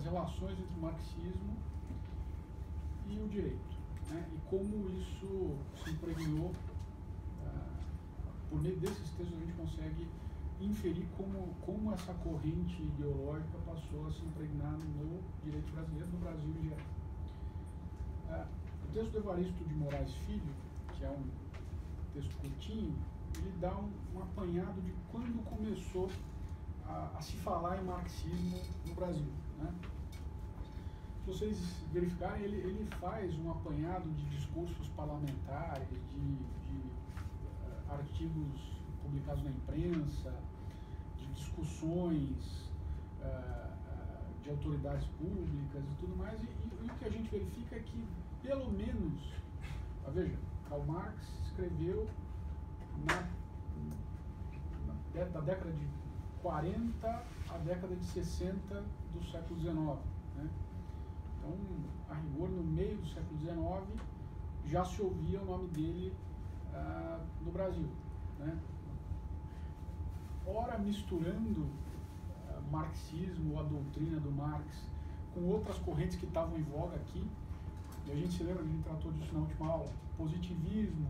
as relações entre o marxismo e o direito, né? e como isso se impregnou. Uh, por meio desses textos a gente consegue inferir como, como essa corrente ideológica passou a se impregnar no direito brasileiro, no Brasil em geral. Uh, o texto do Evaristo de Moraes Filho, que é um texto curtinho, ele dá um, um apanhado de quando começou a, a, se falar em marxismo no Brasil. Né? Se vocês verificarem, ele, ele faz um apanhado de discursos parlamentares, de, de uh, artigos publicados na imprensa, de discussões uh, de autoridades públicas e tudo mais, e, e, o que a gente verifica é que, pelo menos, veja, Karl Marx escreveu na, na, da década de 40 à década de 60 do século XIX. Né? Então, a rigor, no meio do século XIX, já se ouvia o nome dele ah, no Brasil. Né? Ora misturando ah, marxismo, a doutrina do Marx, com outras correntes que estavam em voga aqui, e a gente se lembra, a gente tratou disso na última aula, positivismo,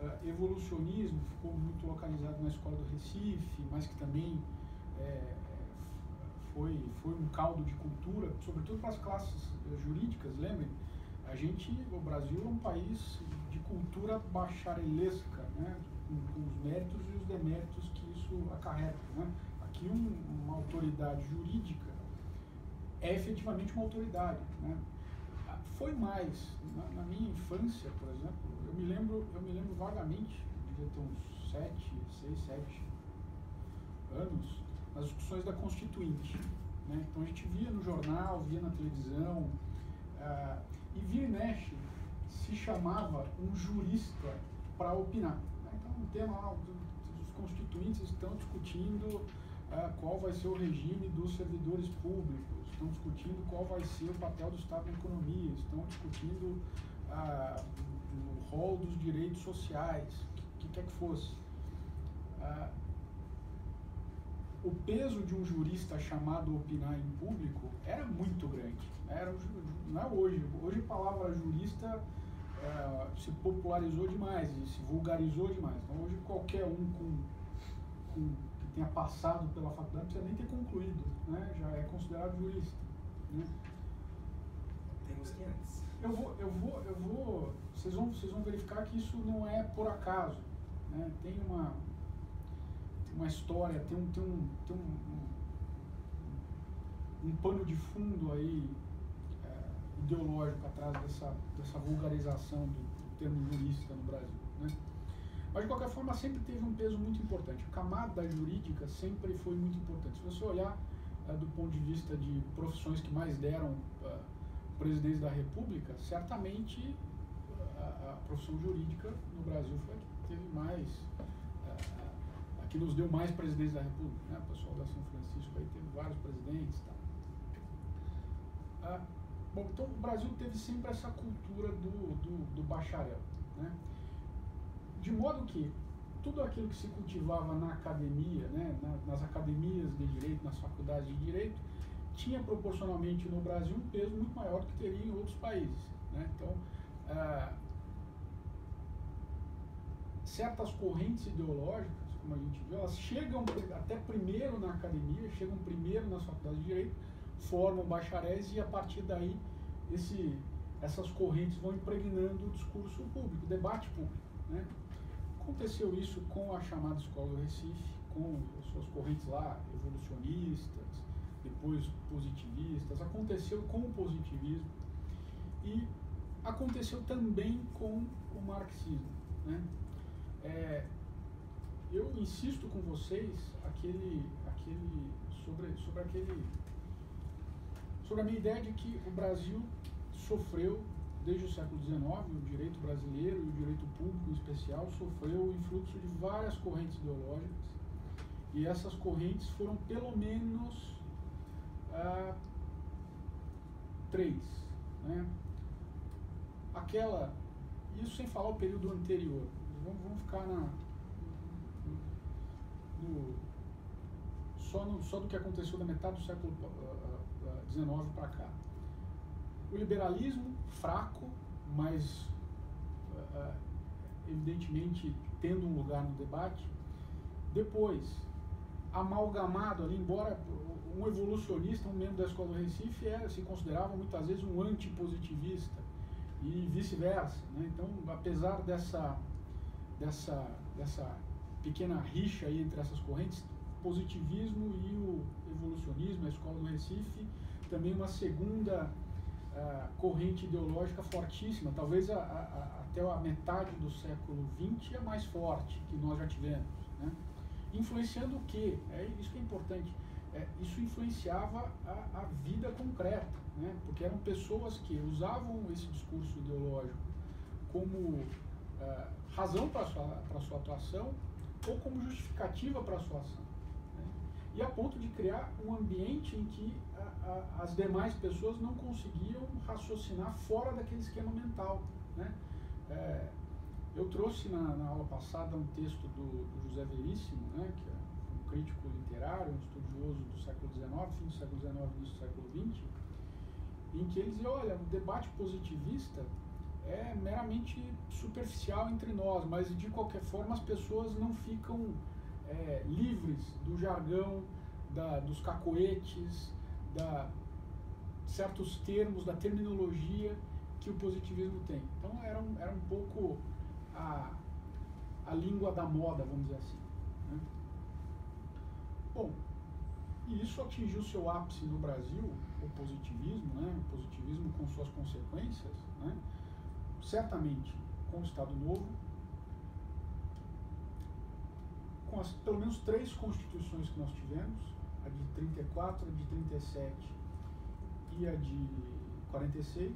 uh, evolucionismo, ficou muito localizado na escola do Recife, mas que também é, foi, foi um caldo de cultura, sobretudo para as classes jurídicas, lembrem, a gente, o Brasil é um país de cultura bacharelesca, né? com, com os méritos e os deméritos que isso acarreta. Né? Aqui um, uma autoridade jurídica é efetivamente uma autoridade. Né? Foi mais. Na, na, minha infância, por exemplo, eu me lembro, eu me lembro vagamente, devia ter uns sete, seis, sete anos, nas discussões da Constituinte. Né? Então a gente via no jornal, via na televisão, uh, e via e se chamava um jurista para opinar. Né? Então um tema lá, os constituintes estão discutindo ah, qual vai ser o regime dos servidores públicos, estão discutindo qual vai ser o papel do Estado na economia, estão discutindo ah, o rol dos direitos sociais, o que, que quer que fosse. Ah, o peso de um jurista chamado opinar em público era muito grande. Era, não é hoje. Hoje a palavra jurista é, se popularizou demais e se vulgarizou demais. Então hoje qualquer um com, com tenha passado pela faculdade, não precisa nem ter concluído, né? já é considerado jurista. Né? Temos que antes. Eu vou, eu vou, eu vou. Vocês vão, vocês vão verificar que isso não é por acaso. Né? Tem uma, uma história, tem um, tem um, tem um, um, um pano de fundo aí é, ideológico atrás dessa, dessa vulgarização do, do termo jurista no Brasil. Né? Mas, de qualquer forma, sempre teve um peso muito importante. A camada jurídica sempre foi muito importante. Se você olhar uh, do ponto de vista de profissões que mais deram uh, presidentes da República, certamente uh, a, profissão jurídica no Brasil foi a que teve mais, a que nos deu mais presidentes da República. Né? O pessoal da São Francisco aí teve vários presidentes. Tá? bom, então o Brasil teve sempre essa cultura do, do, do bacharel. Né? De modo que tudo aquilo que se cultivava na academia, né, nas academias de direito, nas faculdades de direito, tinha proporcionalmente no Brasil um peso muito maior do que teria em outros países. Né? Então, ah, certas correntes ideológicas, como a gente viu, elas chegam até primeiro na academia, chegam primeiro nas faculdades de direito, formam bacharéis e a partir daí esse, essas correntes vão impregnando o discurso público, o debate público. Né? Aconteceu isso com a chamada Escola do Recife, com as suas correntes lá, evolucionistas, depois positivistas, aconteceu com o positivismo e aconteceu também com o marxismo. Né? É, eu insisto com vocês aquele, aquele, sobre, sobre aquele sobre a minha ideia de que o Brasil sofreu desde o século XIX, o direito brasileiro e o direito público em especial sofreu o influxo de várias correntes ideológicas e essas correntes foram pelo menos ah, três. Né? Aquela, isso sem falar o período anterior, vamos, vamos ficar na, no, só, no, só do que aconteceu na metade do século uh, uh, XIX para cá. O liberalismo fraco, mas evidentemente tendo um lugar no debate. Depois, amalgamado ali, embora um evolucionista, um membro da escola do Recife, era, se considerava muitas vezes um antipositivista e vice-versa. Né? Então, apesar dessa, dessa, dessa pequena rixa aí entre essas correntes, positivismo e o evolucionismo, a escola do Recife, também uma segunda uh, corrente ideológica fortíssima, talvez a, a, até a metade do século XX a mais forte que nós já tivemos. Né? Influenciando o quê? É isso que é importante. É, isso influenciava a, a vida concreta, né? porque eram pessoas que usavam esse discurso ideológico como uh, razão para a sua, sua atuação ou como justificativa para a sua ação. Né? E a ponto de criar um ambiente em que a, a, as demais pessoas não conseguiam raciocinar fora daquele esquema mental. Né? É, eu trouxe na, na, aula passada um texto do, do, José Veríssimo, né, que é um crítico literário, um estudioso do século XIX, fim do século XIX, início do século XX, em que ele dizia, olha, o debate positivista é meramente superficial entre nós, mas de qualquer forma as pessoas não ficam é, livres do jargão, da, dos cacoetes, da certos termos, da terminologia que o positivismo tem. Então era um, era um pouco a, a língua da moda, vamos dizer assim. Né? Bom, e isso atingiu seu ápice no Brasil, o positivismo, né? o positivismo com suas consequências, né? Certamente com o Estado Novo, com as pelo menos três constituições que nós tivemos, a de 34, a de 37 e a de 46,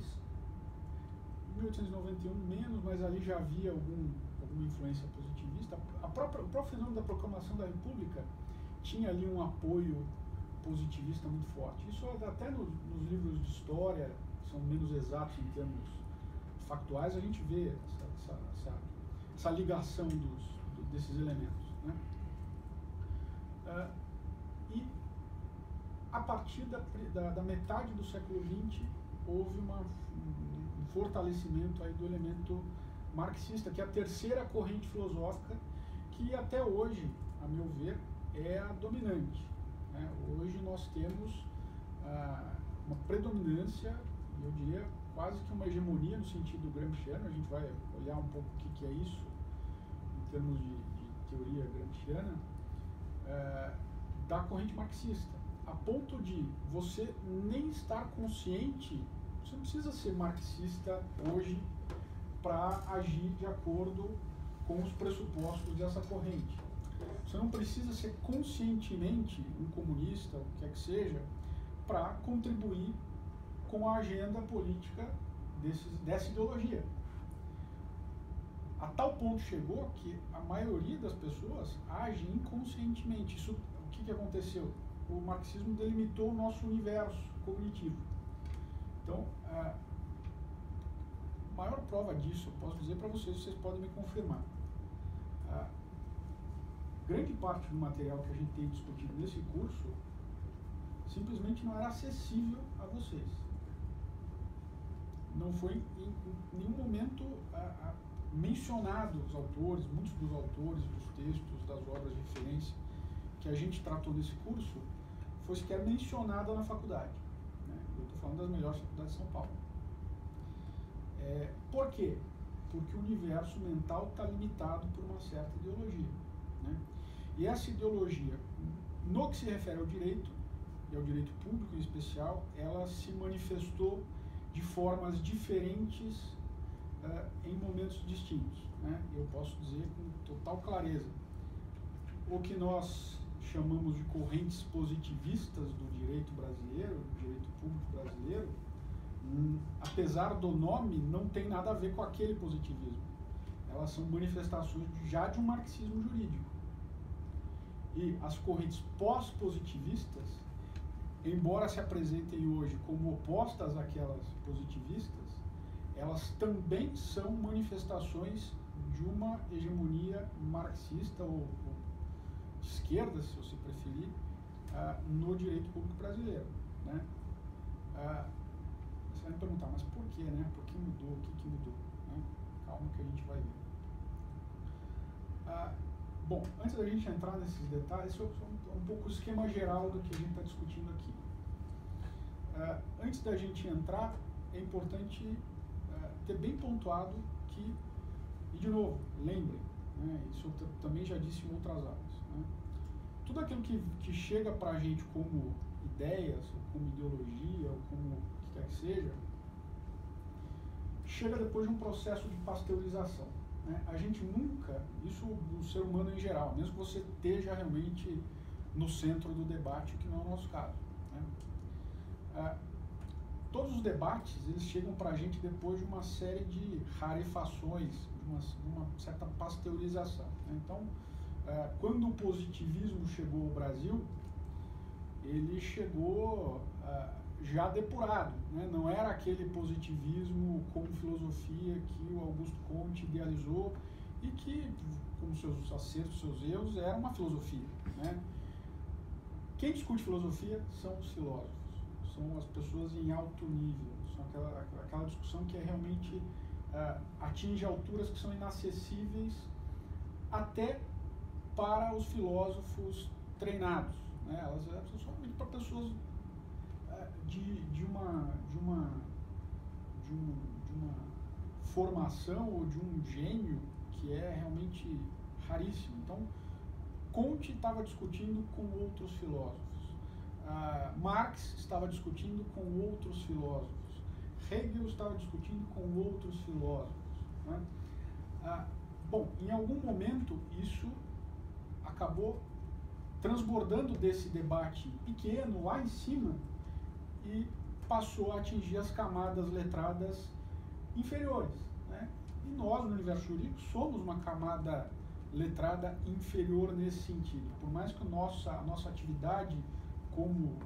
1891 menos, mas ali já havia algum, alguma influência positivista. A própria, o próprio fenômeno da proclamação da República tinha ali um apoio positivista muito forte. Isso até nos, nos livros de história, são menos exatos em termos factuais, a gente vê essa, essa, essa, essa ligação dos, desses elementos. Né? Uh, e a partir da, da, da metade do século XX houve uma, um fortalecimento aí do elemento marxista, que é a terceira corrente filosófica que até hoje, a meu ver, é a dominante. Né? Hoje nós temos ah, uma predominância, eu diria quase que uma hegemonia no sentido gramsciano, a gente vai olhar um pouco o que, que é isso em termos de, de teoria gramsciana, ah, da corrente marxista, a ponto de você nem estar consciente você não precisa ser marxista hoje para agir de acordo com os pressupostos dessa corrente. Você não precisa ser conscientemente um comunista, o que quer que seja, para contribuir com a agenda política desses, dessa ideologia. A tal ponto chegou que a maioria das pessoas age inconscientemente. Isso, o que, que aconteceu? O marxismo delimitou o nosso universo cognitivo. Então, a maior prova disso, eu posso dizer para vocês, vocês podem me confirmar. A grande parte do material que a gente tem discutido nesse curso simplesmente não era acessível a vocês. Não foi em, nenhum momento a, a, mencionado os autores, muitos dos autores, dos textos, das obras de referência que a gente tratou nesse curso, foi sequer mencionado na faculdade falando das melhores faculdades de São Paulo. É, por quê? Porque o universo mental está limitado por uma certa ideologia. Né? E essa ideologia, no que se refere ao direito, e ao direito público em especial, ela se manifestou de formas diferentes uh, em momentos distintos. Né? Eu posso dizer com total clareza. O que nós chamamos de correntes positivistas do direito brasileiro, do direito público brasileiro, hum, apesar do nome, não tem nada a ver com aquele positivismo. Elas são manifestações já de um marxismo jurídico. E as correntes pós-positivistas, embora se apresentem hoje como opostas àquelas positivistas, elas também são manifestações de uma hegemonia marxista ou, ou de esquerda, se você preferir, uh, no direito público brasileiro. Né? Ah, você vai me perguntar, mas por quê, né? Por que mudou? O que, que mudou? Né? Calma que a gente vai ver. Ah, bom, antes da gente entrar nesses detalhes, isso é um, pouco o esquema geral do que a gente está discutindo aqui. Ah, antes da gente entrar, é importante ah, ter bem pontuado que, e de novo, lembrem, né, isso eu também já disse em outras aulas, né, tudo aquilo que, que chega para a gente como ideias, ou como ideologia, ou como o que quer que seja, chega depois de um processo de pasteurização. Né? A gente nunca, isso do ser humano em geral, mesmo que você esteja realmente no centro do debate, o que não é o nosso caso. Né? Ah, todos os debates eles chegam para a gente depois de uma série de rarefações, de uma, de uma certa pasteurização. Né? Então, ah, quando o positivismo chegou ao Brasil, ele chegou ah, já depurado, né? não era aquele positivismo como filosofia que o Augusto Comte idealizou e que, com seus acertos, seus erros, era uma filosofia. Né? Quem discute filosofia são os filósofos, são as pessoas em alto nível, são aquela, aquela discussão que é realmente uh, atinge alturas que são inacessíveis até para os filósofos treinados. Né? Elas, elas são para pessoas de, de, uma, de, uma, de, um, de uma formação ou de um gênio que é realmente raríssimo. Então, Conte estava discutindo com outros filósofos. Uh, Marx estava discutindo com outros filósofos. Hegel estava discutindo com outros filósofos. Né? Uh, bom, em algum momento isso acabou transbordando desse debate pequeno lá em cima e passou a atingir as camadas letradas inferiores. Né? E nós, no universo jurídico, somos uma camada letrada inferior nesse sentido. Por mais que nossa, a nossa atividade como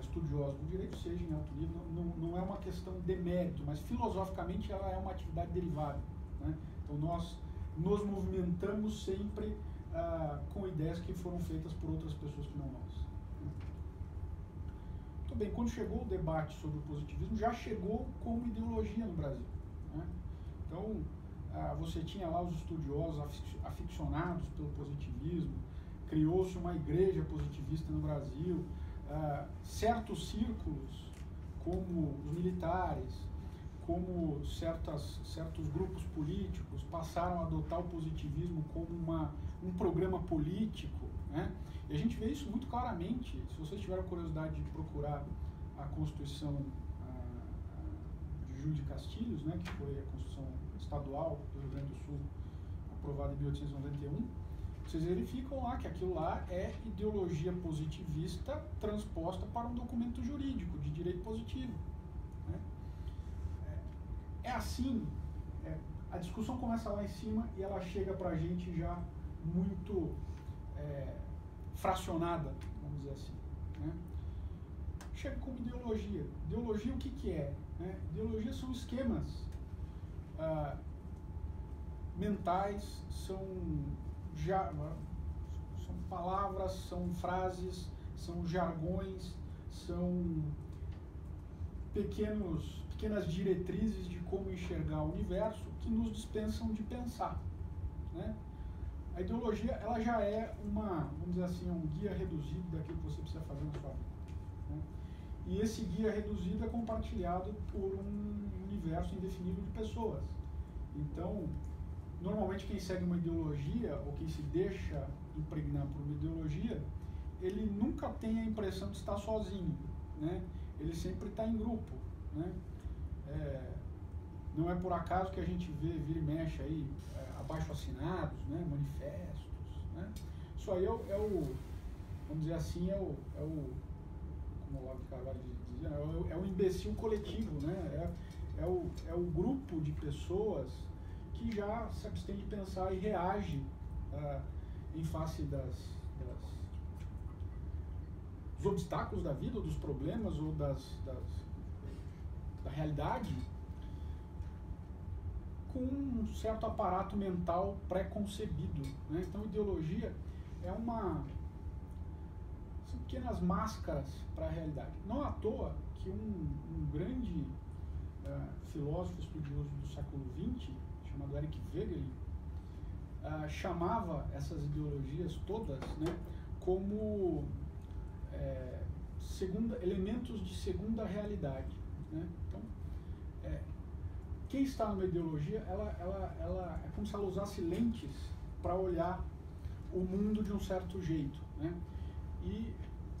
estudiosos do direito seja em alto nível, não, não é uma questão de mérito, mas filosoficamente ela é uma atividade derivada. Né? Então nós nos movimentamos sempre ah, com ideias que foram feitas por outras pessoas que não nós. Bem, quando chegou o debate sobre o positivismo, já chegou como ideologia no Brasil. Né? Então, ah, você tinha lá os estudiosos aficionados pelo positivismo, criou-se uma igreja positivista no Brasil, ah, certos círculos, como os militares, como certas, certos grupos políticos passaram a adotar o positivismo como uma, um programa político. Né? E a gente vê isso muito claramente. Se vocês tiveram curiosidade de procurar a Constituição de Júlio de Castilhos, né, que foi a Constituição Estadual do Rio Grande do Sul, aprovada em 1891, vocês verificam lá que aquilo lá é ideologia positivista transposta para um documento jurídico de direito positivo. Né? É, é assim, é, a discussão começa lá em cima e ela chega para a gente já muito é, fracionada, vamos dizer assim. Né? Chega como ideologia. Ideologia o que, que é? Né? Ideologia são esquemas ah, mentais, são, são palavras, são frases, são jargões, são pequenos, pequenas diretrizes de como enxergar o universo que nos dispensam de pensar. Né? A ideologia ela já é uma, vamos dizer assim, um guia reduzido daquilo que você precisa fazer na sua vida. Né? E esse guia reduzido é compartilhado por um universo indefinido de pessoas. Então, normalmente quem segue uma ideologia ou quem se deixa impregnar por uma ideologia, ele nunca tem a impressão de estar sozinho, né? Ele sempre está em grupo, né? É, não é por acaso que a gente vê, vira e mexe aí, abaixo assinados, né, manifestos. Né? Isso aí é o, é o, vamos dizer assim, é o, é o como o Olavo de Carvalho dizia, é o, é o imbecil coletivo, né? É, é, o, é o grupo de pessoas que já se abstém de pensar e reage ah, em face das, das, dos obstáculos da vida, ou dos problemas, ou das, das da realidade com um certo aparato mental pré-concebido. Né? Então, ideologia é uma. pequenas máscaras para a realidade. Não à toa que um, um grande uh, filósofo estudioso do século XX, chamado Eric Wegelin, uh, chamava essas ideologias todas né, como é, segunda, elementos de segunda realidade. Né? Então, é, quem está numa ideologia, ela, ela, ela é como se ela usasse lentes para olhar o mundo de um certo jeito. Né? E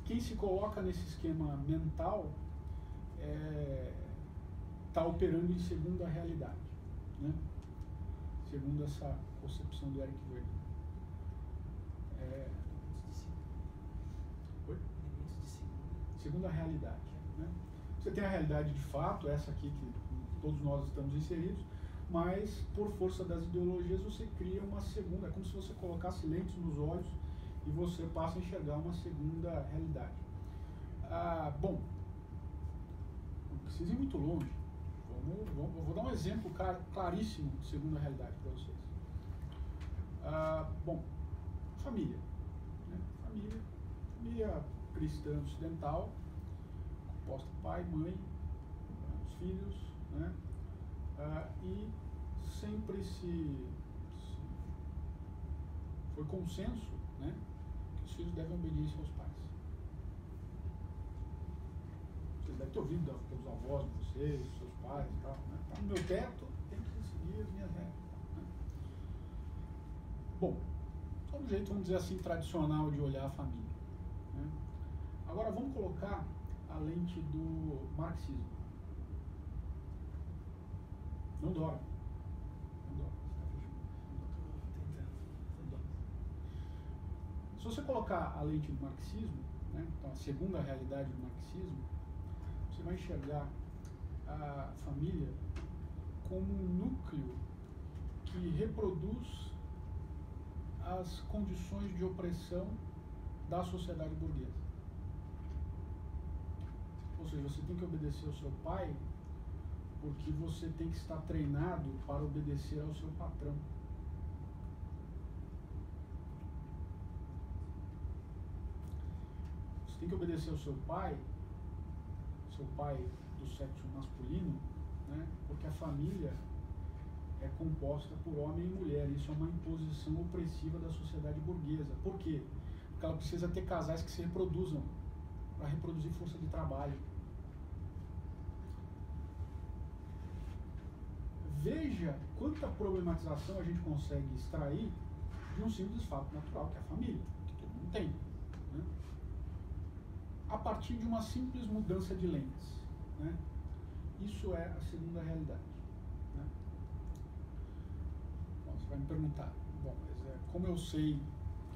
quem se coloca nesse esquema mental está é, tá operando em segunda realidade, né? segundo essa concepção do Eric Weber. É, segunda realidade. Né? Você tem a realidade de fato, essa aqui que todos nós estamos inseridos, mas por força das ideologias você cria uma segunda, é como se você colocasse lentes nos olhos e você passa a enxergar uma segunda realidade. Ah, bom, não precisa ir muito longe. Vamos, vamos, vou dar um exemplo claríssimo de segunda realidade para vocês. Ah, bom, família. Né? Família. Família cristã ocidental, composta pai, mãe, os filhos, né? Ah, e sempre se, se foi consenso né, que os filhos devem obediência aos pais. Vocês devem ter ouvido pelos avós de vocês, dos seus pais e tal. Né? Tá no meu teto, tem que seguir as minhas regras. Né? Bom, é um jeito, vamos dizer assim, tradicional de olhar a família. Né? Agora vamos colocar a lente do marxismo. Não dorme. Não dorme. Se você colocar a lente do marxismo, né, então a segunda realidade do marxismo, você vai enxergar a família como um núcleo que reproduz as condições de opressão da sociedade burguesa. Ou seja, você tem que obedecer ao seu pai porque você tem que estar treinado para obedecer ao seu patrão. Você tem que obedecer ao seu pai, seu pai do sexo masculino, né? porque a família é composta por homem e mulher. Isso é uma imposição opressiva da sociedade burguesa. Por quê? Porque ela precisa ter casais que se reproduzam para reproduzir força de trabalho. Veja quanta problematização a gente consegue extrair de um simples fato natural, que é a família, que todo mundo tem. Né? A partir de uma simples mudança de lentes. Né? Isso é a segunda realidade. Né? Bom, você vai me perguntar, bom, mas é, como eu sei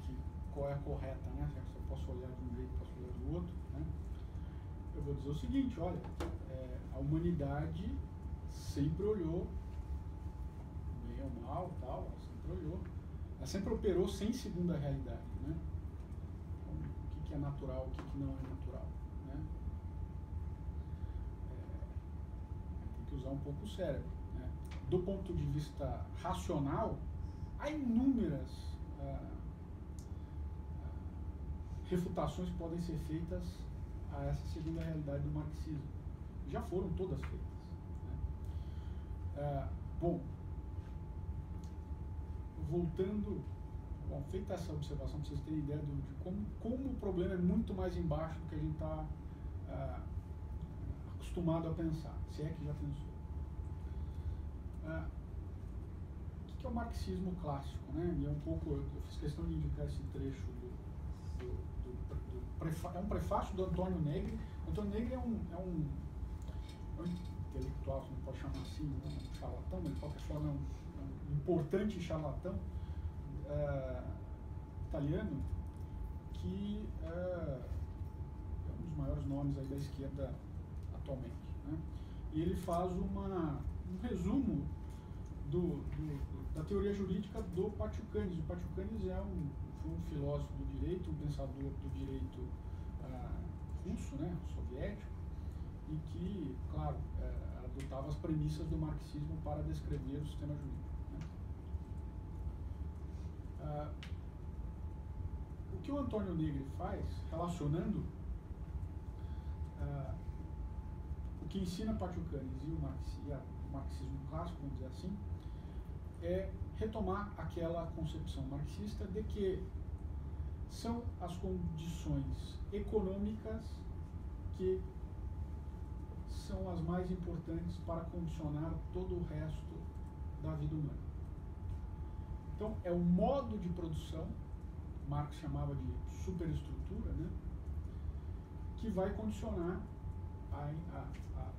que, qual é a correta, né? Se eu posso olhar de um jeito, posso olhar do outro, né? Eu vou dizer o seguinte, olha, é, a humanidade sempre olhou mal, tal, ela sempre olhou. Ela sempre operou sem segunda realidade, né? Então, o que, que é natural, o que, que não é natural, né? É, tem que usar um pouco o cérebro, né? Do ponto de vista racional, há inúmeras ah, ah, refutações que podem ser feitas a essa segunda realidade do marxismo. Já foram todas feitas. Né? Ah, bom, voltando, bom, feita essa observação, para vocês terem ideia de, de como, como o problema é muito mais embaixo do que a gente está ah, acostumado a pensar, se é que já pensou. Ah, o que é o marxismo clássico? Né? E é um pouco, eu fiz questão de indicar esse trecho do, do, do, do é um prefácio do Antônio Negri. Antônio Negri é um, é um, é um intelectual, não pode chamar assim, um charlatão, mas de qualquer forma é um importante charlatão uh, italiano que uh, é um dos maiores nomes aí da esquerda atualmente. Né? E ele faz uma, um resumo do, do, da teoria jurídica do Pachucanes. O Pachucanes é um, foi um filósofo do direito, um pensador do direito uh, russo, né, soviético, e que, claro, adotava as premissas do marxismo para descrever o sistema jurídico. Ah, o que o Antônio Negri faz, relacionando ah, o que ensina Pachucanes e o, marxismo clássico, vamos dizer assim, é retomar aquela concepção marxista de que são as condições econômicas que são as mais importantes para condicionar todo o resto da vida humana. Então, é o modo de produção, Marx chamava de superestrutura, né, que vai condicionar a, a, a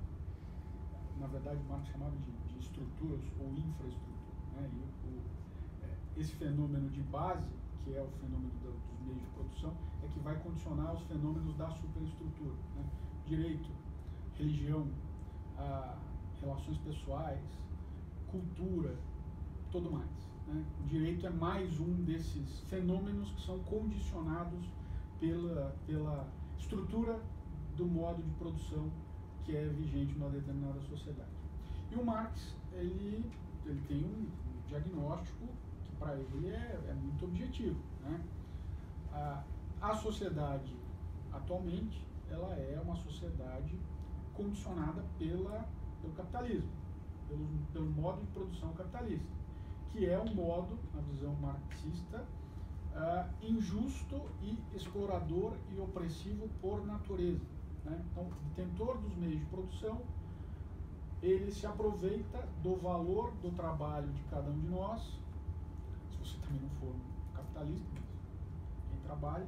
na verdade, Marx chamava de, de estruturas ou infraestrutura. Né, e o, é, esse fenômeno de base, que é o fenômeno do, dos meios de produção, é que vai condicionar os fenômenos da superestrutura. Né, direito, religião, relações pessoais, cultura, tudo mais. Né? O direito é mais um desses fenômenos que são condicionados pela, pela estrutura do modo de produção que é vigente numa determinada sociedade. E o Marx, ele, ele tem um diagnóstico que para ele é, é, muito objetivo. Né? A, a sociedade atualmente, ela é uma sociedade condicionada pela, pelo capitalismo, pelo, pelo modo de produção capitalista que é um modo, na visão marxista, uh, injusto e explorador e opressivo por natureza. Né? Então, o detentor dos meios de produção, ele se aproveita do valor do trabalho de cada um de nós, se você também não for capitalista, quem trabalha,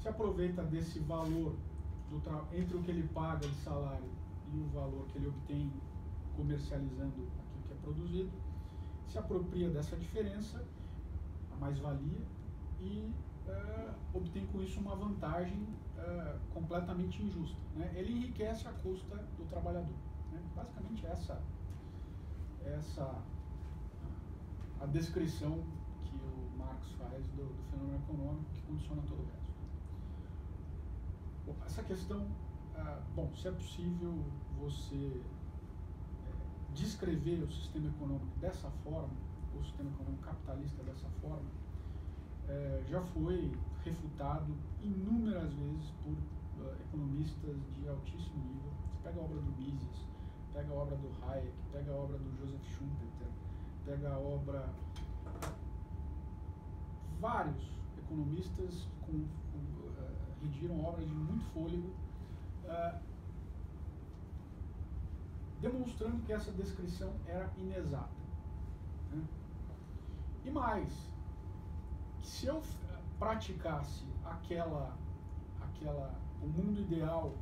se aproveita desse valor entre o que ele paga de salário e o valor que ele obtém comercializando aquilo que é produzido, se apropria dessa diferença, a mais-valia, e uh, obtém com isso uma vantagem uh, completamente injusta. Né? Ele enriquece a custa do trabalhador. Né? Basicamente essa essa a descrição que o Marx faz do, do fenômeno econômico que condiciona todo o resto. Bom, essa questão, uh, bom, se é possível você descrever o sistema econômico dessa forma, o sistema econômico capitalista dessa forma, é, já foi refutado inúmeras vezes por uh, economistas de altíssimo nível. Você pega a obra do Mises, pega a obra do Hayek, pega a obra do Joseph Schumpeter, pega a obra. Vários economistas com, com, uh, obras de muito fôlego. Uh, demonstrando que essa descrição era inexata. Né? E mais, se eu praticasse aquela, aquela, o mundo ideal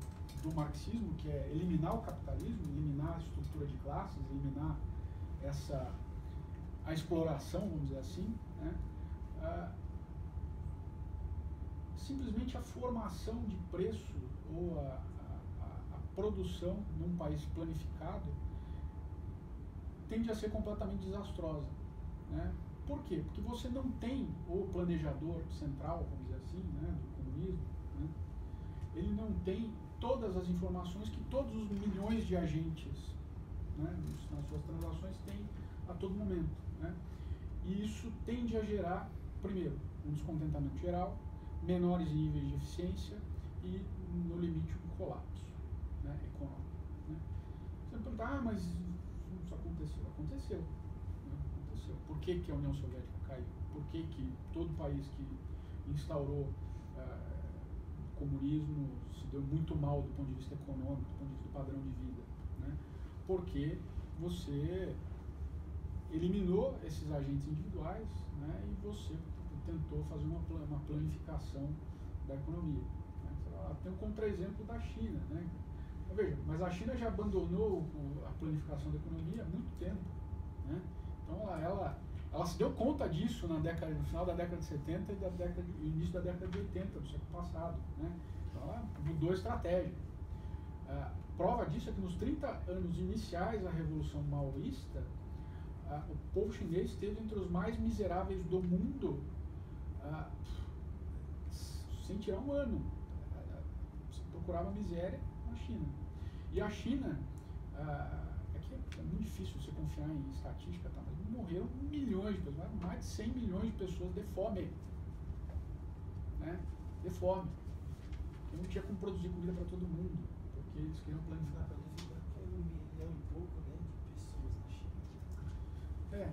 do marxismo, que é eliminar o capitalismo, eliminar a estrutura de classes, eliminar essa a exploração, vamos dizer assim, né? ah, simplesmente a formação de preço ou a, produção num país planificado tende a ser completamente desastrosa. Né? Por quê? Porque você não tem o planejador central, vamos dizer assim, né, do comunismo, né? ele não tem todas as informações que todos os milhões de agentes né, nas suas transações têm a todo momento. Né? E isso tende a gerar, primeiro, um descontentamento geral, menores níveis de eficiência e, no limite, um colapso? Você me pergunta, ah, mas isso aconteceu. Aconteceu. Né? aconteceu. Por que, que a União Soviética caiu? Por que, que todo país que instaurou uh, comunismo se deu muito mal do ponto de vista econômico, do ponto de vista do padrão de vida? Né? Porque você eliminou esses agentes individuais né, e você tentou fazer uma, uma planificação da economia. Né? Tem um contra-exemplo da China, né? Veja, mas a China já abandonou a planificação da economia há muito tempo. Né? Então ela, ela, ela, se deu conta disso na década, no final da década de 70 e da década, início da década de 80 do século passado. Né? Então ela mudou a estratégia. Prova disso é que nos 30 anos iniciais da Revolução Maoísta, o povo chinês esteve entre os mais miseráveis do mundo sem tirar um ano. Se procurava miséria na China. E a China, ah, aqui é, é muito difícil você confiar em estatística, tá? mas morreram milhões de pessoas, mais de 100 milhões de pessoas de fome. né, de fome. Porque não tinha como produzir comida para todo mundo, porque eles queriam planificar. Planificar que um milhão e pouco né, de pessoas na China. É,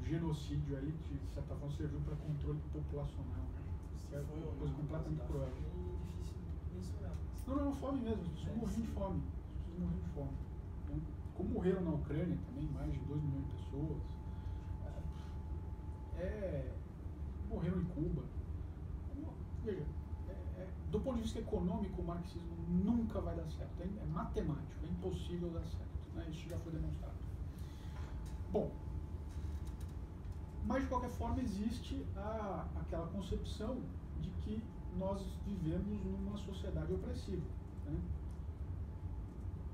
o genocídio aí, de certa forma, serviu para controle populacional. Né? Que é uma coisa completamente tá cruel. Não, fome mesmo, as pessoas É, morriam de fome. As pessoas de fome. né? Como morreram na Ucrânia também, mais de 2 milhões de pessoas. É, morreram em Cuba. Veja, é- é- do ponto de vista econômico, o marxismo nunca vai dar certo. É, é matemático, é impossível dar certo. Né? Isso já foi demonstrado. Bom, mas de qualquer forma existe a, aquela concepção de que nós vivemos numa sociedade opressiva. né?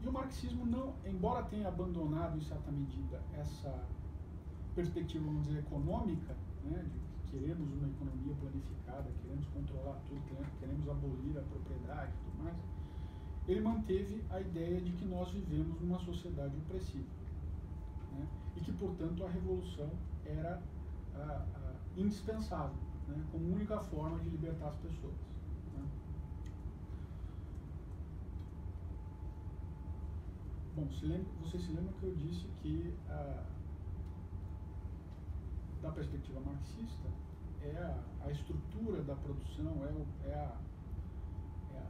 E o marxismo não, embora tenha abandonado em certa medida essa perspectiva, vamos dizer, econômica, né, de que queremos uma economia planificada, queremos controlar tudo, queremos, abolir a propriedade e tudo mais, ele manteve a ideia de que nós vivemos numa sociedade opressiva. né, e que, portanto, a revolução era ah, ah, indispensável, né, como única forma de libertar as pessoas. né. Bom, se lembra, vocês se lembram que eu disse que, ah, da perspectiva marxista, é a, a estrutura da produção, é, o, é, a, é, a,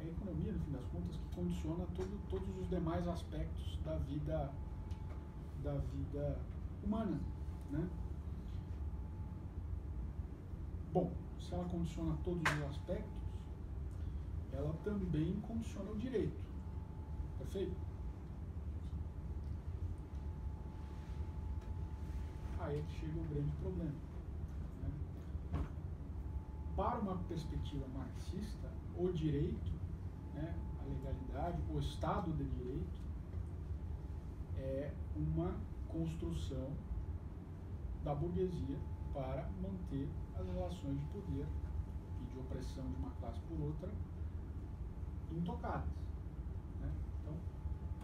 é a economia, no fim das contas, que condiciona todo, todos os demais aspectos da vida, da vida humana. Né? Bom, se ela condiciona todos os aspectos, ela também condiciona o direito. Perfeito? Aí é chega o grande problema. né? Para uma perspectiva marxista, o direito, né, a legalidade, o Estado de Direito, é uma construção da burguesia para manter as relações de poder e de opressão de uma classe por outra intocadas. né? Então,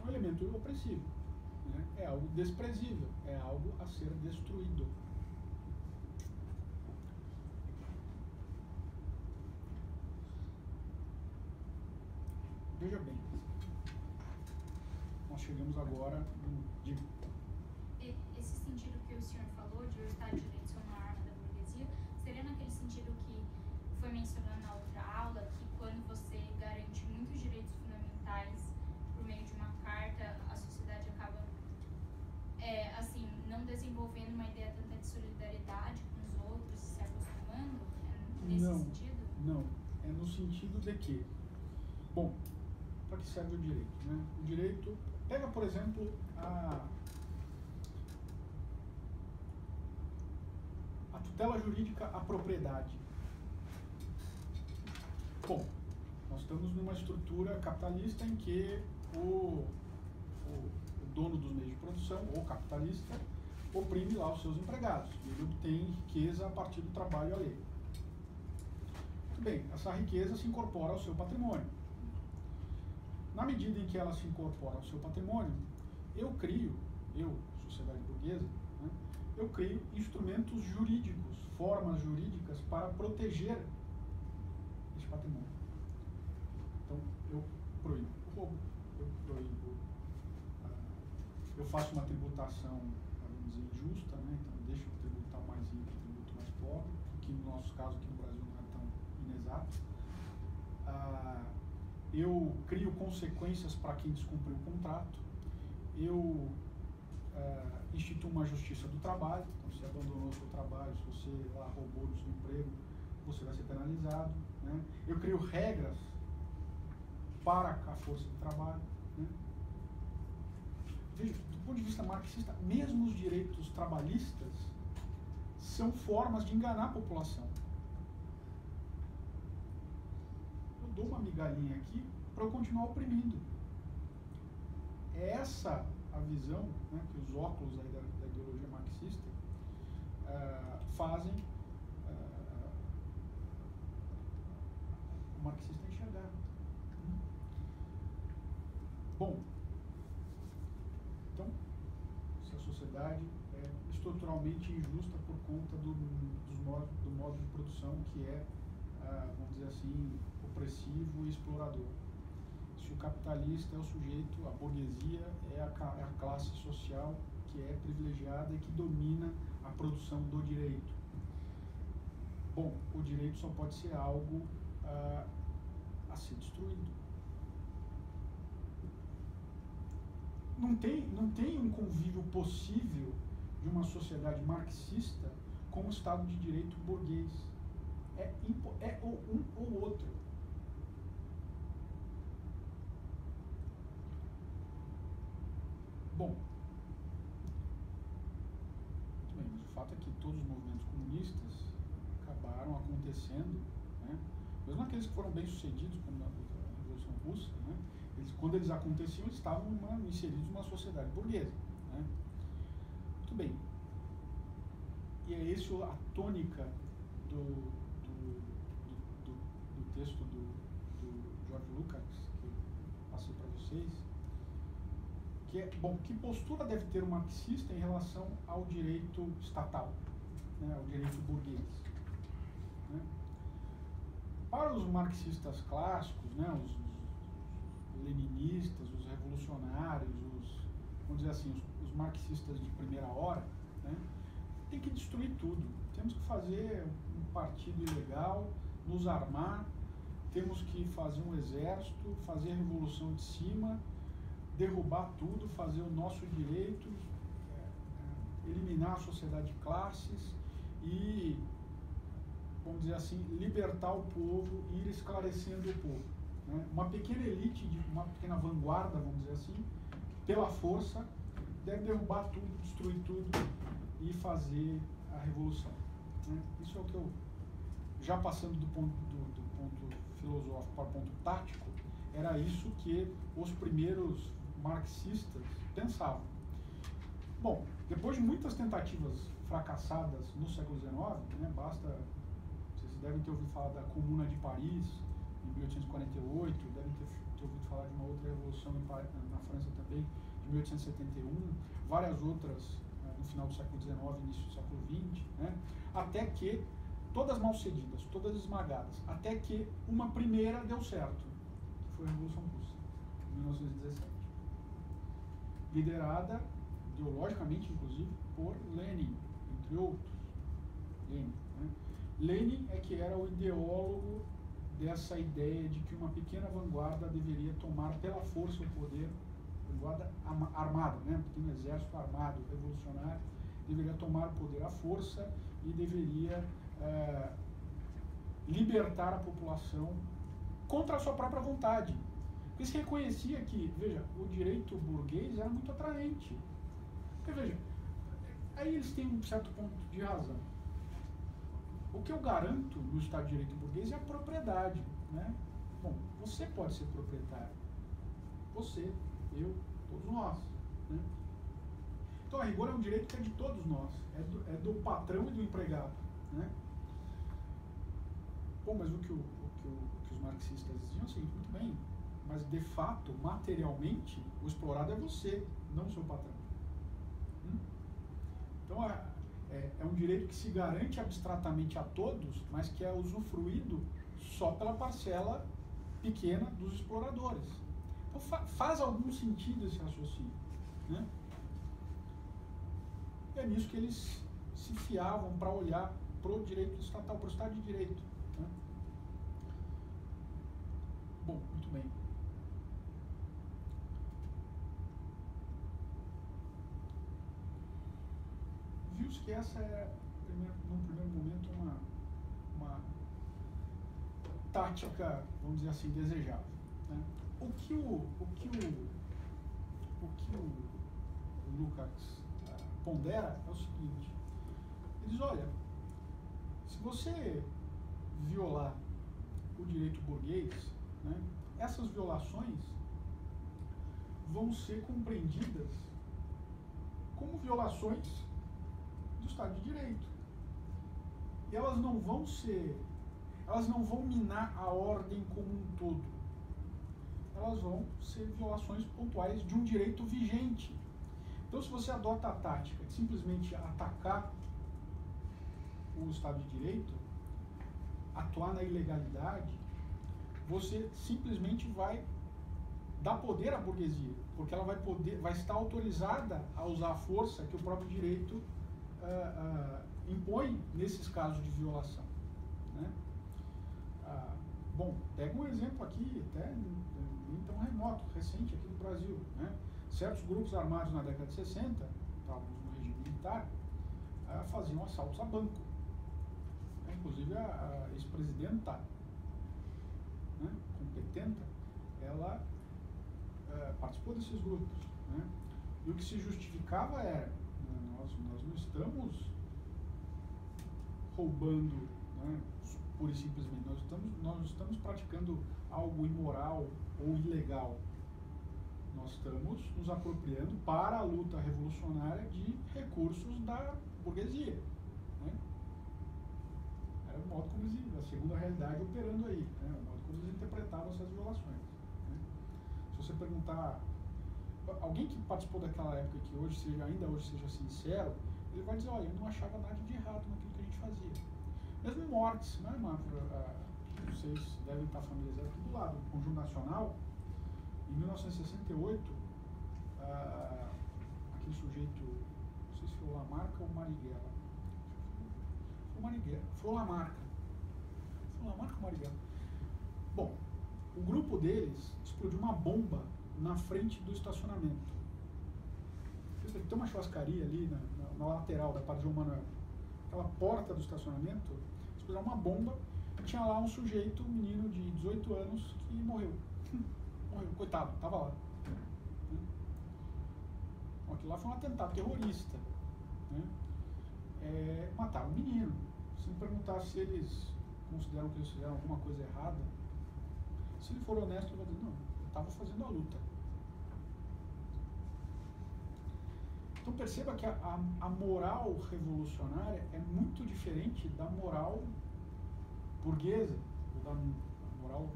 é um elemento opressivo. né? É algo desprezível, é algo a ser destruído. Veja bem, nós chegamos agora no. Esse sentido que o senhor falou de de Direito naquele sentido que foi mencionado na outra aula, que quando você garante muitos direitos fundamentais por meio de uma carta, a sociedade acaba, é, assim, não desenvolvendo uma ideia tanta de solidariedade com os outros, se acostumando? É nesse Não. sentido? Não, é no sentido de que, bom, para que serve o direito? Né? O direito, pega por exemplo a, a tutela jurídica à propriedade. Bom, nós estamos numa estrutura capitalista em que o, o, o dono dos meios de produção, ou capitalista, oprime lá os seus empregados. Ele obtém riqueza a partir do trabalho alheio. Muito bem, essa riqueza se incorpora ao seu patrimônio. Na medida em que ela se incorpora ao seu patrimônio, eu crio, eu, sociedade burguesa, eu crio instrumentos jurídicos, formas jurídicas para proteger esse patrimônio. Então, eu proíbo o roubo, eu proíbo, ah, eu faço uma tributação, vamos dizer, injusta, né, então deixo de tributar mais rico tributo mais pobre, que no nosso caso aqui no Brasil não é tão inexato. Ah, eu crio consequências para quem descumpriu o contrato, eu ah, instituo uma justiça do trabalho, então se abandonou o seu trabalho, se você lá roubou do seu emprego, você vai ser penalizado. Né? Eu crio regras para a força de trabalho. Né? Veja, do ponto de vista marxista, mesmo os direitos trabalhistas são formas de enganar a população. Eu dou uma migalhinha aqui para eu continuar oprimindo. É essa a visão né, que os óculos da, da ideologia marxista ah, fazem ah, o marxista enxergar. Bom, então, se a sociedade é estruturalmente injusta por conta do, do modo de produção que é, ah, vamos dizer assim, opressivo e explorador. Se o capitalista é o sujeito, a burguesia é a, é a classe social que é privilegiada e que domina a produção do direito. Bom, o direito só pode ser algo ah, a ser destruído. Não tem, não tem um convívio possível de uma sociedade marxista com o Estado de Direito burguês. É, é ou um ou outro. Bom, muito bem, mas o fato é que todos os movimentos comunistas acabaram acontecendo, né? mesmo aqueles que foram bem sucedidos, como a Revolução Russa, né? eles, quando eles aconteciam, eles estavam uma, inseridos numa sociedade burguesa. Né? Muito bem. E é isso a tônica do, do, do, do texto do, do George Lucas, que eu passei para vocês. Que é, bom, que postura deve ter o marxista em relação ao direito estatal, né, ao direito burguês? Né? Para os marxistas clássicos, né, os, os leninistas, os revolucionários, os, vamos dizer assim, os, os marxistas de primeira hora, né, tem que destruir tudo. Temos que fazer um partido ilegal, nos armar, temos que fazer um exército, fazer a revolução de cima, derrubar tudo, fazer o nosso direito, é, é, eliminar a sociedade de classes e, vamos dizer assim, libertar o povo ir esclarecendo o povo. Né? Uma pequena elite, uma pequena vanguarda, vamos dizer assim, pela força, deve derrubar tudo, destruir tudo e fazer a revolução. Né? Isso é o que eu, já passando do ponto, do, do ponto filosófico para o ponto tático, era isso que os primeiros marxistas pensavam. Bom, depois de muitas tentativas fracassadas no século XIX, né, basta, vocês devem ter ouvido falar da Comuna de Paris, em 1848, devem ter, ter ouvido falar de uma outra revolução na França também, de 1871, várias outras no final do século XIX, início do século XX, né? até que, todas mal cedidas, todas esmagadas, até que uma primeira deu certo, que foi a Revolução Russa, em 1917. Liderada, ideologicamente inclusive, por Lenin, entre outros. Lenin, né? Lenin é que era o ideólogo dessa ideia de que uma pequena vanguarda deveria tomar pela força o poder vanguarda armada, né? um exército armado revolucionário deveria tomar o poder à força e deveria é, libertar a população contra a sua própria vontade. Porque se reconhecia que, veja, o direito burguês era muito atraente. Porque, veja, aí eles têm um certo ponto de razão. O que eu garanto no Estado de Direito burguês é a propriedade. Né? Bom, você pode ser proprietário. Você, eu, todos nós. Né? Então, a rigor é um direito que é de todos nós, é do, é do patrão e do empregado. Né? Bom, mas o que, o, o, que o, o que os marxistas diziam é o seguinte, muito bem, mas de fato, materialmente, o explorado é você, não o seu patrão. Hum? Então, é, é, é, um direito que se garante abstratamente a todos, mas que é usufruído só pela parcela pequena dos exploradores. Então fa faz algum sentido esse raciocínio. Né? É nisso que eles se fiavam para olhar para o direito estatal, para o Estado de Direito. Né? Bom, muito bem. Viu-se que essa é, primeiro, num primeiro momento, uma, uma tática, vamos dizer assim, desejável. Né? o que o, o, que o, o, que o, Lucas uh, pondera é o seguinte, ele diz, olha, se você violar o direito burguês, né, essas violações vão ser compreendidas como violações do Estado de Direito. E elas não vão ser, elas não vão minar a ordem como um todo elas vão ser violações pontuais de um direito vigente. Então, se você adota a tática de simplesmente atacar o Estado de Direito, atuar na ilegalidade, você simplesmente vai dar poder à burguesia, porque ela vai poder, vai estar autorizada a usar a força que o próprio direito uh, uh, impõe nesses casos de violação. Né? Uh, bom, pega um exemplo aqui, até nem tão remoto, recente aqui no Brasil. Né? Certos grupos armados na década de 60, estávamos no regime militar, faziam assaltos a banco. Inclusive a, a ex-presidenta né, competenta, ela é, participou desses grupos. Né? E o que se justificava era, né, nós, nós não estamos roubando né, pura e simplesmente, nós estamos, nós estamos praticando algo imoral ou ilegal. Nós estamos nos apropriando para a luta revolucionária de recursos da burguesia. Né? Era o modo como eles, a segunda realidade operando aí, né? o modo como eles interpretavam essas violações. Se você perguntar alguém que participou daquela época que hoje seja, ainda hoje seja sincero, ele vai dizer, olha, ele não achava nada de errado naquilo que a gente fazia. Mesmo mortes, né? Ah, vocês devem estar familiarizados do lado, o Conjunto Nacional, em 1968, ah, aquele sujeito, não sei se foi o Lamarca ou Marighella. Foi o Marighella, foi o Lamarca. Foi o Lamarca ou Marighella? Bom, o grupo deles explodiu uma bomba na frente do estacionamento. Tem uma churrascaria ali na, na, na lateral da parte de João Manuel. Aquela porta do estacionamento, explodiu uma bomba tinha lá um sujeito, um menino de 18 anos, que morreu. morreu, coitado, estava lá. Bom, aquilo lá foi um atentado terrorista. Né? É, mataram um menino. Se me perguntar se eles consideram que eles fizeram alguma coisa errada, se ele for honesto, ele vai dizer, não, eu estava fazendo a luta. Então perceba que a, a, a, moral revolucionária é muito diferente da moral burguesa, ou da moral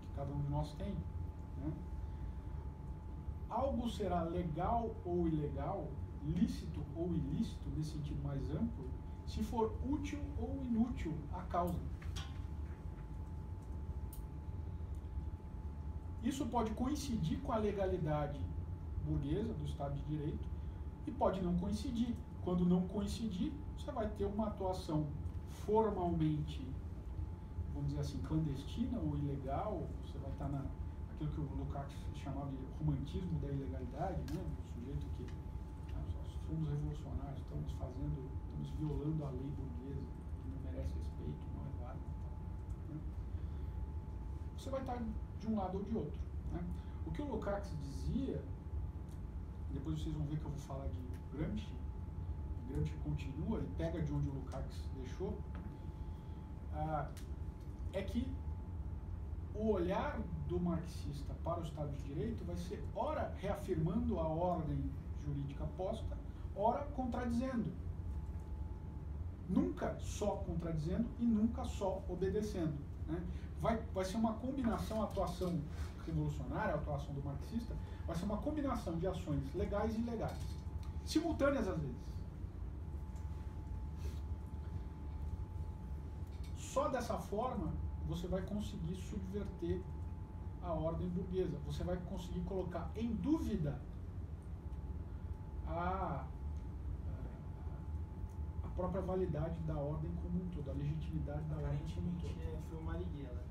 que cada um de nós tem. Né? Algo será legal ou ilegal, lícito ou ilícito, nesse sentido mais amplo, se for útil ou inútil à causa. Isso pode coincidir com a legalidade burguesa do Estado de Direito e pode não coincidir. Quando não coincidir, você vai ter uma atuação formalmente, vamos dizer assim, clandestina ou ilegal, você vai estar na, aquilo que o Lukács chamava de romantismo da ilegalidade, né? o sujeito que ah, somos revolucionários, estamos fazendo, estamos violando a lei burguesa, que não merece respeito, não é válido. Né? Você vai estar de um lado ou de outro. Né? O que o Lukács dizia, depois vocês vão ver que eu vou falar de Gramsci, Gramsci continua, ele pega de onde o Lukács deixou, ah, é que o olhar do marxista para o Estado de Direito vai ser, ora, reafirmando a ordem jurídica posta, ora, contradizendo. Nunca só contradizendo e nunca só obedecendo. Né? vai, vai ser uma combinação, a atuação revolucionária, a atuação do marxista, vai ser uma combinação de ações legais e ilegais, simultâneas às vezes. Só dessa forma você vai conseguir subverter a ordem burguesa. Você vai conseguir colocar em dúvida a, a própria validade da ordem como um todo, a legitimidade da ordem como um todo. É, foi o Marighella.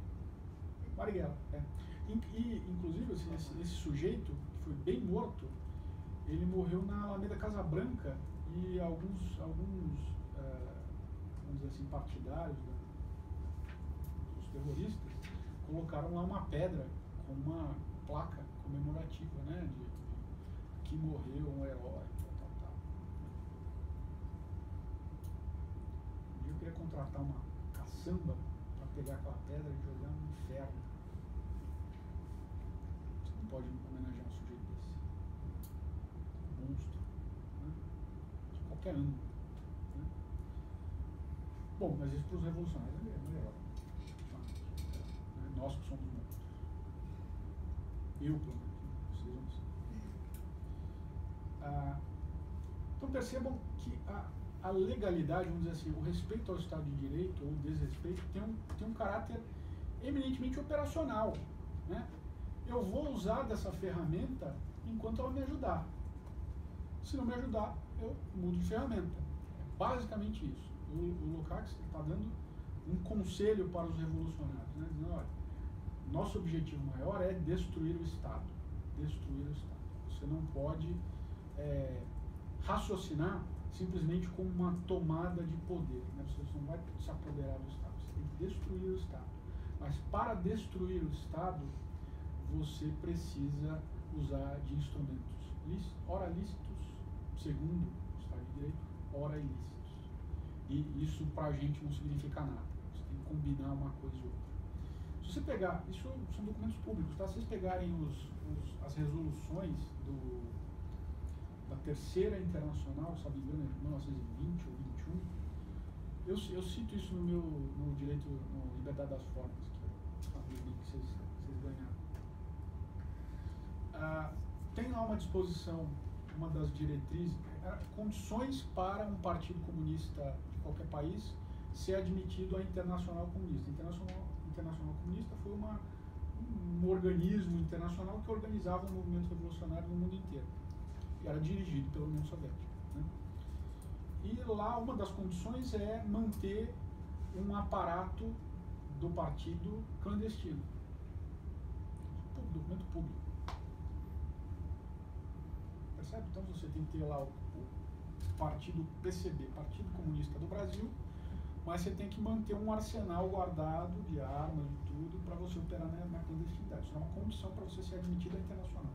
Marighella, é. E, inclusive, esse, esse, esse, sujeito, que foi bem morto, ele morreu na Alameda Casa Branca e alguns, alguns é, vamos dizer assim, partidários da, dos terroristas colocaram lá uma pedra com uma placa comemorativa, né, de, de que morreu um herói, tal, tal, tal. Um dia eu queria contratar uma caçamba para pegar aquela pedra e jogar no inferno pode homenagear um sujeito desse? Monstro. Né? De qualquer ângulo. Né? Bom, mas isso para os revolucionários é melhor. Né? Nós que somos monstros. Eu, pelo menos. Vocês não são. Ah, então percebam que a, a legalidade, vamos dizer assim, o respeito ao Estado de Direito ou o desrespeito tem um, tem um caráter eminentemente operacional. Né? Eu vou usar dessa ferramenta enquanto ela me ajudar. Se não me ajudar, eu mudo de ferramenta. É basicamente isso. O, o Lukács está dando um conselho para os revolucionários, né? dizendo, olha, nosso objetivo maior é destruir o Estado. Destruir o Estado. Você não pode é, raciocinar simplesmente como uma tomada de poder. Né? Você não vai se apoderar do Estado, você tem que destruir o Estado. Mas para destruir o Estado, você precisa usar de instrumentos ora lícitos, segundo o Estado de Direito, ora ilícitos. E isso para a gente não significa nada. Você tem que combinar uma coisa e outra. Se você pegar, isso são documentos públicos, tá? Se vocês pegarem os, os, as resoluções do, da Terceira Internacional, se não me engano, de 1920 ou 21, eu, eu cito isso no meu no direito, no Liberdade das Formas, que é o livro que vocês, vocês ganharam. Tem lá uma disposição, uma das diretrizes, é, condições para um partido comunista de qualquer país ser admitido à Internacional Comunista. Internacional, Internacional Comunista foi uma, um organismo internacional que organizava o movimento revolucionário no mundo inteiro. E era dirigido pela União Soviética. Né? E lá uma das condições é manter um aparato do partido clandestino. Documento público. Percebe? Então você tem que ter lá o, o partido PCB, Partido Comunista do Brasil, mas você tem que manter um arsenal guardado de armas e tudo para você operar na, na clandestinidade. Isso é uma condição para você ser admitido à internacional.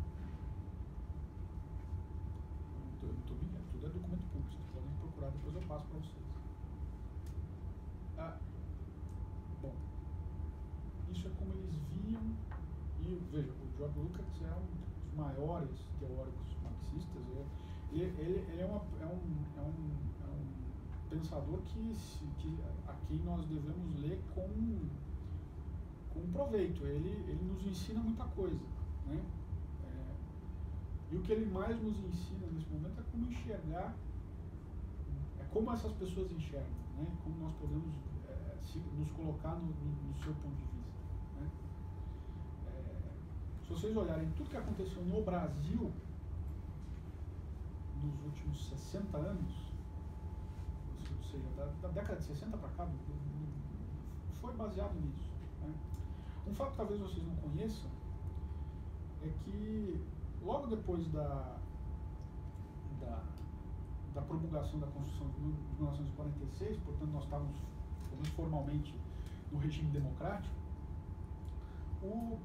Eu não estou mentindo, tudo é documento público, vocês podem procurar, depois eu passo para vocês. Ah, bom, isso é como eles viam, e veja, o George Lucas é um dos maiores teóricos ele, ele, ele é, uma, é, um, é, um, é um pensador que, que a quem nós devemos ler com, com proveito. Ele, ele nos ensina muita coisa. Né? É, e o que ele mais nos ensina nesse momento é como enxergar, é como essas pessoas enxergam, né? como nós podemos é, se, nos colocar no, no, no, seu ponto de vista. Né? É, se vocês olharem tudo que aconteceu no Brasil nos últimos 60 anos, ou seja, da, da década de 60 para cá, foi baseado nisso. Né? Um fato que talvez vocês não conheçam é que logo depois da, da, da promulgação da Constituição de 1946, portanto nós estávamos, formalmente, no regime democrático, o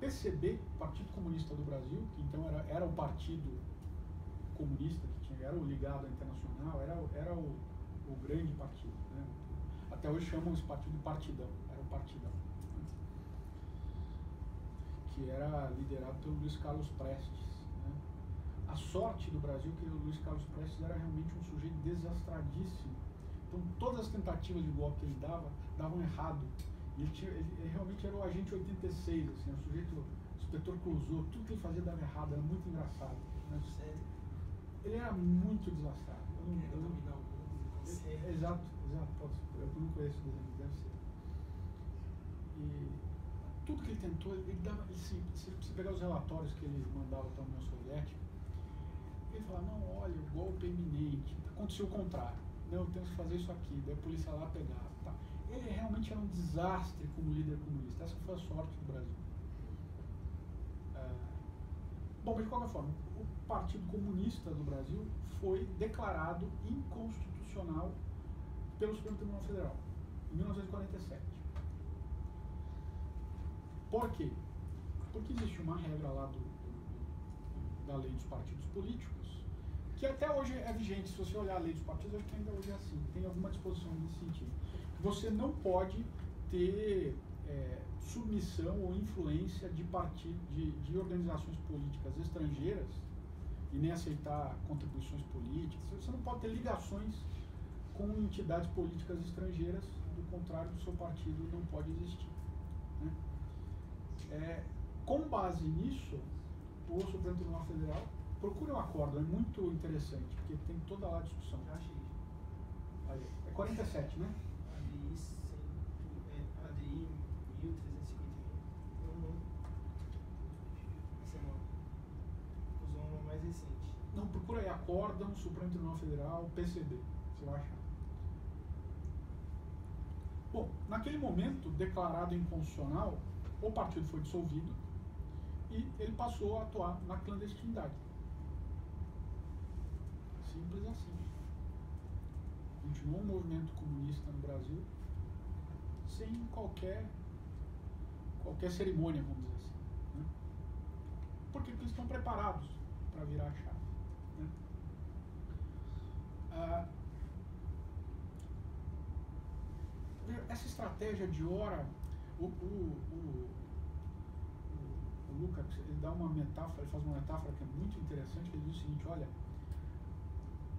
PCB, Partido Comunista do Brasil, que então era, era o partido comunista que tinha, era o ligado internacional, era, era o, o grande partido. Né? Até hoje chamam esse partido de partidão, era o partidão. Né? Que era liderado pelo Luiz Carlos Prestes. Né? A sorte do Brasil é que o Luiz Carlos Prestes era realmente um sujeito desastradíssimo. Então todas as tentativas de golpe que ele dava, davam errado. Ele, tinha, ele, ele realmente era o agente 86, assim, o sujeito, o inspetor Clouseau, tudo que ele fazia dava errado, era muito engraçado. Né? Sério? Ele era muito desastrado. Eu não, eu não, é, exato, exato. Pode, eu não conheço o desenho, deve ser. E tudo que ele tentou, ele dava. Ele, se, se você pegar os relatórios que ele mandava para a União Soviética, ele falava, não, olha, o golpe é iminente. Aconteceu o contrário. Não, temos que fazer isso aqui. Daí a polícia lá pegava. Tá. Ele realmente era um desastre como líder comunista. Essa foi a sorte do Brasil. É, bom, mas de qualquer forma, o Partido Comunista do Brasil foi declarado inconstitucional pelo Supremo Tribunal Federal, em 1947. Por quê? Porque existe uma regra lá do, da lei dos partidos políticos, que até hoje é vigente. Se você olhar a lei dos partidos, acho que ainda hoje é assim. Tem alguma disposição nesse sentido. Você não pode ter é, submissão ou influência de, partido, de, de organizações políticas estrangeiras e nem aceitar contribuições políticas. Você não pode ter ligações com entidades políticas estrangeiras, do contrário, o seu partido não pode existir. Né? É, com base nisso, o Supremo Tribunal Federal procure um acordo, é muito interessante, porque tem toda lá a discussão. Aí, é 47, né? ADI, 100, é, ADI 1351. Não, não. Essa é uma. Usou uma mais recente. Não, procura aí Acórdão, Supremo Tribunal Federal, PCB. Você vai achar. Bom, naquele momento, declarado inconstitucional, o partido foi dissolvido e ele passou a atuar na clandestinidade. Simples assim. Continuou um movimento comunista no Brasil sem qualquer qualquer cerimônia, vamos dizer assim. Né? Porque eles estão preparados para virar a chave. Né? Ah, essa estratégia de hora, o, o, o, o, Lucas, ele dá uma metáfora, ele faz uma metáfora que é muito interessante, ele diz o seguinte, olha,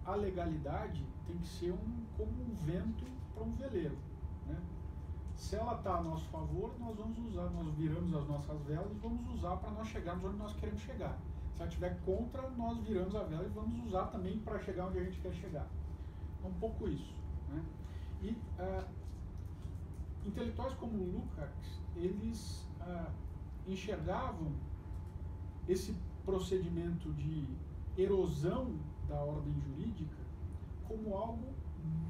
a legalidade tem que ser um, como um vento para um veleiro. Né? Se ela está a nosso favor, nós vamos usar, nós viramos as nossas velas e vamos usar para nós chegarmos onde nós queremos chegar. Ela estiver contra, nós viramos a vela e vamos usar também para chegar onde a gente quer chegar. É um pouco isso. Né? E uh, intelectuais como Lukács, eles uh, enxergavam esse procedimento de erosão da ordem jurídica como algo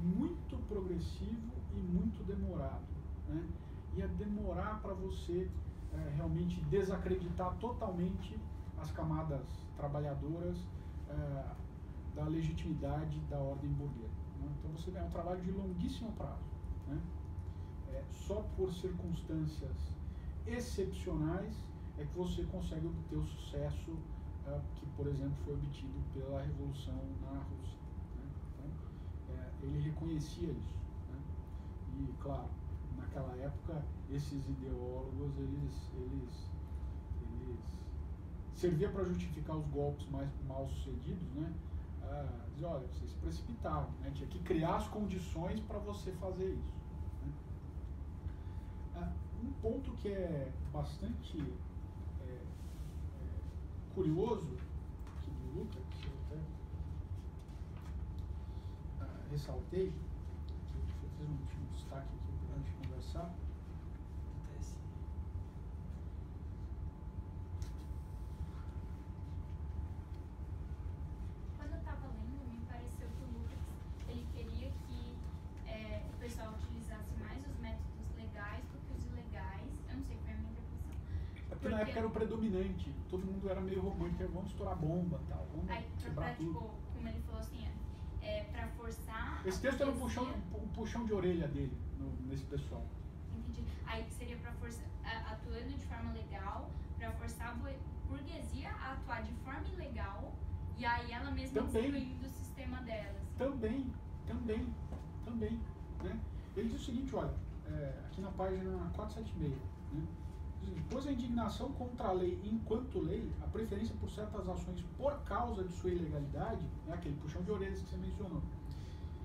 muito progressivo e muito demorado. Né? Ia demorar para você é, realmente desacreditar totalmente as camadas trabalhadoras é, da legitimidade da ordem burguesa. Né? Então você é um trabalho de longuíssimo prazo. Né? É, só por circunstâncias excepcionais é que você consegue obter o sucesso uh, que, por exemplo, foi obtido pela Revolução na Rússia. Né? Então, é, ele reconhecia isso. Né? E, claro, naquela época, esses ideólogos, eles, eles, eles servia para justificar os golpes mais mal sucedidos, né? Ah, olha, vocês se precipitaram, né? tinha que criar as condições para você fazer isso. Né? Ah, um ponto que é bastante curioso aqui do Lucas, que eu até ah, ressaltei, que eu fiz um, um destaque aqui para a gente conversar. Quando eu estava lendo, me pareceu que o Lucas ele queria que é, o pessoal utilizasse mais os métodos legais do que os ilegais. Eu não sei, foi a minha interpretação. É porque, na época predominante, todo mundo era meio romântico, vamos estourar bomba tal, vamos Aí, pra, tudo. tipo, como ele falou assim, é, é pra forçar. Esse texto era um puxão, um puxão de orelha dele, no- nesse pessoal. Entendi. Aí seria pra forçar, atuando de forma legal, pra forçar a bur- burguesia a atuar de forma ilegal e aí ela mesma destruindo o sistema dela. assim. Também, também, também. Né? Ele diz o seguinte, olha, é, aqui na página 476, né? Pois a indignação contra a lei enquanto lei, a preferência por certas ações por causa de sua ilegalidade, é aquele puxão de orelhas que você mencionou,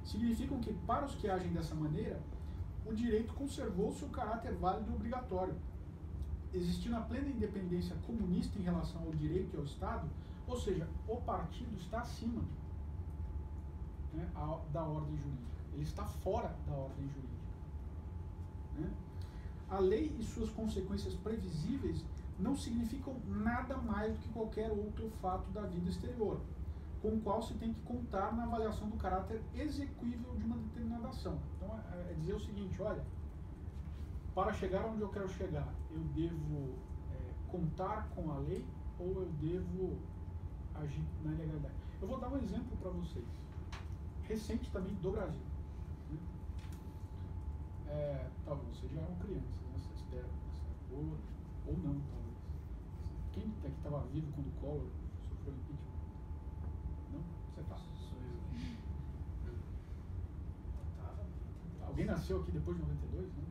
significam que, para os que agem dessa maneira, o direito conservou seu caráter válido e obrigatório. Existindo a plena independência comunista em relação ao direito e ao Estado, ou seja, o partido está acima né, da ordem jurídica. Ele está fora da ordem jurídica. né? A lei e suas consequências previsíveis não significam nada mais do que qualquer outro fato da vida exterior, com o qual se tem que contar na avaliação do caráter execuível de uma determinada ação. Então, é, é dizer o seguinte: olha, para chegar onde eu quero chegar, eu devo é, contar com a lei ou eu devo agir na ilegalidade? Eu vou dar um exemplo para vocês, recente também do Brasil. É, talvez vocês já eram crianças, né? Vocês espero, ou, ou não, talvez. Quem aqui estava vivo quando o Collor sofreu impeachment? Não? Você tá. Tava. Alguém nasceu aqui depois de 92, né?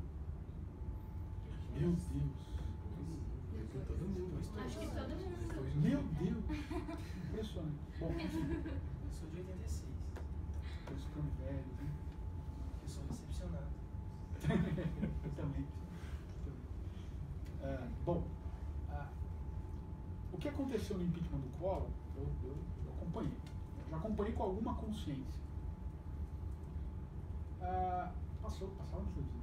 Meu Deus. Todo mundo. Acho que todo mundo. Meu Deus. Impressionante. Bom, Eu sou de 86. eu ficando velho, né? Eu sou recepcionado. Eu também. Ah, bom, ah, o que aconteceu no impeachment do Collor Eu, eu, eu acompanhei. Eu já acompanhei com alguma consciência. Ah, passou, no televisão.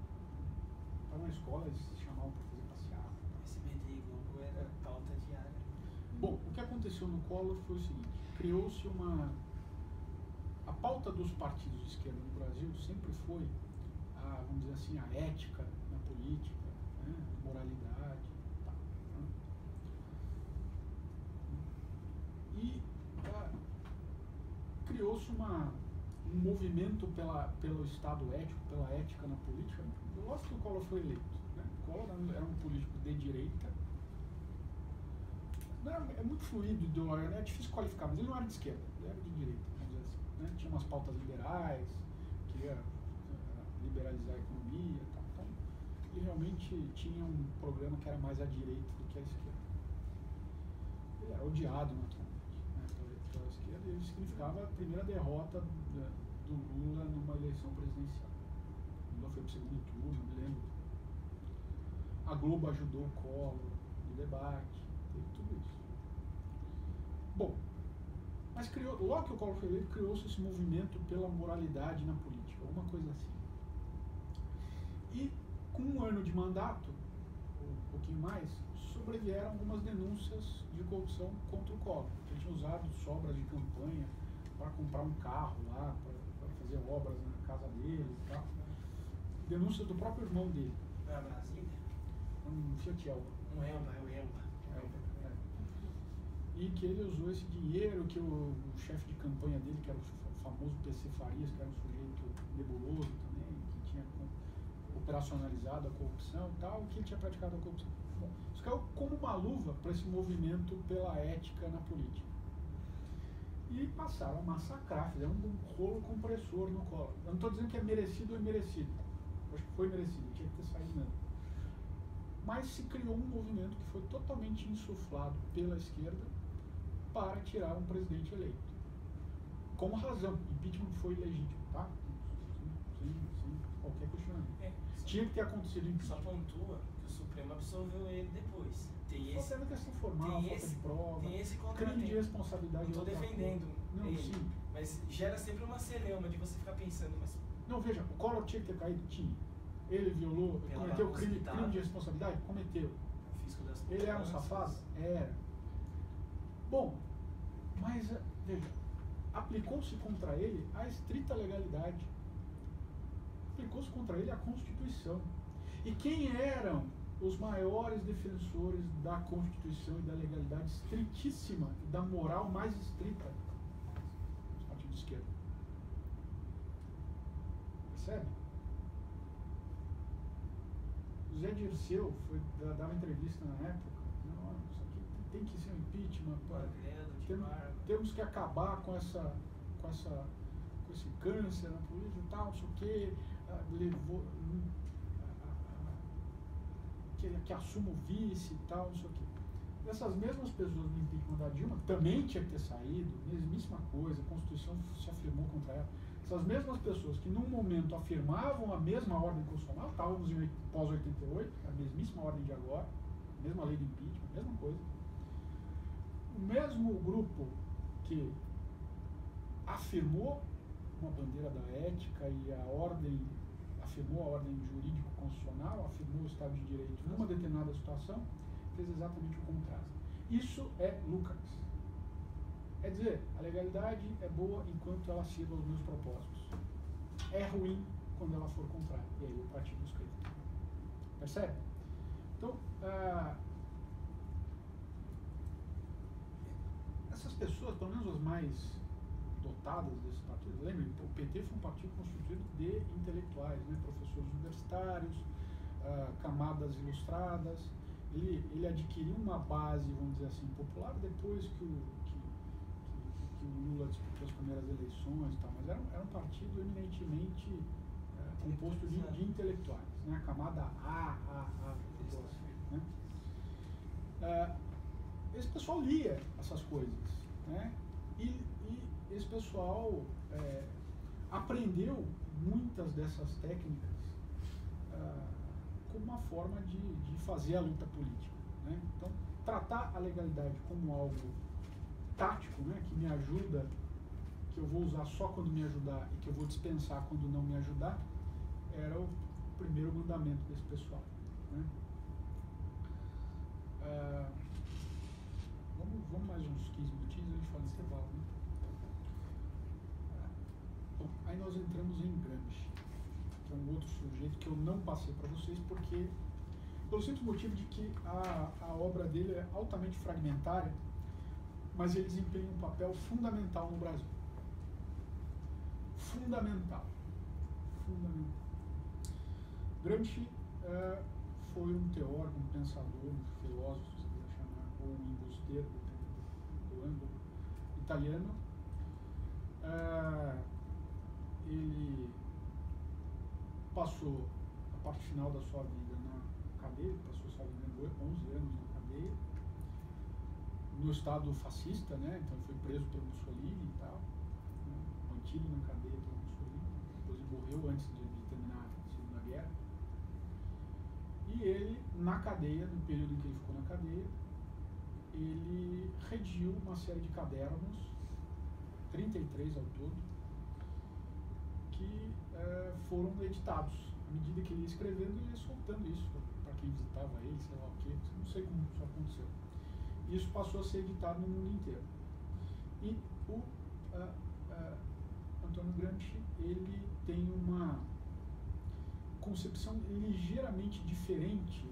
Estava na escola, eles se chamavam para fazer passeata. SBT e Globo era pauta diária. Bom, o que aconteceu no Collor foi o seguinte: criou-se uma. A pauta dos partidos de esquerda no Brasil sempre foi, a, vamos dizer assim, a ética na política, né, moralidade. Tá? E criou-se uma, um movimento pela, pelo Estado ético, pela ética na política. Lógico que o Collor foi eleito. Né? O Collor era um- político de direita, não é muito fluido, ideológico, né? é difícil qualificar, mas ele não era de esquerda, ele era de direita, assim. Né? Tinha umas pautas liberais, queria liberalizar a economia e tal. Então, ele realmente tinha um programa que era mais à direita do que à esquerda. Ele era odiado naturalmente né, pela, pela esquerda e isso significava a primeira derrota do Lula numa eleição presidencial. O Lula foi para o segundo turno, me lembro. A Globo ajudou o Collor no debate, teve tudo isso. Bom, mas criou, logo que o Collor foi eleito, criou-se esse movimento pela moralidade na política, alguma coisa assim. E com um ano de mandato, um pouquinho mais, sobrevieram algumas denúncias de corrupção contra o Collor. Ele tinha usado sobras de campanha para comprar um carro lá, para fazer obras na casa dele e tal. Denúncias do próprio irmão dele, Pra Brasília? um Fiat Elba. Um Elba, é o Elba. É, é. E que ele usou esse dinheiro, que o, o chefe de campanha dele, que era o fa- famoso PC Farias, que era um sujeito nebuloso com- operacionalizado a corrupção e tal, que ele tinha praticado a corrupção. Bom, isso caiu como uma luva para esse movimento pela ética na política. E passaram a massacrar, fizeram um rolo compressor no colo. Eu não estou dizendo que é merecido ou imerecido. Acho que foi merecido, tinha que ter saído mesmo mas se criou um movimento que foi totalmente insuflado pela esquerda para tirar um presidente eleito. Com razão, impeachment foi ilegítimo, tá? Sem, sem, sem qualquer questionamento. É, só- Tinha que ter acontecido Só impeachment. pontua que o Supremo absolveu ele depois. Tem Só esse, teve questão formal, tem falta esse- de prova, tem esse crime de responsabilidade. Não tô é defendendo. Não, ele, sim. mas gera sempre uma celeuma de você ficar pensando, mas Não, veja, o Collor tinha que ter caído? Tinha. Ele violou, Pela cometeu crime, tava. crime de responsabilidade? Cometeu. Ele era um safado? Era. Bom, mas veja, aplicou-se contra ele a estrita legalidade. Aplicou-se contra ele a Constituição. E quem eram os maiores defensores da Constituição e da legalidade estritíssima e da moral mais estrita? Os partidos de esquerda. Percebe? Zé Dirceu foi, da- dava entrevista na época. Não, isso aqui tem que ser um impeachment. pá. Magrelo, de Tem- barba. temos que acabar com essa, com essa, com esse câncer na política e tal, não sei o quê. Levou, que, que assuma o vice e tal, não sei o quê. Essas mesmas pessoas no impeachment da Dilma também tinha que ter saído, mesmíssima coisa, a Constituição se afirmou contra ela. Essas mesmas pessoas que num momento afirmavam a mesma ordem constitucional, estávamos em oit- pós-88, a mesmíssima ordem de agora, mesma lei do impeachment, mesma coisa. O mesmo grupo que afirmou uma bandeira da ética e a ordem, afirmou a ordem jurídico-constitucional, afirmou o Estado de Direito numa determinada situação, fez exatamente o contrário. Isso é Lucas. É dizer, a legalidade é boa enquanto ela sirva aos meus propósitos. É ruim quando ela for contrária. E aí eu pratico os crimes. Percebe? Então, ah, essas pessoas, pelo menos as mais dotadas desse partido, lembrem, o PT foi um partido constituído de intelectuais, né, professores universitários, ah, camadas ilustradas. Ele, ele adquiriu uma base, vamos dizer assim, popular depois que o, que, que, que o Lula disputou as primeiras eleições e tal, mas era, um- era um partido eminentemente ah, composto de, de intelectuais, né, a camada A, A, A, população, né. Ah, esse pessoal lia essas coisas, né? E esse pessoal é, aprendeu muitas dessas técnicas ah, como uma forma de, de fazer a luta política, né? Então, tratar a legalidade como algo tático, né, que me ajuda, que eu vou usar só quando me ajudar e que eu vou dispensar quando não me ajudar, era o primeiro mandamento desse pessoal. Né? Ah, vamos, vamos mais uns 15 minutinhos e a gente fala intervalo. Né? Bom, aí nós entramos em Gramsci, que é um outro sujeito que eu não passei para vocês porque pelo simples motivo de que a, a obra dele é altamente fragmentária, mas ele desempenha um papel fundamental no Brasil. Fundamental. Fundamental. Gramsci uh, foi um teórico, um pensador, um filósofo, se quiser chamar, ou um embusteiro, do ângulo, italiano. Uh, ele passou a parte final da sua vida na cadeia, passou, salvo engano, 11 anos na cadeia, no estado fascista, né? Então foi preso pelo Mussolini e tal, né? mantido na cadeia pelo Mussolini, depois ele morreu antes de, de terminar a Segunda Guerra. E ele, na cadeia, no período em que ele ficou na cadeia, ele redigiu uma série de cadernos, 33 ao todo, que eh, foram editados. À medida que ele ia escrevendo, ele ia soltando isso para quem visitava ele, sei lá o quê, não sei como isso aconteceu. Isso passou a ser editado no mundo inteiro. E o uh, uh, Antônio Gramsci, ele tem uma concepção ligeiramente diferente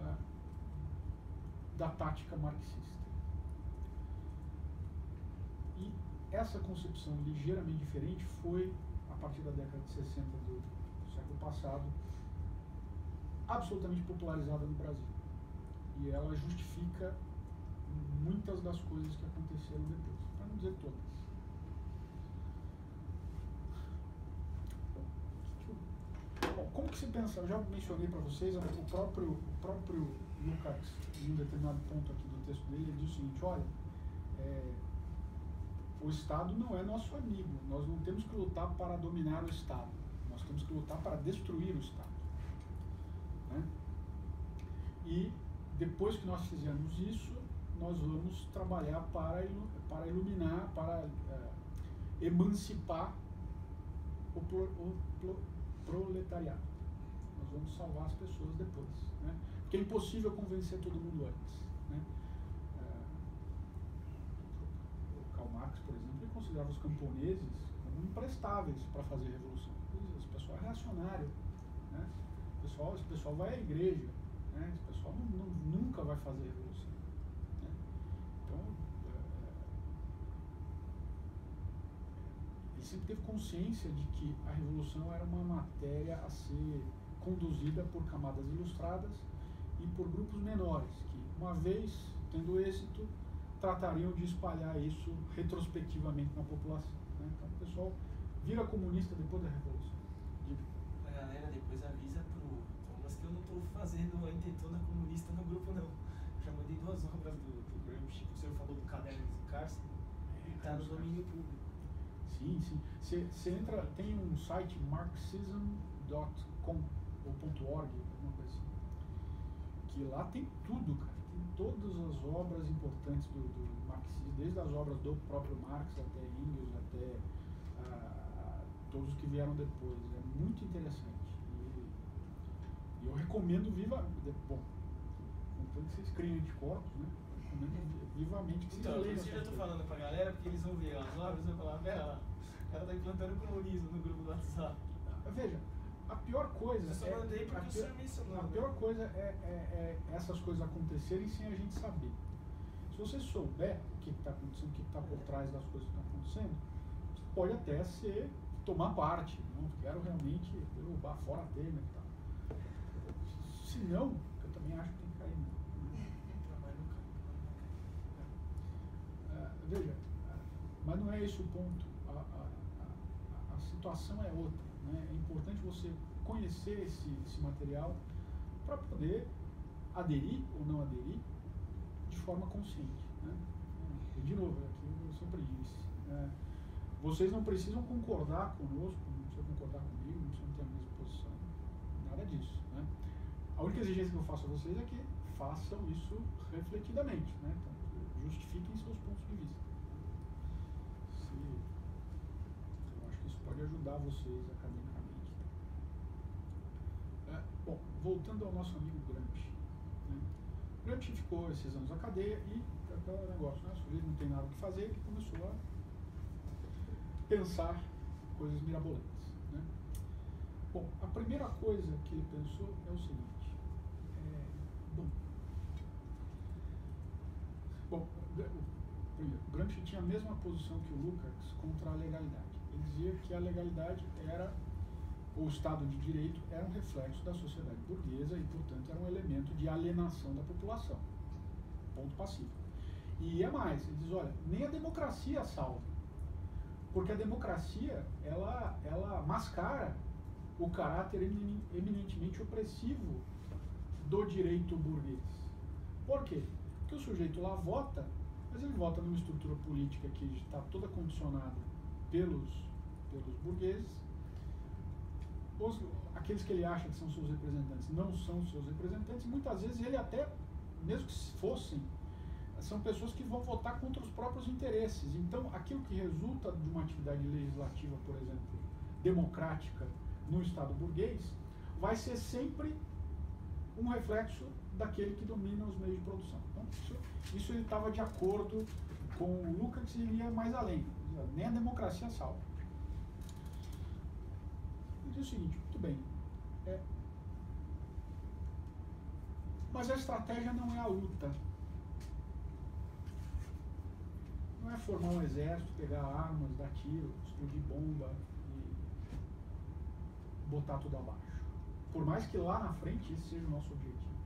uh, da tática marxista. E essa concepção ligeiramente diferente foi, a partir da década de 60 do, século passado, absolutamente popularizada no Brasil. E ela justifica muitas das coisas que aconteceram depois, para não dizer todas. Bom, como que se pensa? Eu já mencionei para vocês, o próprio, o próprio Lucas, em um determinado ponto aqui do texto dele, ele diz o seguinte, olha, é, o Estado não é nosso amigo, nós não temos que lutar para dominar o Estado, nós temos que lutar para destruir o Estado. Né? E depois que nós fizermos isso, nós vamos trabalhar para, para iluminar, para uh, emancipar o, pro, o pro, proletariado. Nós vamos salvar as pessoas depois. Né? Porque é impossível convencer todo mundo antes. Né? Uh, o Karl Marx, por exemplo, ele considerava os camponeses como imprestáveis para fazer revolução. Esse pessoal é reacionário. Né? O pessoal, esse pessoal vai à igreja. Né? Esse pessoal não, não, nunca vai fazer revolução. Né? Então, é, ele sempre teve consciência de que a revolução era uma matéria a ser conduzida por camadas ilustradas e por grupos menores, que, uma vez tendo êxito, tratariam de espalhar isso retrospectivamente na população. Né? Então, o pessoal vira comunista depois da revolução. Diga. A galera depois avisa pro Thomas que eu não estou fazendo a intentona comunista no grupo, não. Já mandei duas obras do, do Gramsci, o senhor falou do caderno de cárcere, e está no domínio público. Sim, sim. Você entra, tem um site marxism.com ou .org, alguma coisa assim, que lá tem tudo, cara. Todas as obras importantes do, do marxismo, desde as obras do próprio Marx até Engels, até ah, todos que vieram depois. É muito interessante. E, eu recomendo viva, bom, contanto que vocês criem anticorpos, né? Recomendo vivamente que vocês Então, por leiam isso eu coisas. falando pra galera, porque eles vão ver as obras e vão falar, pera lá, o cara tá implantando comunismo no grupo do WhatsApp. Veja, a pior coisa Eu é, mandei porque a pior, mencionou, a né? pior coisa é, é- é essas coisas acontecerem sem a gente saber. Se você souber o que está acontecendo, o que está por trás das coisas que estão acontecendo, você pode até ser, tomar parte. Não quero realmente derrubar fora a Temer e tal. Se não, eu também acho que tem que cair. Nunca. Ah, veja, mas não é esse o ponto. A- a- a situação é outra. Né? É importante você conhecer esse, esse material para poder aderir ou não aderir de forma consciente. Né? De novo, é que eu sempre disse. né? vocês não precisam concordar conosco, não precisam concordar comigo, não precisam ter a mesma posição. Nada disso. Né? A única exigência que eu faço a vocês é que façam isso refletidamente. Né? Então, justifiquem seus pontos de vista. Se, eu acho que isso pode ajudar vocês academicamente. É, bom, voltando ao nosso amigo Gramsci. Né? Gramsci ficou esses anos na cadeia e aquele negócio, né? Sujeito não tem nada o que fazer, ele começou a pensar coisas mirabolantes. Né? Bom, a primeira coisa que ele pensou é o seguinte. É, bom, bom, primeiro, Gramsci tinha a mesma posição que o Lukács contra a legalidade. Ele dizia que a legalidade era, o Estado de Direito era um reflexo da sociedade burguesa e, portanto, era um elemento de alienação da população. Ponto pacífico. E é mais, ele diz, olha, nem a democracia salva. Porque a democracia, ela, ela mascara o caráter eminentemente opressivo do direito burguês. Por quê? Porque o sujeito lá vota, mas ele vota numa estrutura política que está toda condicionada pelos, pelos burgueses. Os, aqueles que ele acha que são seus representantes não são seus representantes, muitas vezes ele até, mesmo que fossem são pessoas que vão votar contra os próprios interesses. Então, aquilo que resulta de uma atividade legislativa, por exemplo, democrática no Estado burguês, vai ser sempre um reflexo daquele que domina os meios de produção. Então, isso, isso ele estava de acordo com o Lucas e iria mais além. Nem a democracia salva. Diz o seguinte, muito bem, é, mas a estratégia não é a luta, Não é formar um exército, pegar armas, dar tiro, explodir bomba e botar tudo abaixo. Por mais que lá na frente esse seja o nosso objetivo.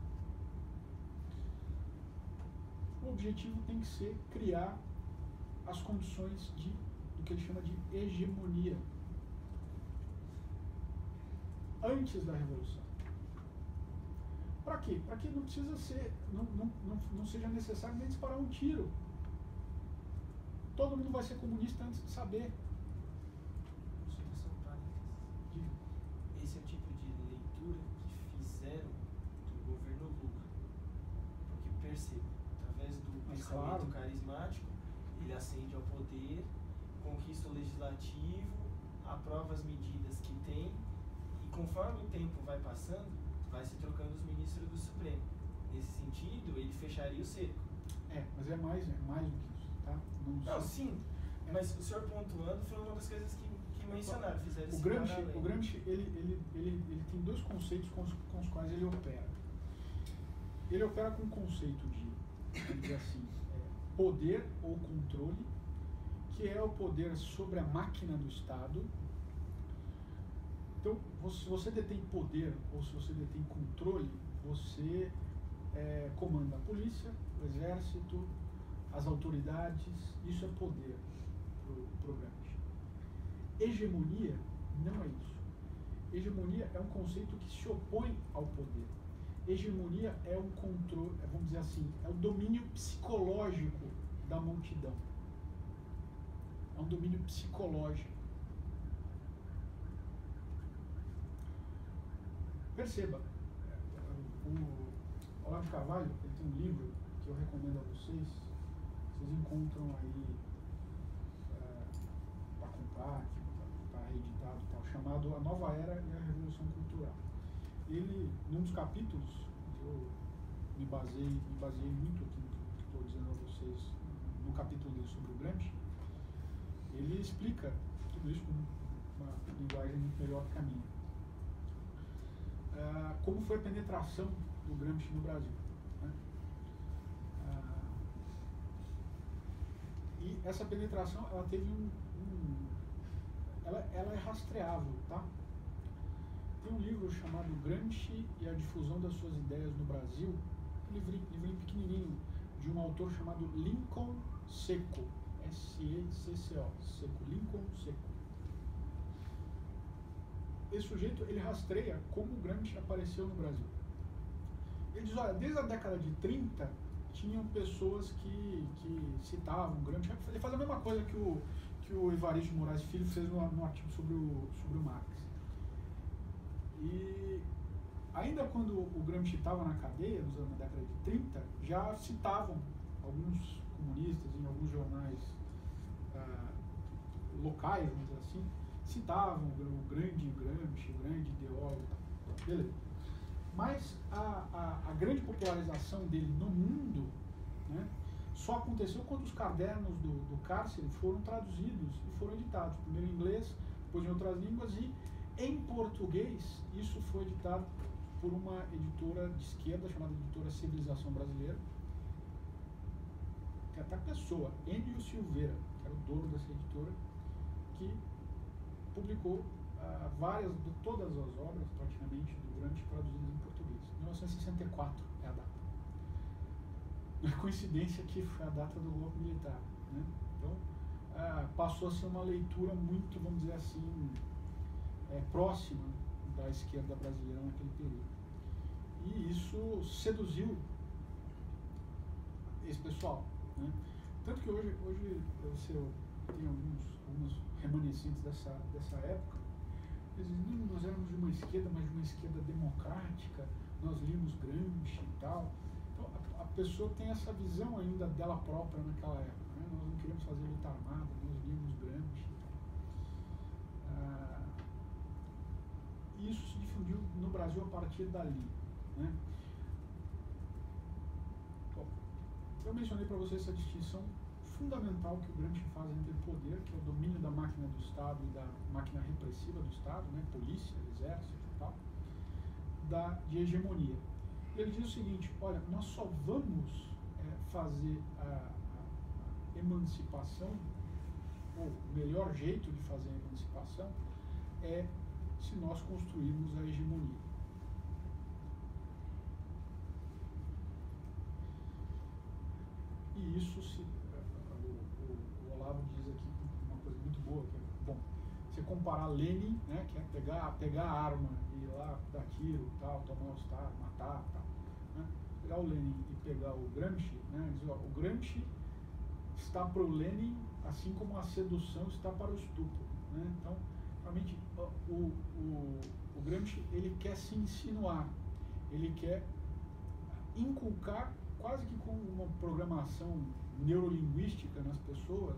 O objetivo tem que ser criar as condições de, do que ele chama de hegemonia. Antes da Revolução. Para quê? Para que não precisa ser, não, não, não, não seja necessário nem disparar um tiro Todo mundo vai ser comunista antes de saber. Esse é o tipo de leitura que fizeram do governo Lula. Porque perceba, através do pensamento claro. carismático, ele ascende ao poder, conquista o legislativo, aprova as medidas que tem, conforme o tempo vai passando, vai se trocando os ministros do Supremo. Nesse sentido, ele fecharia o cerco. É, mas é mais, é mais do que Tá? Não, não sim, mas o senhor pontuando foi uma das coisas que, que mencionaram, fizeram o Gramsci, o Gramsci ele, ele, ele, ele tem dois conceitos com os, com os quais ele opera. Ele opera com o conceito de, dizer assim, é, poder ou controle, que é o poder sobre a máquina do Estado. Então, se você detém poder ou se você detém controle, você é, comanda a polícia, o exército, as autoridades, isso é poder para o Gramsci. Hegemonia não é isso. Hegemonia é um conceito que se opõe ao poder. Hegemonia é um controle, é, vamos dizer assim, é o domínio psicológico da multidão. É um domínio psicológico. Perceba, o Olavo Carvalho ele tem um livro que eu recomendo a vocês, vocês encontram aí é, para comprar, está reeditado tal, chamado A Nova Era e a Revolução Cultural. Ele, num dos capítulos, eu me baseei, me baseei muito aqui no que estou dizendo a vocês, no capítulo dele sobre o Gramsci, ele explica tudo isso com uma linguagem muito melhor que a minha. É, como foi a penetração do Gramsci no Brasil. E essa penetração, ela teve um. um ela, ela é rastreável, tá? Tem um livro chamado Gramsci e a Difusão das Suas Ideias no Brasil, um livrinho, livrinho pequenininho, de um autor chamado Lincoln Seco. S-E-C-C-O, Seco, Lincoln Seco. Esse sujeito, ele rastreia como o Gramsci apareceu no Brasil. Ele diz, olha, desde a década de 30, tinham pessoas que, que citavam Gramsci. Ele faz a mesma coisa que o, que o Evaristo Moraes Filho fez no, no artigo sobre o, sobre o Marx. E ainda quando o Gramsci estava na cadeia, nos anos, na década de 30, já citavam alguns comunistas, em alguns jornais ah, locais, vamos dizer assim, citavam o grande Gramsci, o grande ideólogo. Beleza. Mas a, a, a, grande popularização dele no mundo né, só aconteceu quando os cadernos do, do cárcere foram traduzidos e foram editados. Primeiro em inglês, depois em outras línguas e em português isso foi editado por uma editora de esquerda chamada Editora Civilização Brasileira, que é a pessoa, Enio Silveira, que era o dono dessa editora, que publicou ah, várias, de todas as obras praticamente do Gramsci traduzidas em português. 1964 é a data. É coincidência que foi a data do golpe militar. Né? Então, ah, passou a ser uma leitura muito, vamos dizer assim, é, próxima da esquerda brasileira naquele período. E isso seduziu esse pessoal. Né? Tanto que hoje, hoje você tem alguns, alguns remanescentes dessa, dessa época, eles dizem, nós éramos de uma esquerda, mas de uma esquerda democrática, nós líamos Gramsci e tal. Então a, a pessoa tem essa visão ainda dela própria naquela época. Né? Nós não queríamos fazer luta armada, nós líamos Gramsci e tal. Ah, isso se difundiu no Brasil a partir dali. Né? Bom, eu mencionei para vocês essa distinção fundamental que o Gramsci faz entre poder, que é o domínio da máquina do Estado e da máquina repressiva do Estado, né, polícia, exército e tal, da, de hegemonia. Ele diz o seguinte, olha, nós só vamos é, fazer a, a, emancipação, ou o melhor jeito de fazer a emancipação é se nós construirmos a hegemonia. E isso se Olavo diz aqui uma coisa muito boa, que é, bom, você comparar Lenin, né, que é pegar, pegar a arma e ir lá dar tiro, tal, tomar o Estado, matar, tal, né, pegar o Lenin e pegar o Gramsci, né, diz, ó, o Gramsci está para o Lenin assim como a sedução está para o estupro, né, então, realmente, o, o, o Gramsci, ele quer se insinuar, ele quer inculcar quase que com uma programação neurolinguística nas pessoas,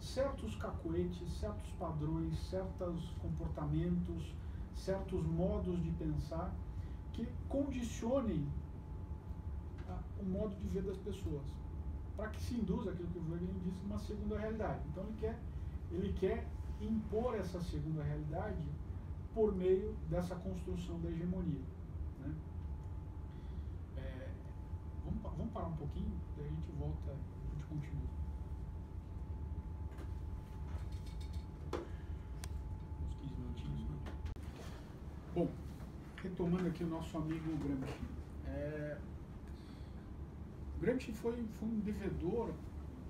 certos cacoetes, certos padrões, certos comportamentos, certos modos de pensar que condicionem ah, o modo de ver das pessoas, para que se induza aquilo que o Wegener disse, uma segunda realidade. Então ele quer, ele quer impor essa segunda realidade por meio dessa construção da hegemonia. Né? É, vamos, vamos parar um pouquinho, daí a gente volta, a gente continua. Bom, retomando aqui o nosso amigo Gramsci. É, Gramsci foi, foi um devedor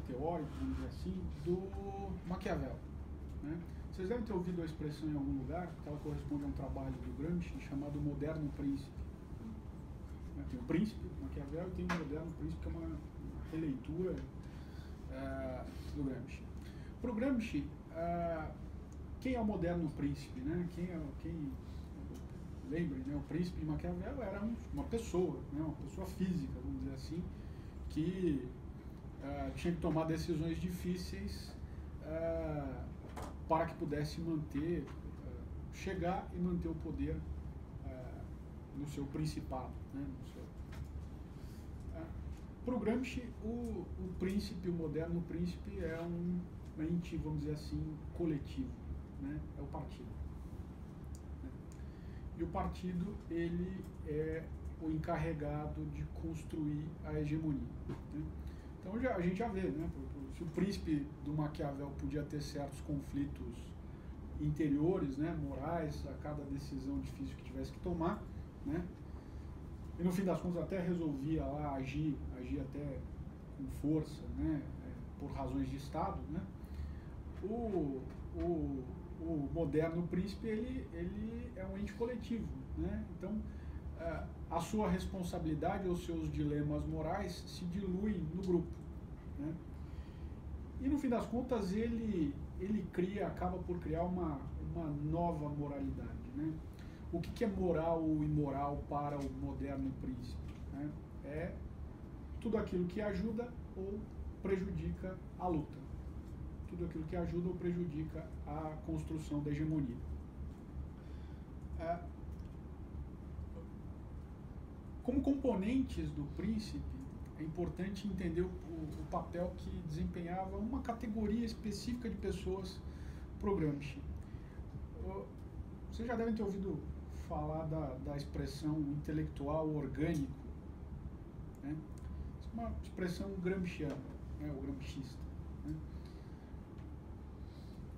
teórico, vamos dizer assim, do Maquiavel. Né? Vocês devem ter ouvido a expressão em algum lugar, que ela corresponde a um trabalho do Gramsci chamado Moderno Príncipe. Né? Tem o Príncipe, Maquiavel, e tem o Moderno Príncipe, que é uma, releitura uh, do Gramsci. Para o Gramsci, uh, quem é o Moderno Príncipe? Né? Quem, é, quem lembrem, né, o príncipe de Maquiavel era um, uma pessoa, né, uma pessoa física, vamos dizer assim, que uh, tinha que tomar decisões difíceis uh, para que pudesse manter, uh, chegar e manter o poder no seu principado. Né, seu, para o Gramsci, o, o príncipe, o moderno príncipe, é um ente, vamos dizer assim, coletivo, né, é o partido. E o partido, ele é o encarregado de construir a hegemonia. Né? Então já, a gente já vê, né? Se o príncipe do Maquiavel podia ter certos conflitos interiores, né, morais, a cada decisão difícil que tivesse que tomar, né? E no fim das contas até resolvia lá agir, agir até com força, né, é, por razões de Estado, né? O, o, o moderno príncipe ele, ele é um ente coletivo, né? Então a sua responsabilidade ou seus dilemas morais se diluem no grupo, né? E no fim das contas ele ele cria, acaba por criar uma, uma nova moralidade, né? O que, que é moral ou imoral para o moderno príncipe? Né? É tudo aquilo que ajuda ou prejudica a luta. Tudo aquilo que ajuda ou prejudica a construção da hegemonia. É, como componentes do príncipe, é importante entender o, o, papel que desempenhava uma categoria específica de pessoas Gramsci. Vocês já devem ter ouvido falar da, da expressão intelectual orgânico. Né? É uma expressão gramsciana, né? o gramscista.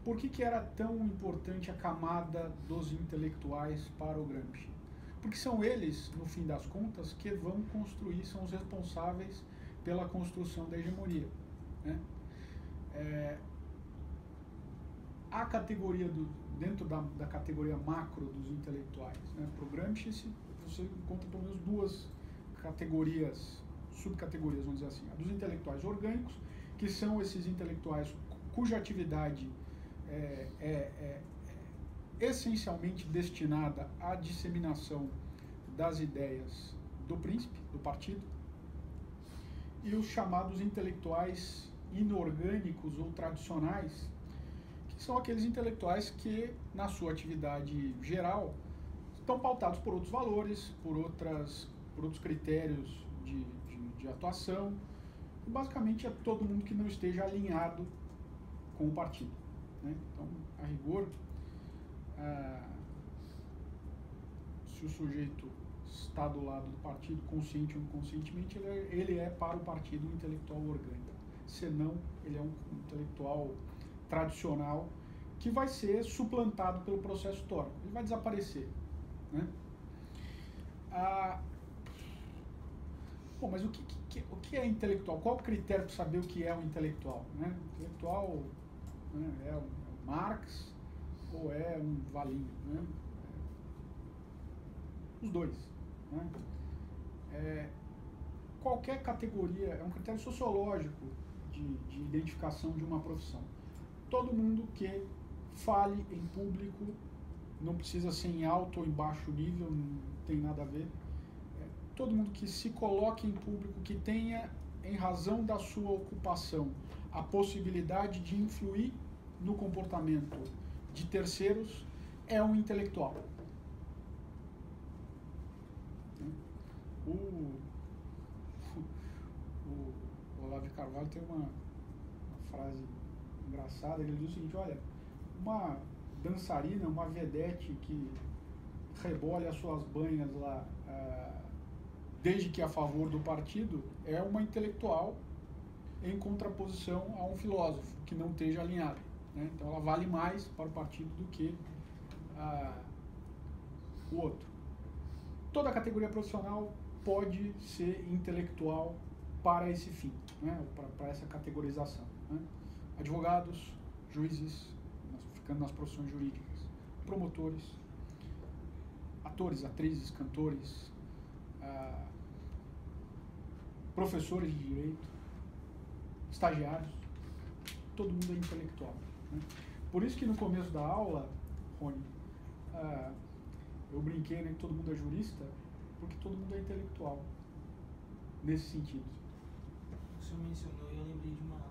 Por que, que era tão importante a camada dos intelectuais para o Gramsci? Porque são eles, no fim das contas, que vão construir, são os responsáveis pela construção da hegemonia. Né? É, a categoria do, dentro da, da categoria macro dos intelectuais. Né? Para o Gramsci, você encontra pelo menos duas categorias, subcategorias, vamos dizer assim. A dos intelectuais orgânicos, que são esses intelectuais cuja atividade é, é, é, é essencialmente destinada à disseminação das ideias do príncipe, do partido, e os chamados intelectuais inorgânicos ou tradicionais, são aqueles intelectuais que, na sua atividade geral, estão pautados por outros valores, por, outras, por outros critérios de, de, de atuação. Basicamente é todo mundo que não esteja alinhado com o partido. Né? Então, a rigor, ah, se o sujeito está do lado do partido, consciente ou inconscientemente, ele é, ele é para o partido um intelectual orgânico. Senão, ele é um intelectual tradicional que vai ser suplantado pelo processo histórico. Ele vai desaparecer. Né? Ah, bom, mas o que, que, o que é intelectual? Qual o critério para saber o que é um intelectual? Né? Intelectual né, é um Marx ou é um Valinho? Né? Os dois. Né? É, qualquer categoria é um critério sociológico de, de identificação de uma profissão todo mundo que fale em público, não precisa ser em alto ou em baixo nível, não tem nada a ver. É, todo mundo que se coloque em público, que tenha, em razão da sua ocupação, a possibilidade de influir no comportamento de terceiros, é um intelectual. O, o, Olavo Carvalho tem uma, uma frase engraçada, ele diz o seguinte, olha, uma dançarina, uma vedete que rebole as suas banhas lá, uh, desde que a favor do partido, é uma intelectual em contraposição a um filósofo que não esteja alinhado. Né? Então ela vale mais para o partido do que uh, o outro. Toda categoria profissional pode ser intelectual para esse fim, né? para, para essa categorização. Né? advogados, juízes, ficando nas profissões jurídicas, promotores, atores, atrizes, cantores, ah, professores de direito, estagiários, todo mundo é intelectual. Né? Por isso que no começo da aula, Rony, ah, eu brinquei né, que todo mundo é jurista, porque todo mundo é intelectual, nesse sentido. O senhor mencionou e eu lembrei de uma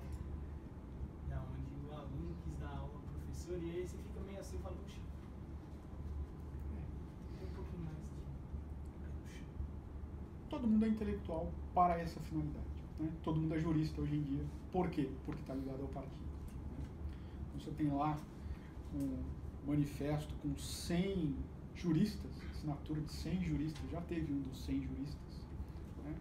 professor, e aí você fica meio assim, fala, puxa, tem um pouquinho mais de Todo mundo é intelectual para essa finalidade. Né? Todo mundo é jurista hoje em dia. Por quê? Porque está ligado ao partido. Né? Então, você tem lá um manifesto com 100 juristas, assinatura de 100 juristas, já teve um dos 100 juristas. Né?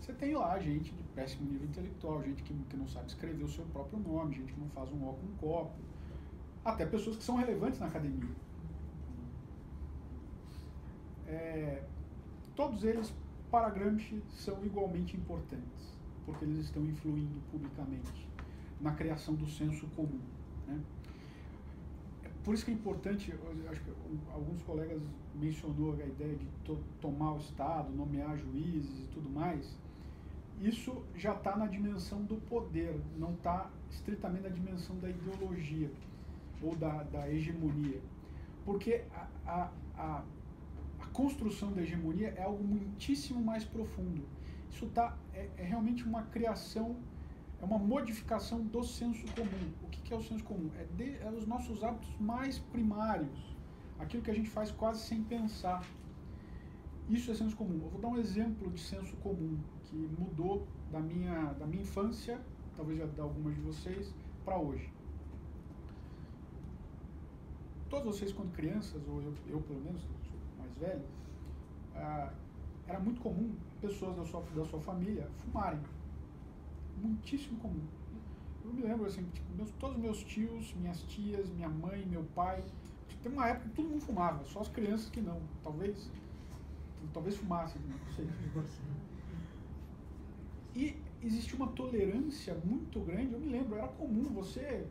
Você tem lá gente de péssimo nível intelectual, gente que, que não sabe escrever o seu próprio nome, gente que não faz um ó com um copo, até pessoas que são relevantes na academia. É, todos eles, para Gramsci, são igualmente importantes, porque eles estão influindo publicamente na criação do senso comum. Né? Por isso que é importante, acho que alguns colegas mencionou a ideia de to tomar o Estado, nomear juízes e tudo mais. Isso já está na dimensão do poder, não está estritamente na dimensão da ideologia ou da, da hegemonia. Porque a, a, a, a, construção da hegemonia é algo muitíssimo mais profundo. Isso tá, é, é realmente uma criação é uma modificação do senso comum. O que, que é o senso comum? É, de, é os nossos hábitos mais primários, aquilo que a gente faz quase sem pensar. Isso é senso comum. Eu vou dar um exemplo de senso comum que mudou da minha, da minha infância, talvez já da algumas de vocês, para hoje. Todos vocês, quando crianças, ou eu, eu pelo menos, mais velho, ah, era muito comum pessoas da sua, da sua família fumarem. Muitíssimo comum. Eu me lembro, assim, tipo, meus, todos os meus tios, minhas tias, minha mãe, meu pai. Tem uma época que todo mundo fumava, só as crianças que não. Talvez, talvez fumassem, não sei. E existia uma tolerância muito grande. Eu me lembro, era comum você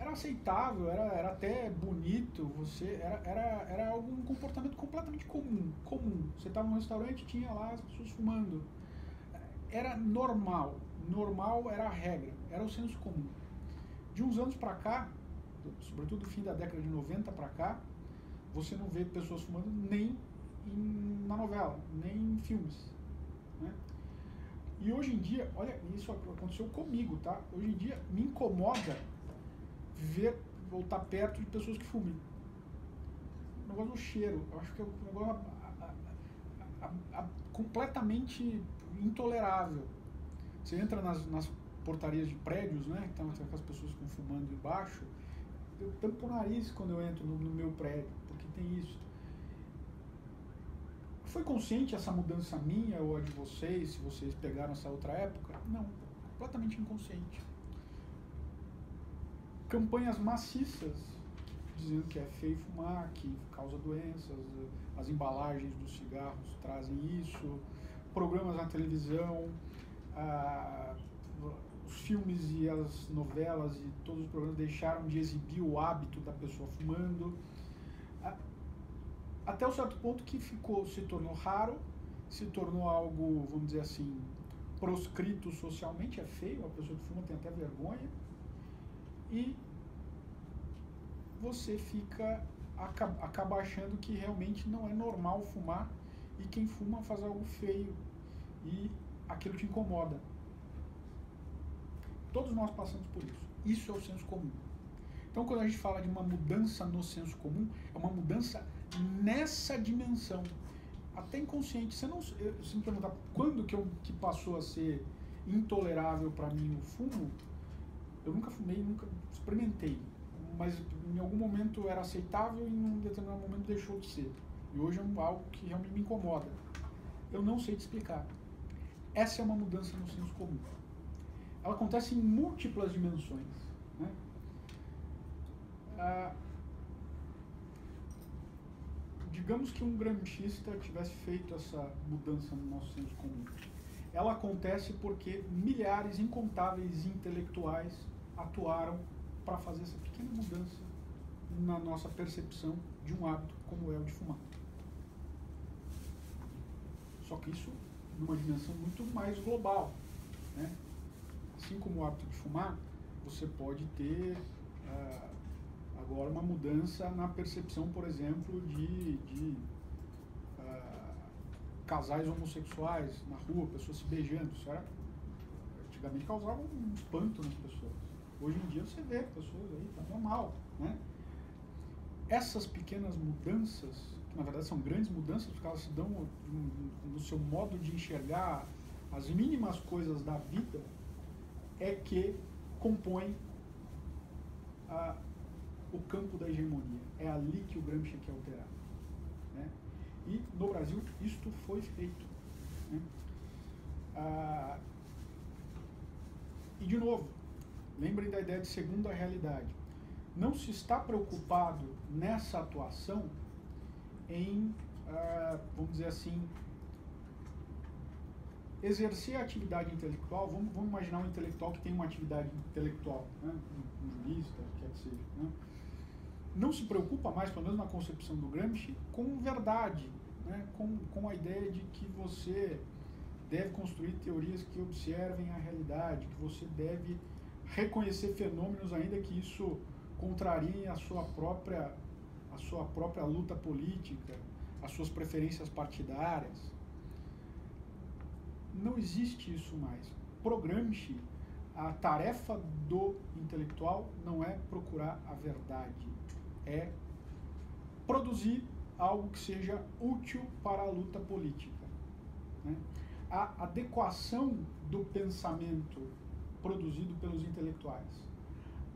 era aceitável, era, era até bonito, você era, era, era algum comportamento completamente comum, comum. Você estava num restaurante tinha lá as pessoas fumando. Era normal, normal era a regra, era o senso comum. De uns anos para cá, sobretudo do fim da década de 90 para cá, você não vê pessoas fumando nem em, na novela, nem em filmes. Né? E hoje em dia, olha, isso aconteceu comigo, tá? Hoje em dia me incomoda ver ou estar perto de pessoas que fumem. O negócio do cheiro, eu acho que é um negócio a, a, a, completamente intolerável. Você entra nas, nas portarias de prédios, né? Então, aquelas pessoas estão fumando embaixo. Eu tampo o nariz quando eu entro no, no meu prédio, porque tem isso. Foi consciente essa mudança minha ou a de vocês, se vocês pegaram essa outra época? Não, completamente inconsciente campanhas maciças dizendo que é feio fumar, que causa doenças, as embalagens dos cigarros trazem isso, programas na televisão, ah, os filmes e as novelas e todos os programas deixaram de exibir o hábito da pessoa fumando, até um certo ponto que ficou, se tornou raro, se tornou algo, vamos dizer assim, proscrito socialmente, é feio, a pessoa que fuma tem até vergonha, e você fica acaba, acaba achando que realmente não é normal fumar e quem fuma faz algo feio e aquilo te incomoda. Todos nós passamos por isso. Isso é o senso comum. Então, quando a gente fala de uma mudança no senso comum, é uma mudança nessa dimensão, até inconsciente. Você não, se me perguntar quando que, eu, que passou a ser intolerável para mim o fumo, eu nunca fumei, nunca experimentei, mas em algum momento era aceitável e em um determinado momento deixou de ser. E hoje é algo que realmente me incomoda. Eu não sei te explicar. Essa é uma mudança no senso comum. Ela acontece em múltiplas dimensões. Né? Ah, digamos que um gramscista tivesse feito essa mudança no nosso senso comum. Ela acontece porque milhares incontáveis intelectuais atuaram para fazer essa pequena mudança na nossa percepção de um hábito como é o de fumar. Só que isso numa dimensão muito mais global. Né? Assim como o hábito de fumar, você pode ter uh, agora uma mudança na percepção, por exemplo, de, de casais homossexuais na rua, pessoas se beijando. Isso era, antigamente causava um espanto nas pessoas. Hoje em dia você vê pessoas aí, tá normal. Né? Essas pequenas mudanças, que na verdade são grandes mudanças, porque elas se dão no, seu modo de enxergar as mínimas coisas da vida, é que compõem a, o campo da hegemonia. É ali que o Gramsci quer alterar. E no Brasil isto foi feito. Né? Ah, e de novo, lembrem da ideia de segunda realidade não se está preocupado nessa atuação em, uh, vamos dizer assim, exercer a atividade intelectual. Vamos, vamos, imaginar um intelectual que tem uma atividade intelectual, né? um, um jurista, quer que seja. Né? Não se preocupa mais, pelo menos na concepção do Gramsci, com verdade, né? com, com a ideia de que você deve construir teorias que observem a realidade, que você deve reconhecer fenômenos, ainda que isso contrariem a sua própria a sua própria luta política, as suas preferências partidárias. Não existe isso mais. pro Gramsci, a tarefa do intelectual não é procurar a verdade, é produzir algo que seja útil para a luta política. Né? A adequação do pensamento produzido pelos intelectuais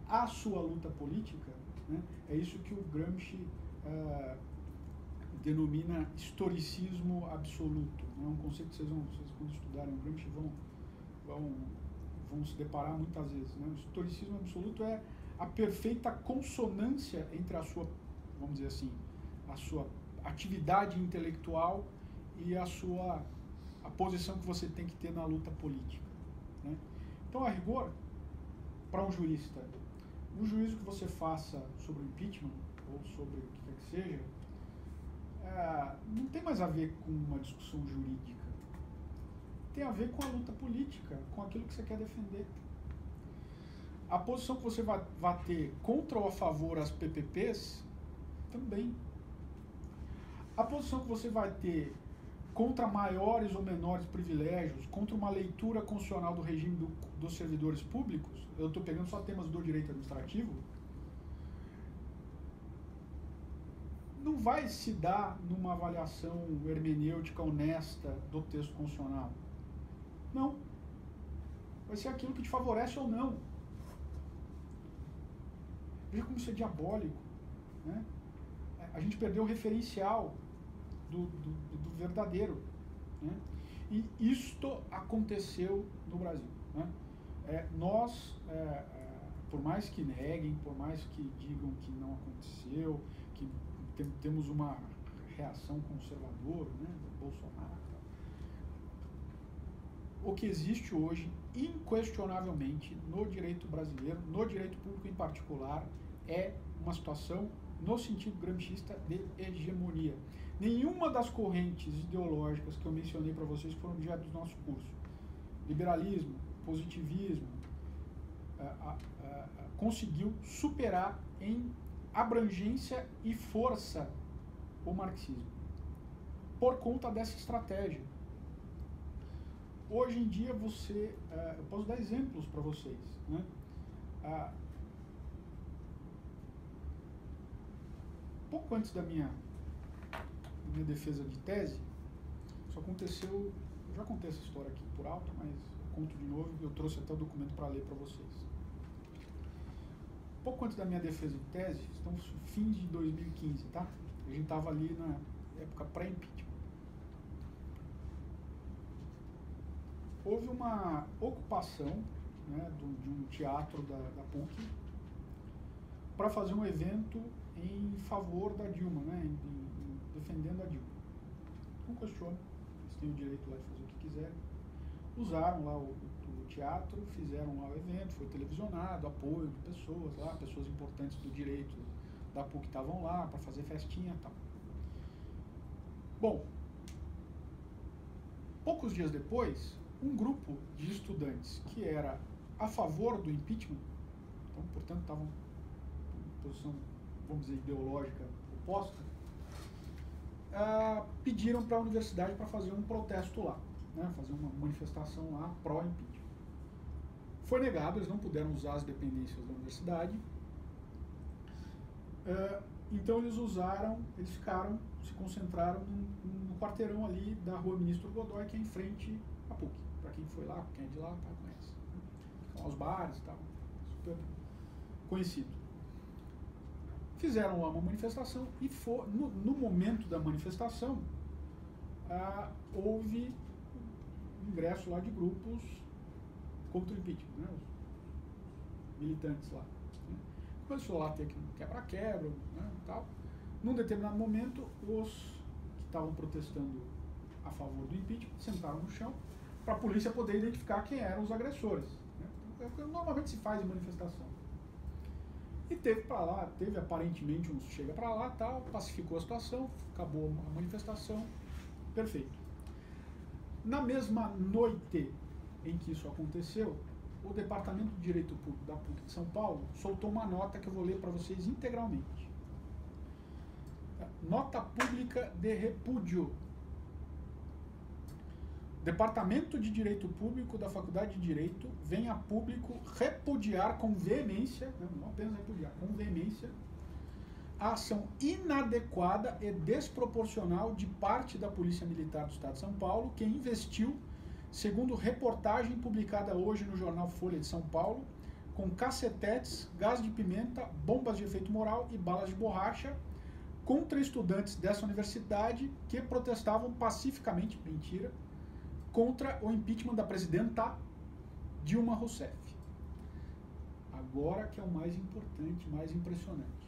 à sua luta política né? é isso que o Gramsci uh, denomina historicismo absoluto. É né? um conceito que vocês, vão, vocês quando estudarem o Gramsci vão, vão, vão se deparar muitas vezes. Né? O historicismo absoluto é a perfeita consonância entre a sua, vamos dizer assim, a sua atividade intelectual e a sua a posição que você tem que ter na luta política. Né? Então, a rigor, para um jurista, no juízo que você faça sobre o impeachment, ou sobre o que quer que seja, é, não tem mais a ver com uma discussão jurídica. Tem a ver com a luta política, com aquilo que você quer defender. A posição que você vai, vai ter contra ou a favor as PPPs, também. A posição que você vai ter contra maiores ou menores privilégios, contra uma leitura constitucional do regime do, dos servidores públicos, eu estou pegando só temas do direito administrativo, não vai se dar numa avaliação hermenêutica honesta do texto constitucional. Não. Vai ser aquilo que te favorece ou não. Veja como isso é diabólico. Né? A gente perdeu o referencial do, do, do verdadeiro. Né? E isto aconteceu no Brasil. Né? É, nós, é, é, por mais que neguem, por mais que digam que não aconteceu, que tem, temos uma reação conservadora, né, do Bolsonaro, o que existe hoje, inquestionavelmente, no direito brasileiro, no direito público em particular, é uma situação, no sentido gramscista, de hegemonia. Nenhuma das correntes ideológicas que eu mencionei para vocês foram objeto do nosso curso, liberalismo, positivismo, conseguiu superar em abrangência e força o marxismo, por conta dessa estratégia. Hoje em dia você, uh, eu posso dar exemplos para vocês, né? Uh, pouco antes da minha minha defesa de tese, isso aconteceu, eu já contei essa história aqui por alto, mas conto de novo, eu trouxe até o documento para ler para vocês. Pouco antes da minha defesa de tese, estamos fins de 2015, tá? A gente estava ali na época pré-impeachment. Houve uma ocupação né, de um teatro da, da PUC para fazer um evento em favor da Dilma, né, em, em, defendendo a Dilma. Não questiono, eles têm o direito lá de fazer o que quiserem. Usaram lá o, o teatro, fizeram lá o evento, foi televisionado, apoio de pessoas lá, pessoas importantes do direito da PUC estavam lá para fazer festinha e tal. Bom, poucos dias depois, um grupo de estudantes que era a favor do impeachment, então, portanto, estavam em posição vamos dizer, ideológica oposta, uh, pediram para a universidade para fazer um protesto lá, né, fazer uma manifestação lá pró-impeachment. Foi negado, eles não puderam usar as dependências da universidade. Uh, então eles usaram, eles ficaram, se concentraram no, quarteirão ali da rua Ministro Godoy, que é em frente à PUC. Para quem foi lá, quem é de lá, tá, conhece. Então, os bares e tal, super conhecido fizeram lá uma manifestação e for, no, no momento da manifestação ah, houve ingresso lá de grupos contra o impeachment, né, os militantes lá. Né. Começou lá a ter quebra-quebra né, tal. Num determinado momento, os que estavam protestando a favor do impeachment sentaram no chão para a polícia poder identificar quem eram os agressores. Né. É o que normalmente se faz em manifestação. E teve para lá, teve aparentemente um chega para lá, tal, pacificou a situação, acabou a manifestação, perfeito. Na mesma noite em que isso aconteceu, o Departamento de Direito Público da PUC de São Paulo soltou uma nota que eu vou ler para vocês integralmente. Nota pública de repúdio. Departamento de Direito Público da Faculdade de Direito vem a público repudiar com veemência, né, não apenas repudiar, com veemência, a ação inadequada e desproporcional de parte da Polícia Militar do Estado de São Paulo, que investiu, segundo reportagem publicada hoje no jornal Folha de São Paulo, com cacetetes, gás de pimenta, bombas de efeito moral e balas de borracha contra estudantes dessa universidade que protestavam pacificamente, mentira, contra o impeachment da presidenta Dilma Rousseff. Agora que é o mais importante, mais impressionante.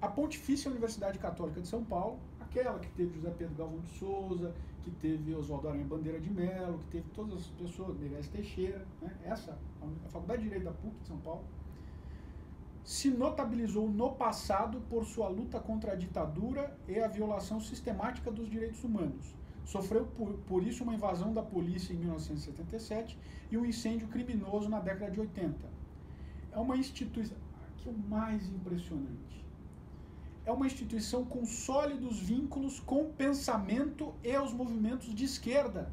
A Pontifícia Universidade Católica de São Paulo, aquela que teve José Pedro Galvão de Souza, que teve Oswaldo Aranha Bandeira de Melo, que teve todas as pessoas, Meirelles Teixeira, né? essa, a Faculdade de Direito da PUC de São Paulo, se notabilizou no passado por sua luta contra a ditadura e a violação sistemática dos direitos humanos. Sofreu por, por isso uma invasão da polícia em 1977 e um incêndio criminoso na década de 80. É uma instituição. Aqui é o mais impressionante é uma instituição com sólidos vínculos com o pensamento e os movimentos de esquerda.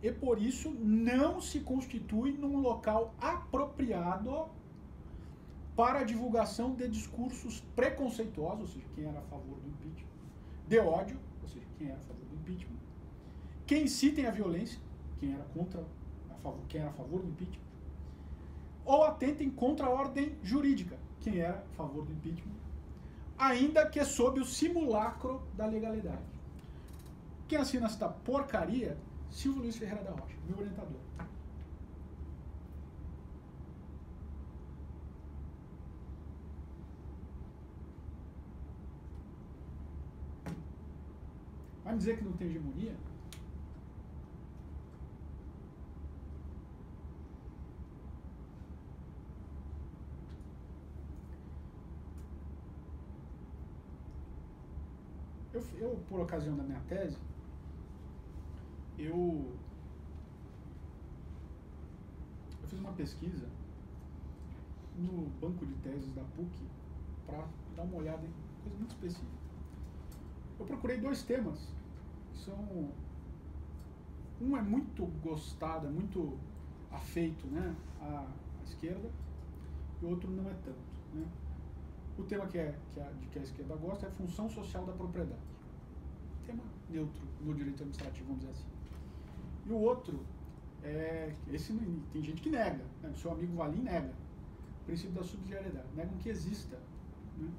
E por isso não se constitui num local apropriado para a divulgação de discursos preconceituosos, ou seja, quem era a favor do impeachment, de ódio, quem era a favor do impeachment, quem incitem a violência, quem era contra, a favor, quem era a favor do impeachment, ou atentem contra a ordem jurídica, quem era a favor do impeachment, ainda que sob o simulacro da legalidade. Quem assina esta porcaria? Silvio Luiz Ferreira da Rocha, meu orientador. Vai me dizer que não tem hegemonia? Eu, eu, por ocasião da minha tese, eu, eu fiz uma pesquisa no banco de teses da PUC para dar uma olhada em coisa muito específica. Eu procurei dois temas são um é muito gostado, é muito afeito né, à, esquerda, e o outro não é tanto. Né? O tema que, é, que, a, de que a esquerda gosta é a função social da propriedade. Tema neutro no direito administrativo, vamos dizer assim. E o outro, é, esse tem gente que nega, né? o seu amigo Valim nega. O princípio da subsidiariedade, negam que exista. Né?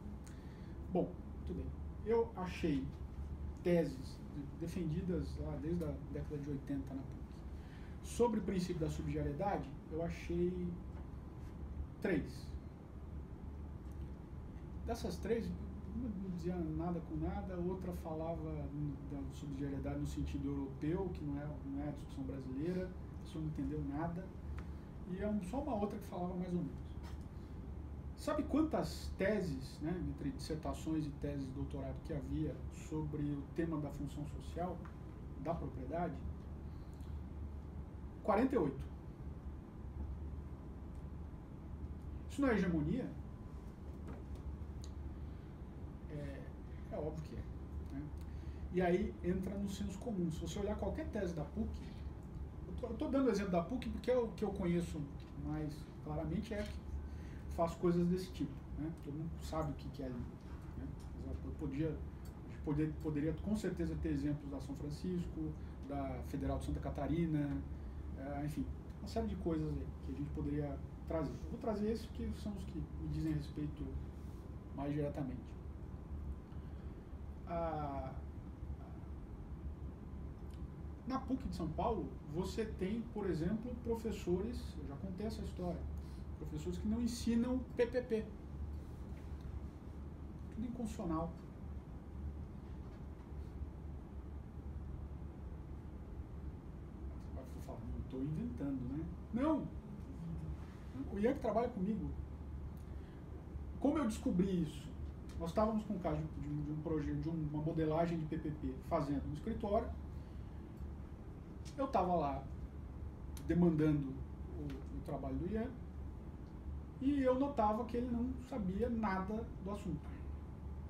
Bom, tudo bem. Eu achei teses defendidas lá desde a década de 80 na PUC. Sobre o princípio da subsidiariedade, eu achei três Dessas três, uma não dizia nada com nada, outra falava da subsidiariedade no sentido europeu, que não é, não é a discussão brasileira, a pessoa não entendeu nada, e é só uma outra que falava mais ou menos. Sabe quantas teses, né, entre dissertações e teses de doutorado que havia sobre o tema da função social da propriedade? 48. Isso não é hegemonia? É óbvio que é. Né? E aí entra no senso comum. Se você olhar qualquer tese da PUC, eu estou dando o exemplo da PUC porque é o que eu conheço mais claramente é que faço coisas desse tipo. Né? Todo mundo sabe o que, é ali. Né? Eu podia, poder, poderia com certeza ter exemplos da São Francisco, da Federal de Santa Catarina, é, enfim, uma série de coisas que a gente poderia trazer. Eu vou trazer esses que são os que me dizem respeito mais diretamente a, na PUC de São Paulo, você tem, por exemplo, professores, eu já contei essa história, professores que não ensinam PPP. Tudo inconstitucional. Vai falar, não estou inventando, né? Não! O Ian que trabalha comigo. Como eu descobri isso? Nós estávamos com um caso de, de, de um projeto, de uma modelagem de PPP fazendo no escritório. Eu estava lá demandando o, o, trabalho do Ian e eu notava que ele não sabia nada do assunto.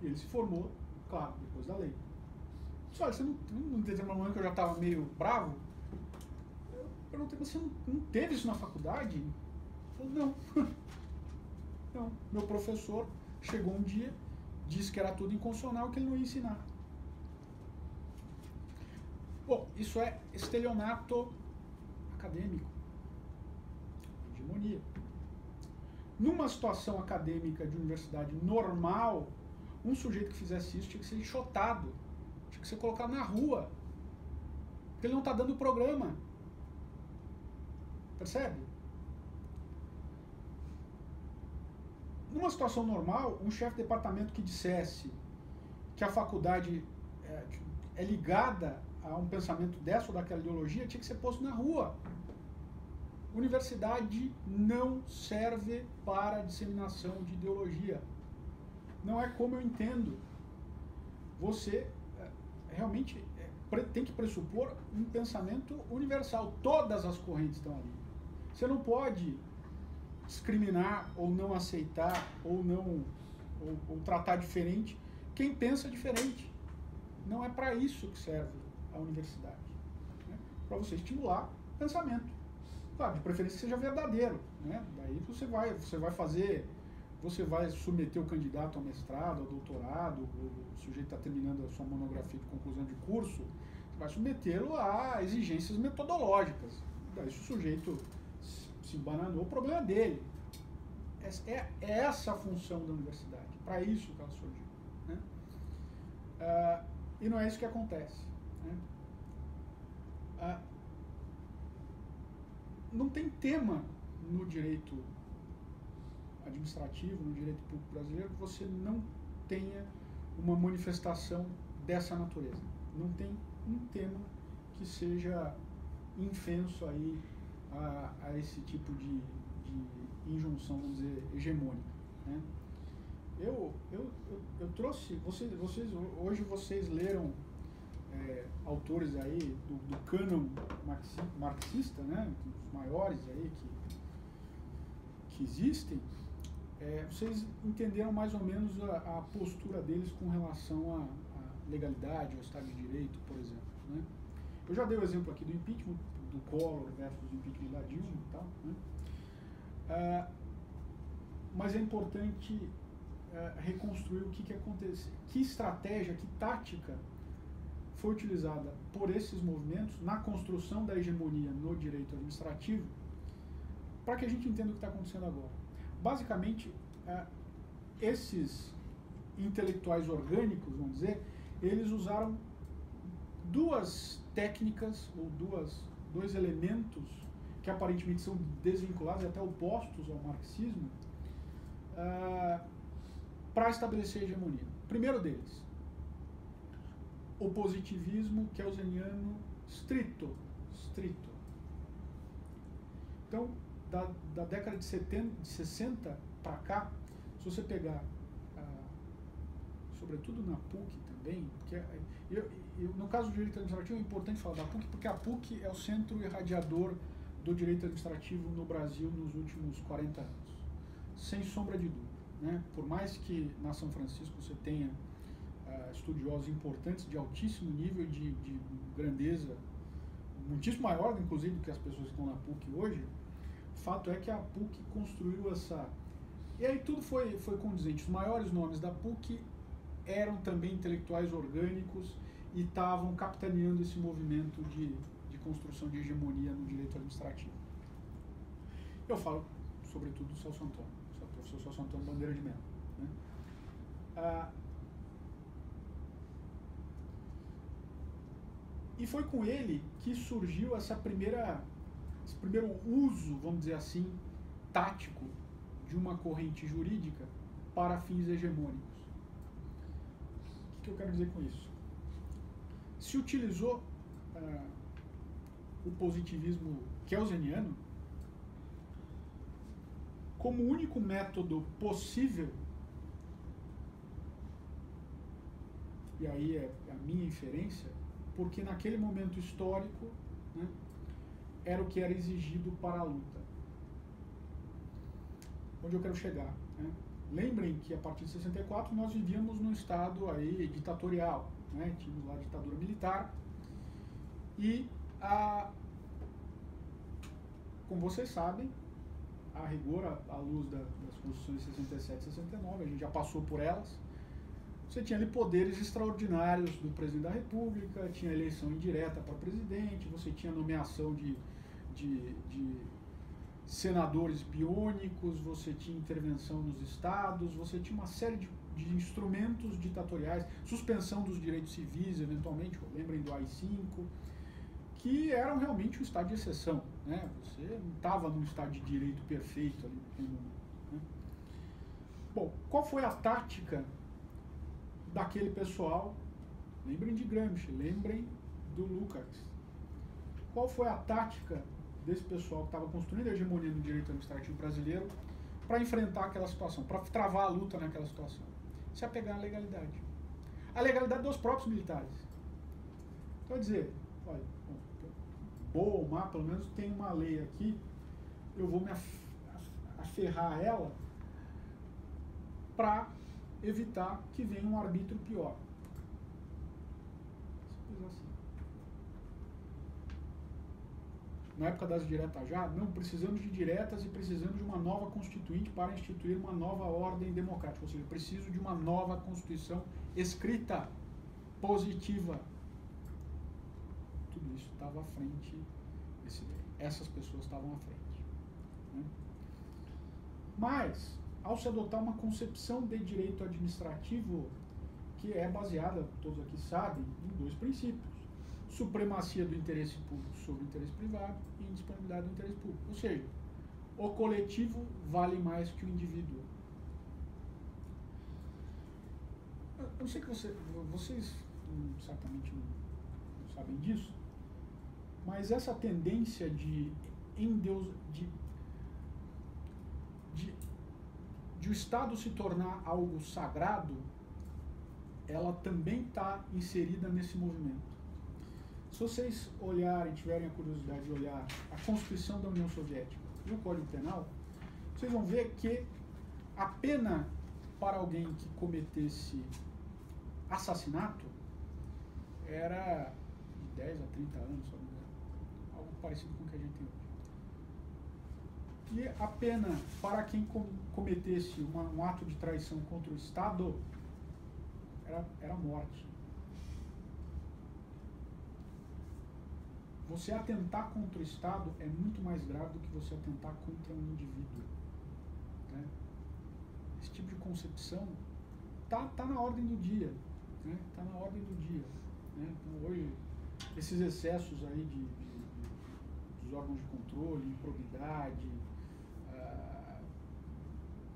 Ele se formou, claro, depois da lei. Olha, você não, não teve uma momento que eu já estava meio bravo? Eu perguntei, você não, não teve isso na faculdade? Ele falou, não. não. Meu professor chegou um dia, disse que era tudo inconstitucional que ele não ia ensinar. Bom, isso é estelionato acadêmico, hegemonia. Numa situação acadêmica de universidade normal, um sujeito que fizesse isso tinha que ser enxotado, tinha que ser colocado na rua, porque ele não está dando programa. Percebe? Numa situação normal, um chefe de departamento que dissesse que a faculdade é, é ligada a um pensamento dessa ou daquela ideologia tinha que ser posto na rua. Universidade não serve para disseminação de ideologia. Não é como eu entendo. Você é, realmente é, tem que pressupor um pensamento universal. Todas as correntes estão ali. Você não pode discriminar ou não aceitar ou não ou, ou tratar diferente quem pensa diferente. Não é para isso que serve a universidade. Né? Para você estimular pensamento. Claro, de preferência que seja verdadeiro. Né? Daí você vai, você vai fazer, você vai submeter o candidato ao mestrado, ao doutorado, o sujeito está terminando a sua monografia de conclusão de curso, você vai submetê-lo a exigências metodológicas. Daí se o sujeito se bananou, o problema é dele. É, é essa a função da universidade, para isso que ela surgiu. Né? Ah, e não é isso que acontece. Né? Ah, não tem tema no direito administrativo, no direito público brasileiro, que você não tenha uma manifestação dessa natureza. Não tem um tema que seja infenso aí a, a esse tipo de, de, injunção, vamos dizer, hegemônica. Né? Eu, eu, eu, eu, trouxe, vocês, vocês, hoje vocês leram é, autores aí do, do cânon marxista, né, os maiores aí que, que existem, é, vocês entenderam mais ou menos a, a postura deles com relação à, legalidade, ao Estado de Direito, por exemplo. Né? Eu já dei o exemplo aqui do impeachment, do Collor versus o impeachment da Dilma e tal. Né? Ah, mas é importante ah, reconstruir o que, que aconteceu, que estratégia, que tática foi utilizada por esses movimentos na construção da hegemonia no direito administrativo, para que a gente entenda o que está acontecendo agora. Basicamente, é, esses intelectuais orgânicos, vamos dizer, eles usaram duas técnicas ou duas, dois elementos que aparentemente são desvinculados e até opostos ao marxismo uh, para estabelecer a hegemonia. Primeiro deles, o positivismo kelseniano estrito, estrito. Então, da, da década de, 70, de 60 para cá, se você pegar, ah, sobretudo na PUC também, porque eu, eu, no caso do direito administrativo é importante falar da PUC, porque a PUC é o centro irradiador do direito administrativo no Brasil nos últimos 40 anos, sem sombra de dúvida. Né? Por mais que na São Francisco você tenha uh, estudiosos importantes de altíssimo nível de, de grandeza, muitíssimo maior, inclusive, do que as pessoas que estão na PUC hoje, fato é que a PUC construiu essa. E aí tudo foi, foi condizente. Os maiores nomes da PUC eram também intelectuais orgânicos e estavam capitaneando esse movimento de, de construção de hegemonia no direito administrativo. Eu falo, sobretudo, do Celso Antônio, o professor Celso Antônio Bandeira de Mello. Né? Ah, E foi com ele que surgiu essa primeira, esse primeiro uso, vamos dizer assim, tático de uma corrente jurídica para fins hegemônicos. O que eu quero dizer com isso? Se utilizou ah, o positivismo kelseniano como único método possível, e aí é a minha inferência, porque naquele momento histórico né, era o que era exigido para a luta. Onde eu quero chegar? Né? Lembrem que a partir de 64 nós vivíamos num estado aí ditatorial. né? tínhamos lá ditadura militar, e, a, como vocês sabem, a rigor, à luz da, das constituições de 67 e 69, a gente já passou por elas, você tinha ali poderes extraordinários do presidente da República, tinha eleição indireta para presidente, você tinha nomeação de, de, de senadores biônicos, você tinha intervenção nos estados, você tinha uma série de, de instrumentos ditatoriais, suspensão dos direitos civis, eventualmente, lembrem do AI-5, que eram realmente um estado de exceção. Né? Você não estava num estado de direito perfeito ali. Né? Bom, qual foi a tática daquele pessoal? Lembrem de Gramsci, lembrem do Lukács. Qual foi a tática desse pessoal que estava construindo a hegemonia no direito administrativo brasileiro para enfrentar aquela situação, para travar a luta naquela situação. Se apegar à legalidade. A legalidade dos próprios militares. Então, dizer, olha, boa ou má, pelo menos tem uma lei aqui, eu vou me aferrar a ela para evitar que venha um arbítrio pior. Simples assim. na época das diretas já, não, precisamos de diretas e precisamos de uma nova constituinte para instituir uma nova ordem democrática. Ou seja, preciso de uma nova constituição escrita, positiva. Tudo isso estava à frente, esse, essas pessoas estavam à frente. Né? Mas, ao se adotar uma concepção de direito administrativo que é baseada, todos aqui sabem, em dois princípios supremacia do interesse público sobre o interesse privado e indisponibilidade do interesse público. Ou seja, o coletivo vale mais que o indivíduo. Eu sei que você, vocês certamente não, não, sabem disso, mas essa tendência de endeus, de, de, de o Estado se tornar algo sagrado, ela também está inserida nesse movimento. Se vocês olharem, tiverem a curiosidade de olhar a Constituição da União Soviética e o Código Penal, vocês vão ver que a pena para alguém que cometesse assassinato era de 10 a 30 anos, algo parecido com o que a gente tem hoje. E a pena para quem cometesse uma, um ato de traição contra o Estado era, era morte. Você atentar contra o Estado é muito mais grave do que você atentar contra um indivíduo. Né? Esse tipo de concepção está tá na ordem do dia. Né? Tá na ordem do dia. Né? Então, hoje, esses excessos aí de, de, de dos órgãos de controle, improbidade,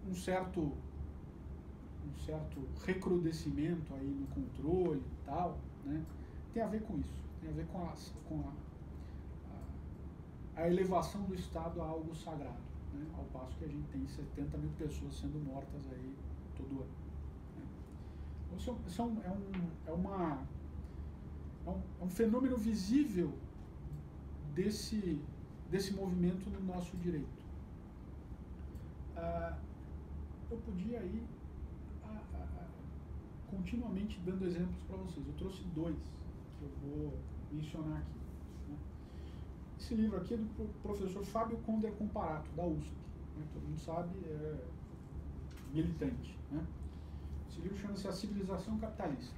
um certo um certo recrudescimento aí no controle e tal, né? tem a ver com isso, tem a ver com a, com a a elevação do Estado a algo sagrado, né? ao passo que a gente tem 70 mil pessoas sendo mortas aí todo ano. Né? Então, isso é, um, é, um, é, uma, é, um, é um fenômeno visível desse, desse movimento no nosso direito. Ah, eu podia ir a, a, a, continuamente dando exemplos para vocês. Eu trouxe dois que eu vou mencionar aqui. Esse livro aqui é do professor Fábio Conder Comparato, da USP. Né? Todo mundo sabe, é militante. Né? Esse livro chama-se A Civilização Capitalista.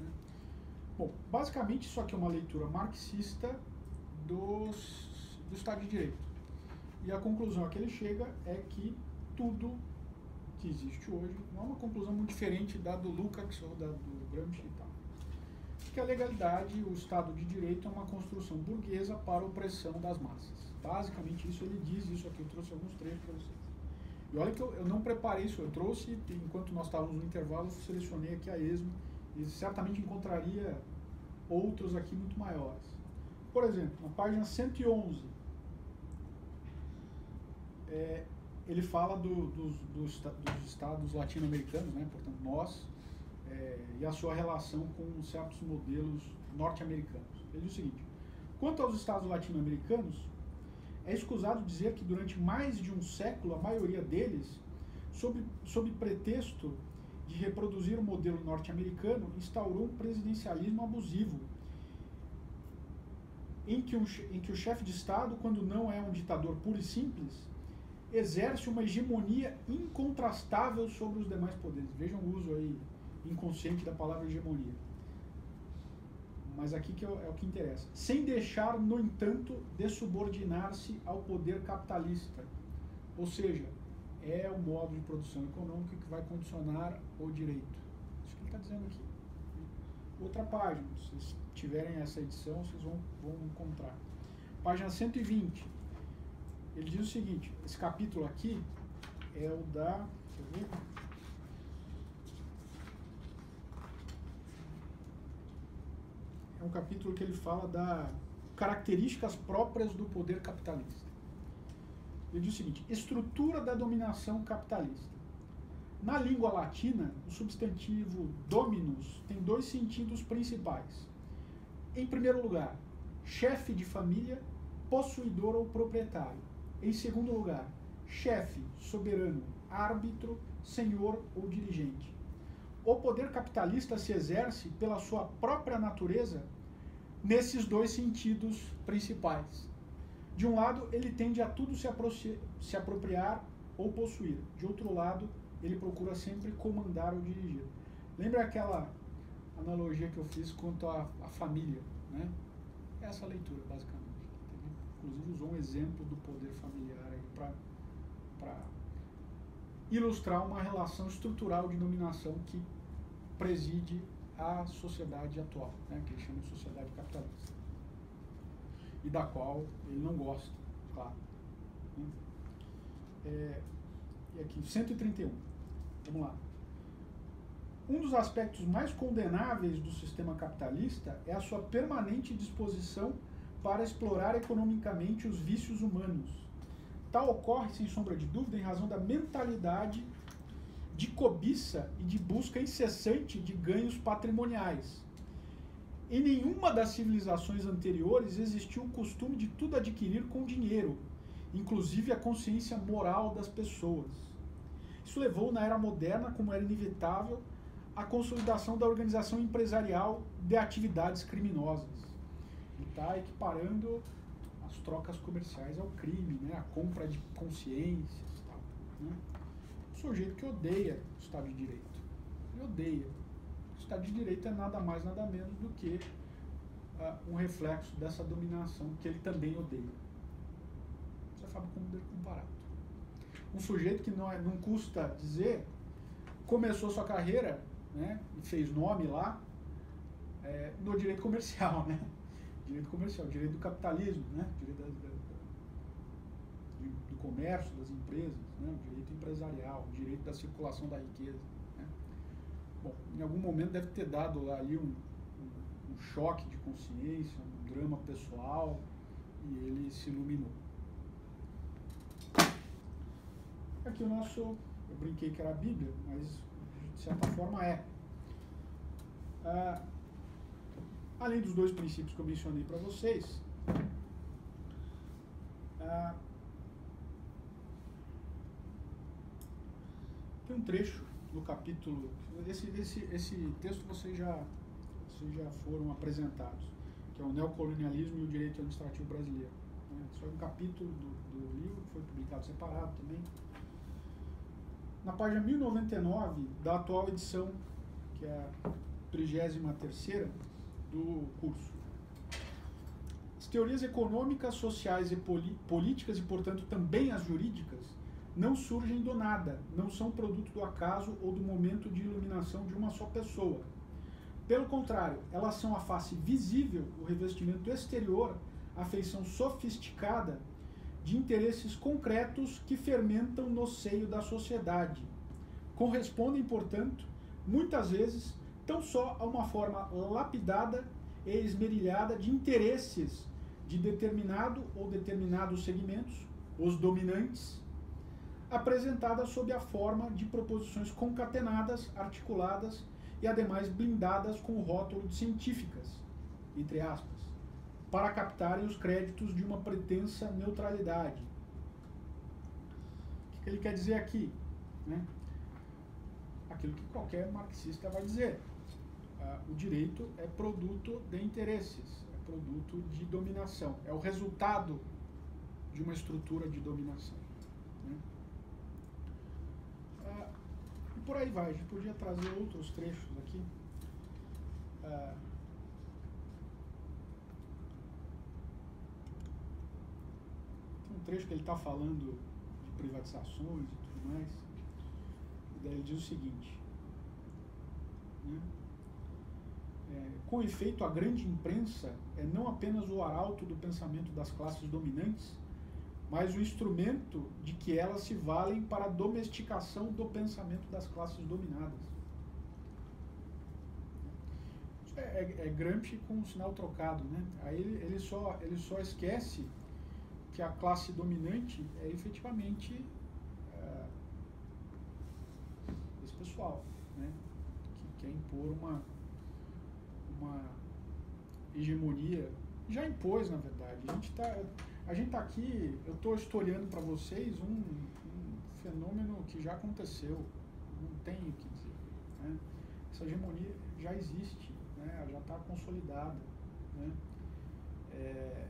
Né? Bom, basicamente isso aqui é uma leitura marxista dos, do Estado de Direito. E a conclusão a que ele chega é que tudo que existe hoje não é uma conclusão muito diferente da do Lukács ou da do Gramsci e tal que a legalidade, o Estado de Direito é uma construção burguesa para a opressão das massas. Basicamente isso ele diz, isso aqui eu trouxe alguns trechos para vocês. E olha que eu, eu, não preparei isso, eu trouxe, enquanto nós estávamos no intervalo, eu selecionei aqui a esmo e certamente encontraria outros aqui muito maiores. Por exemplo, na página 111, é, ele fala do, dos, dos, dos estados latino-americanos, né? portanto, nós, é, e a sua relação com certos modelos norte-americanos. Ele diz o seguinte: quanto aos estados latino-americanos, é escusado dizer que durante mais de um século a maioria deles, sob, sob pretexto de reproduzir o modelo norte-americano, instaurou um presidencialismo abusivo, em que, um, em que o chefe de Estado, quando não é um ditador puro e simples, exerce uma hegemonia incontrastável sobre os demais poderes. Vejam o uso aí inconsciente da palavra hegemonia. Mas aqui que é, é o que interessa. Sem deixar, no entanto, de subordinar-se ao poder capitalista. Ou seja, é o modo de produção econômica que vai condicionar o direito. Isso que ele está dizendo aqui. Outra página, se vocês tiverem essa edição, vocês vão, vão encontrar. Página 120. Ele diz o seguinte, esse capítulo aqui é o da. É um capítulo que ele fala das características próprias do poder capitalista. Ele diz o seguinte: estrutura da dominação capitalista. Na língua latina, o substantivo dominus tem dois sentidos principais. Em primeiro lugar, chefe de família, possuidor ou proprietário. Em segundo lugar, chefe, soberano, árbitro, senhor ou dirigente. O poder capitalista se exerce pela sua própria natureza nesses dois sentidos principais. De um lado, ele tende a tudo se, se apropriar ou possuir. De outro lado, ele procura sempre comandar ou dirigir. Lembra aquela analogia que eu fiz quanto à, à família? Né? Essa leitura, basicamente. Inclusive, usou um exemplo do poder familiar para ilustrar uma relação estrutural de dominação que preside a sociedade atual, né? que ele chama de sociedade capitalista e da qual ele não gosta, claro. Né? É, e aqui, 131. Vamos lá. Um dos aspectos mais condenáveis do sistema capitalista é a sua permanente disposição para explorar economicamente os vícios humanos. Tal ocorre, sem sombra de dúvida, em razão da mentalidade de cobiça e de busca incessante de ganhos patrimoniais em nenhuma das civilizações anteriores existiu o costume de tudo adquirir com dinheiro, inclusive a consciência moral das pessoas. Isso levou, na era moderna, como era inevitável, à consolidação da organização empresarial de atividades criminosas. Está equiparando as trocas comerciais ao crime, né? a compra de consciências. Tal, né? Um sujeito que odeia o Estado de Direito. Ele odeia Estado de Direito é nada mais, nada menos do que uh, um reflexo dessa dominação que ele também odeia. Você sabe como comparado. Um sujeito que não, é, não custa dizer, começou sua carreira né, e fez nome lá é, no direito comercial, né? Direito comercial, direito do capitalismo, né? Direito da, da, do, do comércio, das empresas, né? direito empresarial, direito da circulação da riqueza. Bom, em algum momento deve ter dado ali um, um, um choque de consciência, um drama pessoal, e ele se iluminou. Aqui o nosso, eu brinquei que era a Bíblia, mas de certa forma é. Ah, além dos dois princípios que eu mencionei para vocês, ah, tem um trecho no capítulo. Esse, esse, esse texto vocês já, vocês já foram apresentados, que é o Neocolonialismo e o Direito Administrativo Brasileiro. Né? Isso é um capítulo do, do livro, foi publicado separado também. Na página 1099 da atual edição, que é a 33 do curso. As teorias econômicas, sociais e políticas, e portanto também as jurídicas, não surgem do nada, não são produto do acaso ou do momento de iluminação de uma só pessoa. Pelo contrário, elas são a face visível, o revestimento exterior, a feição sofisticada de interesses concretos que fermentam no seio da sociedade. Correspondem, portanto, muitas vezes, tão só a uma forma lapidada e esmerilhada de interesses de determinado ou determinados segmentos, os dominantes, apresentada sob a forma de proposições concatenadas, articuladas e ademais blindadas com o rótulo de científicas, entre aspas, para captarem os créditos de uma pretensa neutralidade. O que ele quer dizer aqui? Né? aquilo que qualquer marxista vai dizer. Ah, o direito é produto de interesses, é produto de dominação, é o resultado de uma estrutura de dominação. Né? Ah, e por aí vai, a gente podia trazer outros trechos aqui. Ah, tem um trecho que ele está falando de privatizações e tudo mais. E daí ele diz o seguinte. Né? É, com efeito, a grande imprensa é não apenas o arauto do pensamento das classes dominantes, mas o instrumento de que elas se valem para a domesticação do pensamento das classes dominadas. É, é, é Gramsci com um sinal trocado, né? Aí ele, ele, só, ele só esquece que a classe dominante é efetivamente é, esse pessoal, né? Que quer impor uma, uma hegemonia, já impôs na verdade. A gente está a gente tá aqui, eu estou historiando para vocês um, um, fenômeno que já aconteceu, não tem o que dizer. Né? Essa hegemonia já existe, né? já está consolidada. Né? É,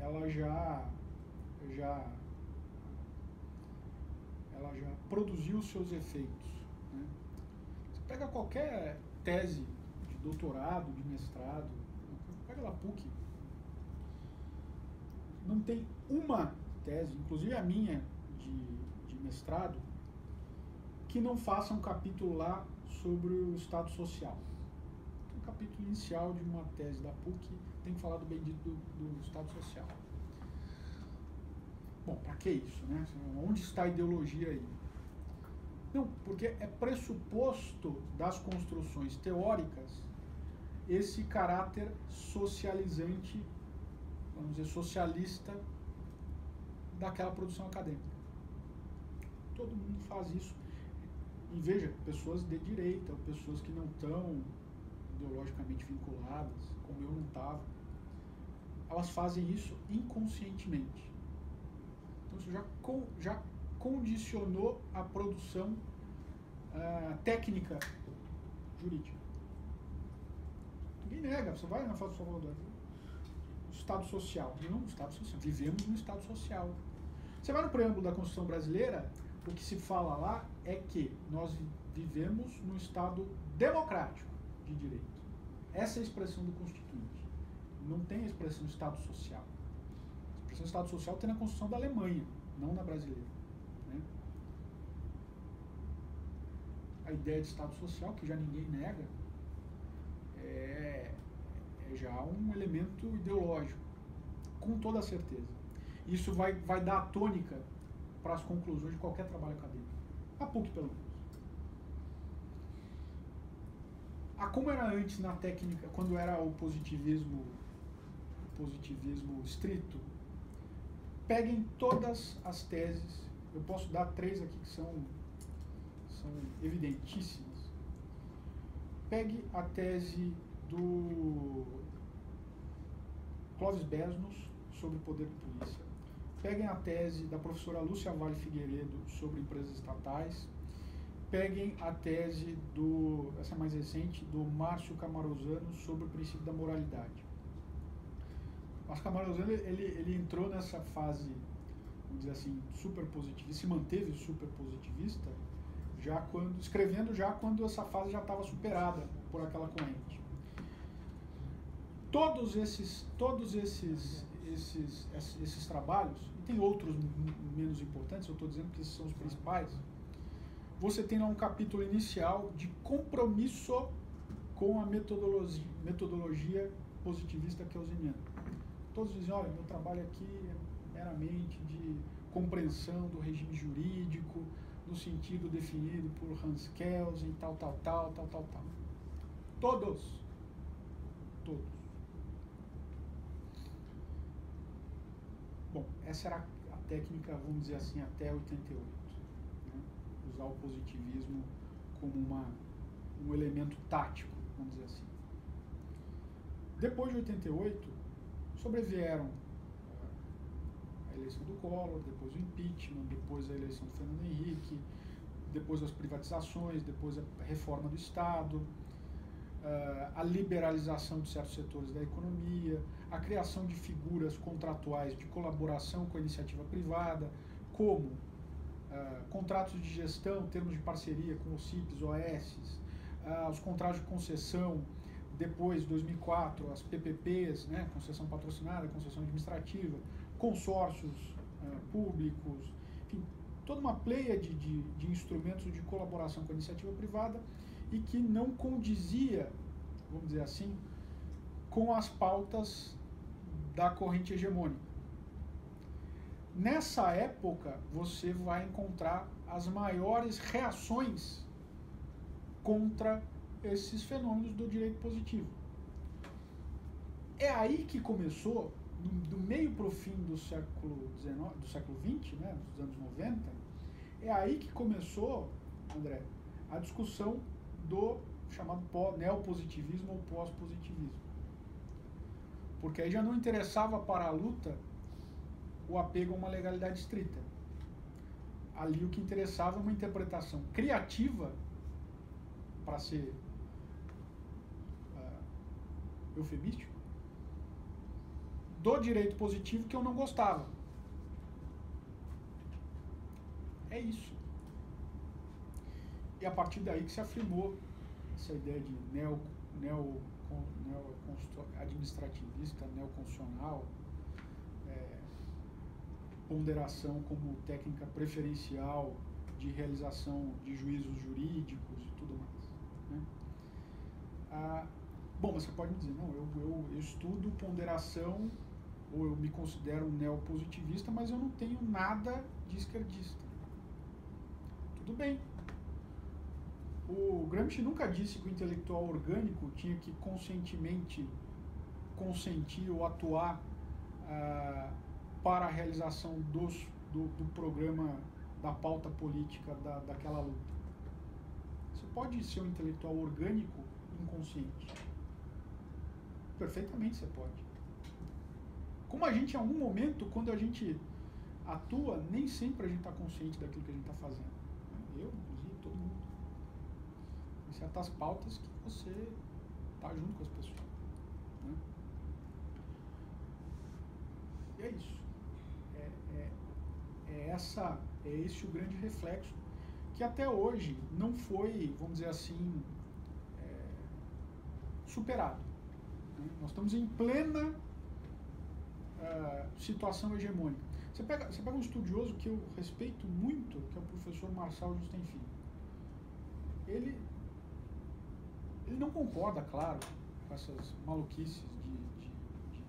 ela já, já, ela já produziu seus efeitos. Né? Você pega qualquer tese doutorado, de mestrado, pega lá PUC, não tem uma tese, inclusive a minha de, de mestrado, que não faça um capítulo lá sobre o Estado Social. Tem um capítulo inicial de uma tese da PUC tem que falar do bendito do, do Estado Social. Bom, para que isso, né? Onde está a ideologia aí? Não, porque é pressuposto das construções teóricas esse caráter socializante vamos dizer, socialista daquela produção acadêmica. Todo mundo faz isso. E veja, pessoas de direita, pessoas que não estão ideologicamente vinculadas, como eu não estava, elas fazem isso inconscientemente. Então isso já, con, já condicionou a produção uh, técnica jurídica. Ninguém nega, você vai na Fato Salvador, Estado social. Não, Estado social. Vivemos no Estado social. Você vai no preâmbulo da Constituição Brasileira, o que se fala lá é que nós vivemos no Estado democrático de direito. Essa é a expressão do Constituinte. Não tem a expressão Estado social. A expressão Estado social tem na Constituição da Alemanha, não na brasileira. Né? A ideia de Estado social, que já ninguém nega, é já um elemento ideológico, com toda certeza. Isso vai, vai dar a tônica para as conclusões de qualquer trabalho acadêmico. A PUC, pelo menos. A como era antes na técnica, quando era o positivismo, o positivismo estrito, peguem todas as teses, eu posso dar três aqui que são, são evidentíssimas. Pegue a tese do Clóvis Besnos sobre o poder de polícia. Peguem a tese da professora Lúcia Vale Figueiredo sobre empresas estatais. Peguem a tese do, essa é mais recente, do Márcio Camarosano sobre o princípio da moralidade. Márcio Camarosano, ele, ele entrou nessa fase, vamos dizer assim, super positivista, se manteve super positivista, já quando, escrevendo já quando essa fase já estava superada por aquela corrente todos esses, todos esses, esses, esses trabalhos, e tem outros menos importantes, eu estou dizendo que esses são os principais, você tem lá um capítulo inicial de compromisso com a metodologia, metodologia positivista keynesiana. Todos dizem, olha, meu trabalho aqui é meramente de compreensão do regime jurídico, no sentido definido por Hans Kelsen, tal, tal, tal, tal, tal, tal. Todos. Todos. Bom, essa era a técnica, vamos dizer assim, até 88. Né? Usar o positivismo como uma, um elemento tático, vamos dizer assim. Depois de 88, sobrevieram eleição do Collor, depois o impeachment, depois a eleição do Fernando Henrique, depois as privatizações, depois a reforma do Estado, uh, a liberalização de certos setores da economia, a criação de figuras contratuais de colaboração com a iniciativa privada, como uh, contratos de gestão, termos de parceria com os CIPs, OS, uh, os contratos de concessão, depois, 2004, as PPPs, né, concessão patrocinada, concessão administrativa, consórcios uh, públicos, enfim, toda uma pleia de, de, de instrumentos de colaboração com a iniciativa privada e que não condizia, vamos dizer assim, com as pautas da corrente hegemônica. Nessa época, você vai encontrar as maiores reações contra esses fenômenos do direito positivo. É aí que começou, do meio para o fim do século XIX, do século XX, né, dos anos 90, é aí que começou, André, a discussão do chamado neopositivismo ou pós-positivismo. Porque aí já não interessava para a luta o apego a uma legalidade estrita. Ali o que interessava é uma interpretação criativa, para ser uh, eufemístico, do direito positivo que eu não gostava. É isso. E a partir daí que se afirmou essa ideia de neo, neo, neo administrativista, neoconstitucional, é, ponderação como técnica preferencial de realização de juízos jurídicos e tudo mais. Né? Ah, bom, mas você pode me dizer, não, eu, eu, eu estudo ponderação ou eu me considero um neopositivista, mas eu não tenho nada de esquerdista. Tudo bem, o Gramsci nunca disse que o intelectual orgânico tinha que conscientemente consentir ou atuar ah, para a realização dos, do, do, programa, da pauta política da, daquela luta. Você pode ser um intelectual orgânico inconsciente. Perfeitamente você pode. Como a gente, em algum momento, quando a gente atua, nem sempre a gente está consciente daquilo que a gente está fazendo. Eu, inclusive, todo mundo certas pautas que você está junto com as pessoas. Né? E é isso. É, é, é, essa, é esse o grande reflexo que até hoje não foi, vamos dizer assim, é, superado. Né? Nós estamos em plena situação hegemônica. Você pega, você pega um estudioso que eu respeito muito, que é o professor Marcel Justenfim. Ele ele não concorda, claro, com essas maluquices de, de, de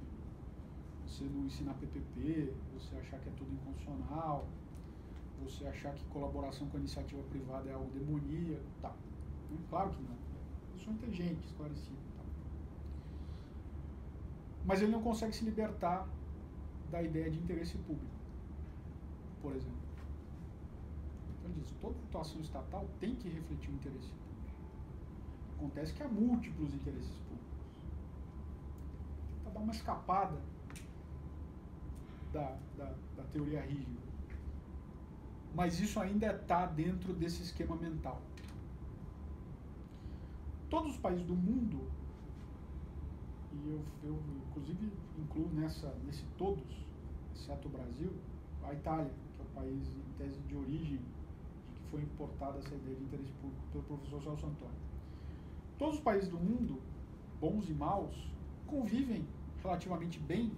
você não ensinar PPP, você achar que é tudo inconstitucional, você achar que colaboração com a iniciativa privada é algo demoníaco, tá. Claro que não. Eu sou inteligente, esclarecido. Tá. Mas ele não consegue se libertar da ideia de interesse público, por exemplo. Então ele diz, toda atuação estatal tem que refletir o interesse público. Acontece que há múltiplos interesses públicos. Para dar uma escapada da, da, da teoria rígida. Mas isso ainda está dentro desse esquema mental. Todos os países do mundo, e eu, eu inclusive incluo nessa, nesse todos, exceto o Brasil, a Itália, que é o país em tese de origem de que foi importada essa ideia de interesse público pelo professor Celso Antônio. Todos os países do mundo, bons e maus, convivem relativamente bem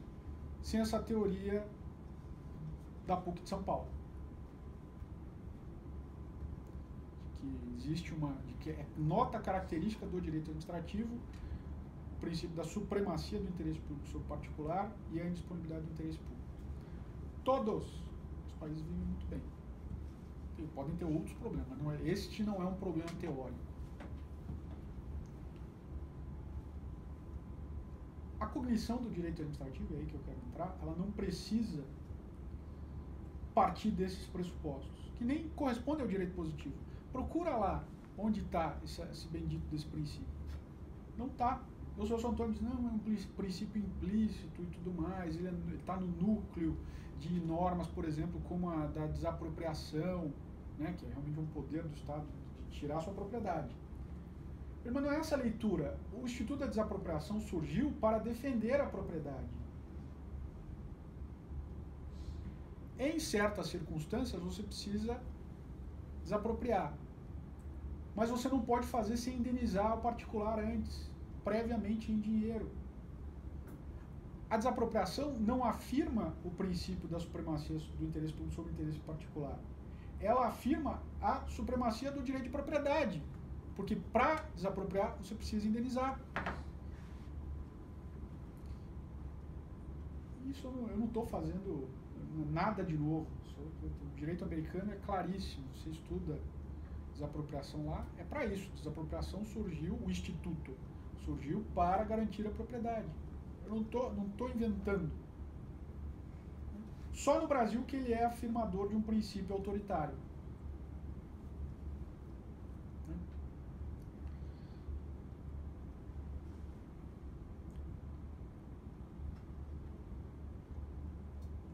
sem essa teoria da PUC de São Paulo. Que existe uma. de que é nota característica do direito administrativo o princípio da supremacia do interesse público sobre o particular e a indisponibilidade do interesse público. Todos os países vivem muito bem. E podem ter outros problemas, não é, este não é um problema teórico. a cognição do direito administrativo, é aí que eu quero entrar, ela não precisa partir desses pressupostos, que nem correspondem ao direito positivo. Procura lá onde está esse, esse, bendito desse princípio. Não está. O senhor Antônio diz, não, é um princípio implícito e tudo mais, ele está no núcleo de normas, por exemplo, como a da desapropriação. né, que é realmente um poder do Estado de tirar sua propriedade. Mas não é essa leitura. O Instituto da Desapropriação surgiu para defender a propriedade. Em certas circunstâncias, você precisa desapropriar. Mas você não pode fazer sem indenizar o particular antes, previamente em dinheiro. A desapropriação não afirma o princípio da supremacia do interesse público sobre o interesse particular. Ela afirma a supremacia do direito de propriedade. Porque para desapropriar, você precisa indenizar. Isso eu não estou fazendo nada de novo. O direito americano é claríssimo. Você estuda desapropriação lá, é para isso. Desapropriação surgiu, o instituto surgiu para garantir a propriedade. Eu não estou não tô inventando. Só no Brasil que ele é afirmador de um princípio autoritário.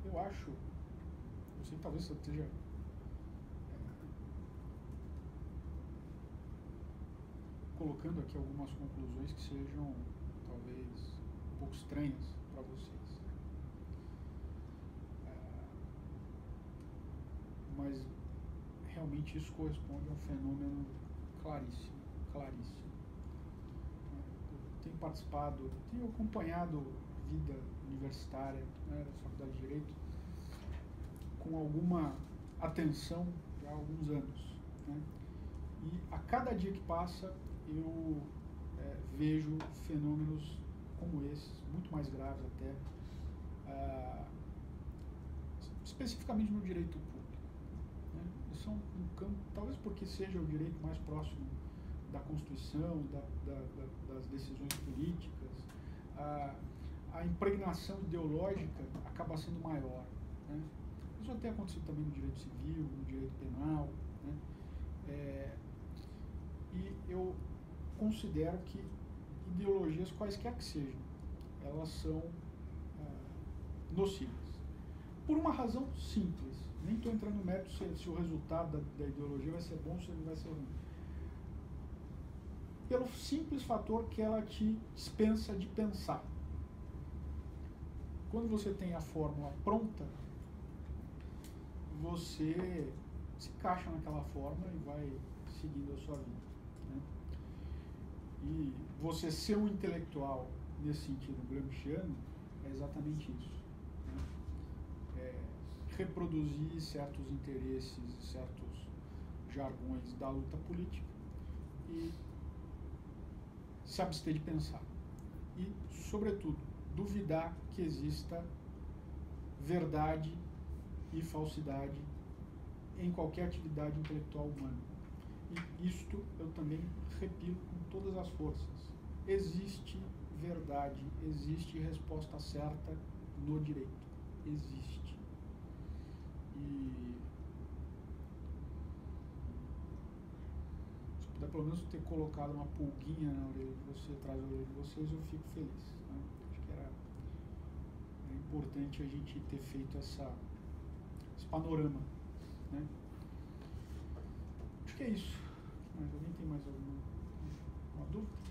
Eu acho, eu sei que talvez eu esteja colocando aqui algumas conclusões que sejam talvez pouco estranhas para vocês. É, mas realmente isso corresponde a um fenômeno claríssimo, claríssimo. Eu tenho participado, tenho acompanhado vida universitária né, da Faculdade de Direito com alguma atenção há alguns anos. Né? E a cada dia que passa eu é, vejo fenômenos como esses, muito mais graves até, ah, especificamente no direito público. Né? São um campo, talvez porque seja o direito mais próximo da Constituição, da, da, da, das decisões políticas, a, impregnação ideológica acaba sendo maior. Né? Isso já tem acontecido também no direito civil, no direito penal. Né? É, e eu considero que ideologias, quaisquer que sejam, elas são ah, nocivas. Por uma razão simples. Nem estou entrando no mérito se, se o resultado da, da, ideologia vai ser bom ou se vai ser ruim. Pelo simples fator que ela te dispensa de pensar. Quando você tem a fórmula pronta, você se encaixa naquela fórmula e vai seguindo a sua vida. E você ser um intelectual nesse sentido gramsciano é exatamente isso. Né? É reproduzir certos interesses, certos jargões da luta política e se abster de pensar. E, sobretudo, duvidar que exista verdade e falsidade em qualquer atividade intelectual humana. E isto eu também repito todas as forças. Existe verdade, existe resposta certa no direito. Existe. E se puder pelo menos ter colocado uma pulguinha na orelha de você, atrás da orelha de vocês, eu fico feliz. Né? Acho que era, era importante a gente ter feito essa, esse panorama. Né? Acho que é isso. Mas alguém tem mais alguma, uma dúvida?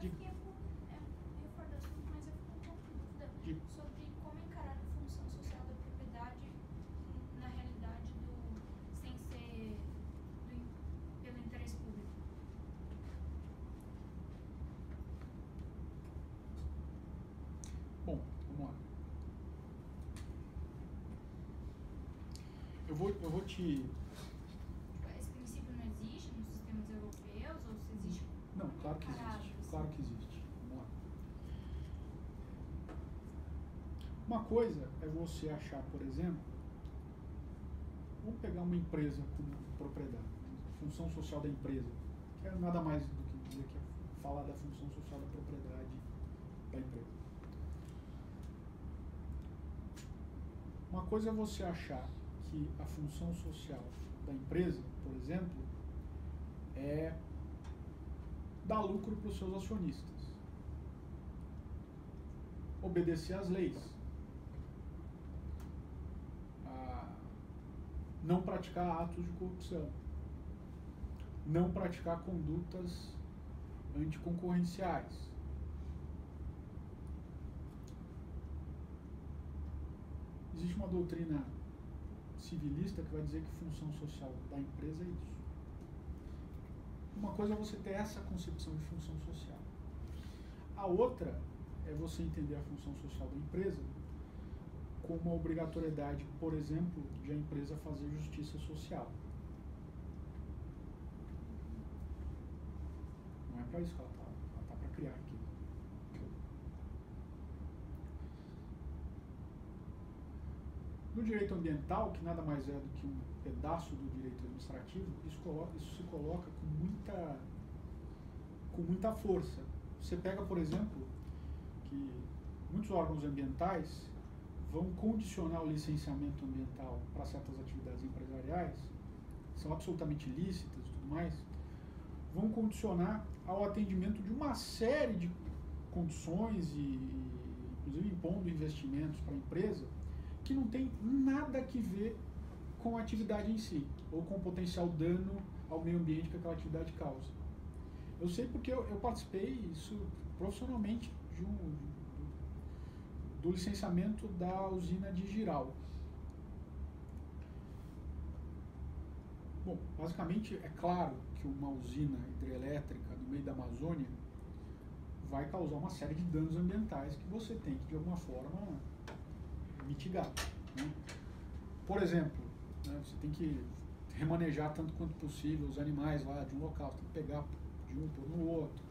É, eu assunto, mas eu fiquei um pouco com dúvida Diga. sobre como encarar a função social da propriedade na realidade do sem ser do, pelo interesse público. Bom, vamos lá. Eu vou, eu vou te. Tipo, esse princípio não existe nos sistemas europeus ou se existe Não, claro que encarado, existe. assim? Claro que existe. Vamos lá. Uma coisa é você achar, por exemplo, vamos pegar uma empresa como propriedade, função social da empresa, que é nada mais do que dizer que é falar da função social da propriedade da empresa. Uma coisa é você achar que a função social da empresa, por exemplo, é dar lucro para os seus acionistas, obedecer às leis, a Não praticar atos de corrupção. Não praticar condutas anticoncorrenciais. Existe uma doutrina civilista que vai dizer que função social da empresa é isso. Uma coisa é você ter essa concepção de função social. A outra é você entender a função social da empresa como a obrigatoriedade, por exemplo, de a empresa fazer justiça social. Não é para isso que ela está. Ela está para criar aquilo. No direito ambiental, que nada mais é do que um pedaço do direito administrativo, isso, coloca, isso se coloca com muita, com muita força. Você pega, por exemplo, que muitos órgãos ambientais vão condicionar o licenciamento ambiental para certas atividades empresariais, são absolutamente lícitas e tudo mais, vão condicionar ao atendimento de uma série de condições e, inclusive, impondo investimentos para a empresa que não tem nada que ver com a atividade em si, ou com o potencial dano ao meio ambiente que aquela atividade causa. Eu sei porque eu, eu participei isso profissionalmente de um, do licenciamento da usina de Giral. Bom, basicamente é claro que uma usina hidrelétrica no meio da Amazônia vai causar uma série de danos ambientais que você tem que de alguma forma mitigar. Né? Por exemplo, né, você tem que remanejar tanto quanto possível os animais lá de um local, você tem que pegar de um por no outro,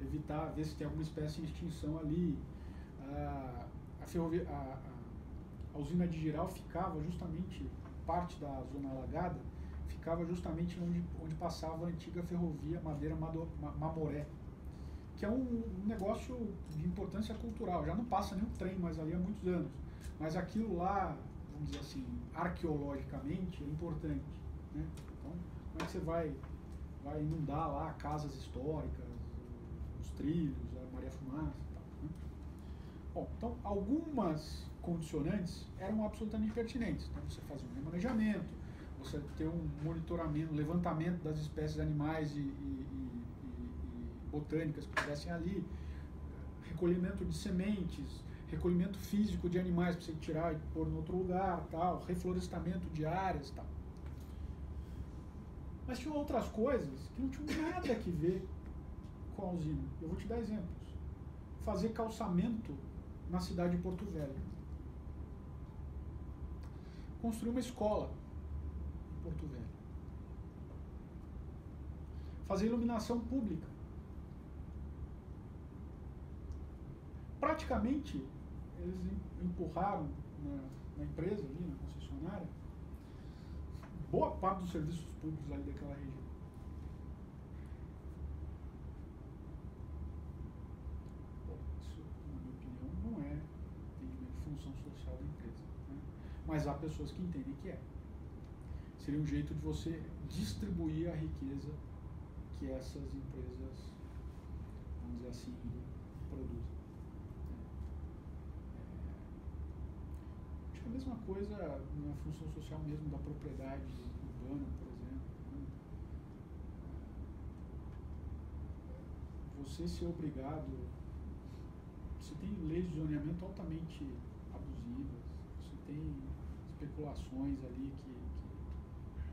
evitar, ver se tem alguma espécie em extinção ali. A, a, ferrovia, a, a, usina de Giral ficava justamente, parte da zona alagada, ficava justamente onde, onde passava a antiga ferrovia Madeira Mamoré, que é um, um negócio de importância cultural. Já não passa nenhum trem mais ali há muitos anos. Mas aquilo lá, vamos dizer assim, arqueologicamente é importante. Né? Então, como é que você vai, vai inundar lá casas históricas, os trilhos, a Maria Fumaça? Bom, então algumas condicionantes eram absolutamente pertinentes. Então você fazia um remanejamento, você ter um monitoramento, levantamento das espécies animais e, e, e, e botânicas que estivessem ali, recolhimento de sementes, recolhimento físico de animais para você tirar e pôr em outro lugar, tal, reflorestamento de áreas, tal. Mas tinham outras coisas que não tinham nada a ver com a usina. Eu vou te dar exemplos. Fazer calçamento na cidade de Porto Velho. Construir uma escola em Porto Velho. Fazer iluminação pública. Praticamente eles empurraram na, na empresa ali, na concessionária, boa parte dos serviços públicos ali daquela região. Bom, isso, na minha opinião, não é entendimento de função social da empresa. Né? Mas há pessoas que entendem que é. Seria um jeito de você distribuir a riqueza que essas empresas, vamos dizer assim, produzem. a mesma coisa na função social mesmo da propriedade urbana, por exemplo. Né? Você ser obrigado. Você tem leis de zoneamento altamente você tem especulações ali que.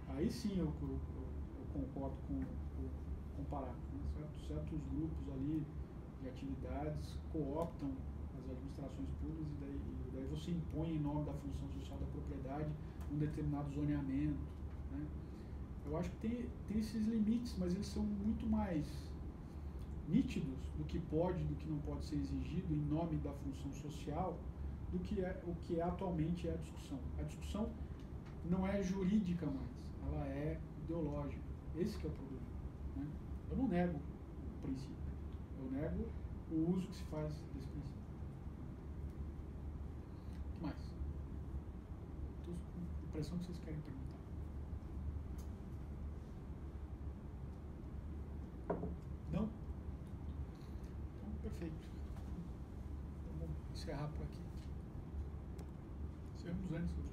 que aí sim eu, eu, eu concordo com, com comparar. Né? Certos, certos grupos ali de atividades cooptam as administrações públicas e daí, e daí você impõe em nome da função social da propriedade um determinado zoneamento. Né? Eu acho que tem, tem esses limites, mas eles são muito mais nítidos do que pode do que não pode ser exigido em nome da função social do que é o que é atualmente é a discussão. A discussão não é jurídica mais, ela é ideológica. Esse que é o problema. Né? Eu não nego o princípio, eu nego o uso que se faz desse princípio. mais? Estou com a impressão que vocês querem perguntar. Não? Então, perfeito. Então, vamos encerrar por aqui. Encerramos antes hoje.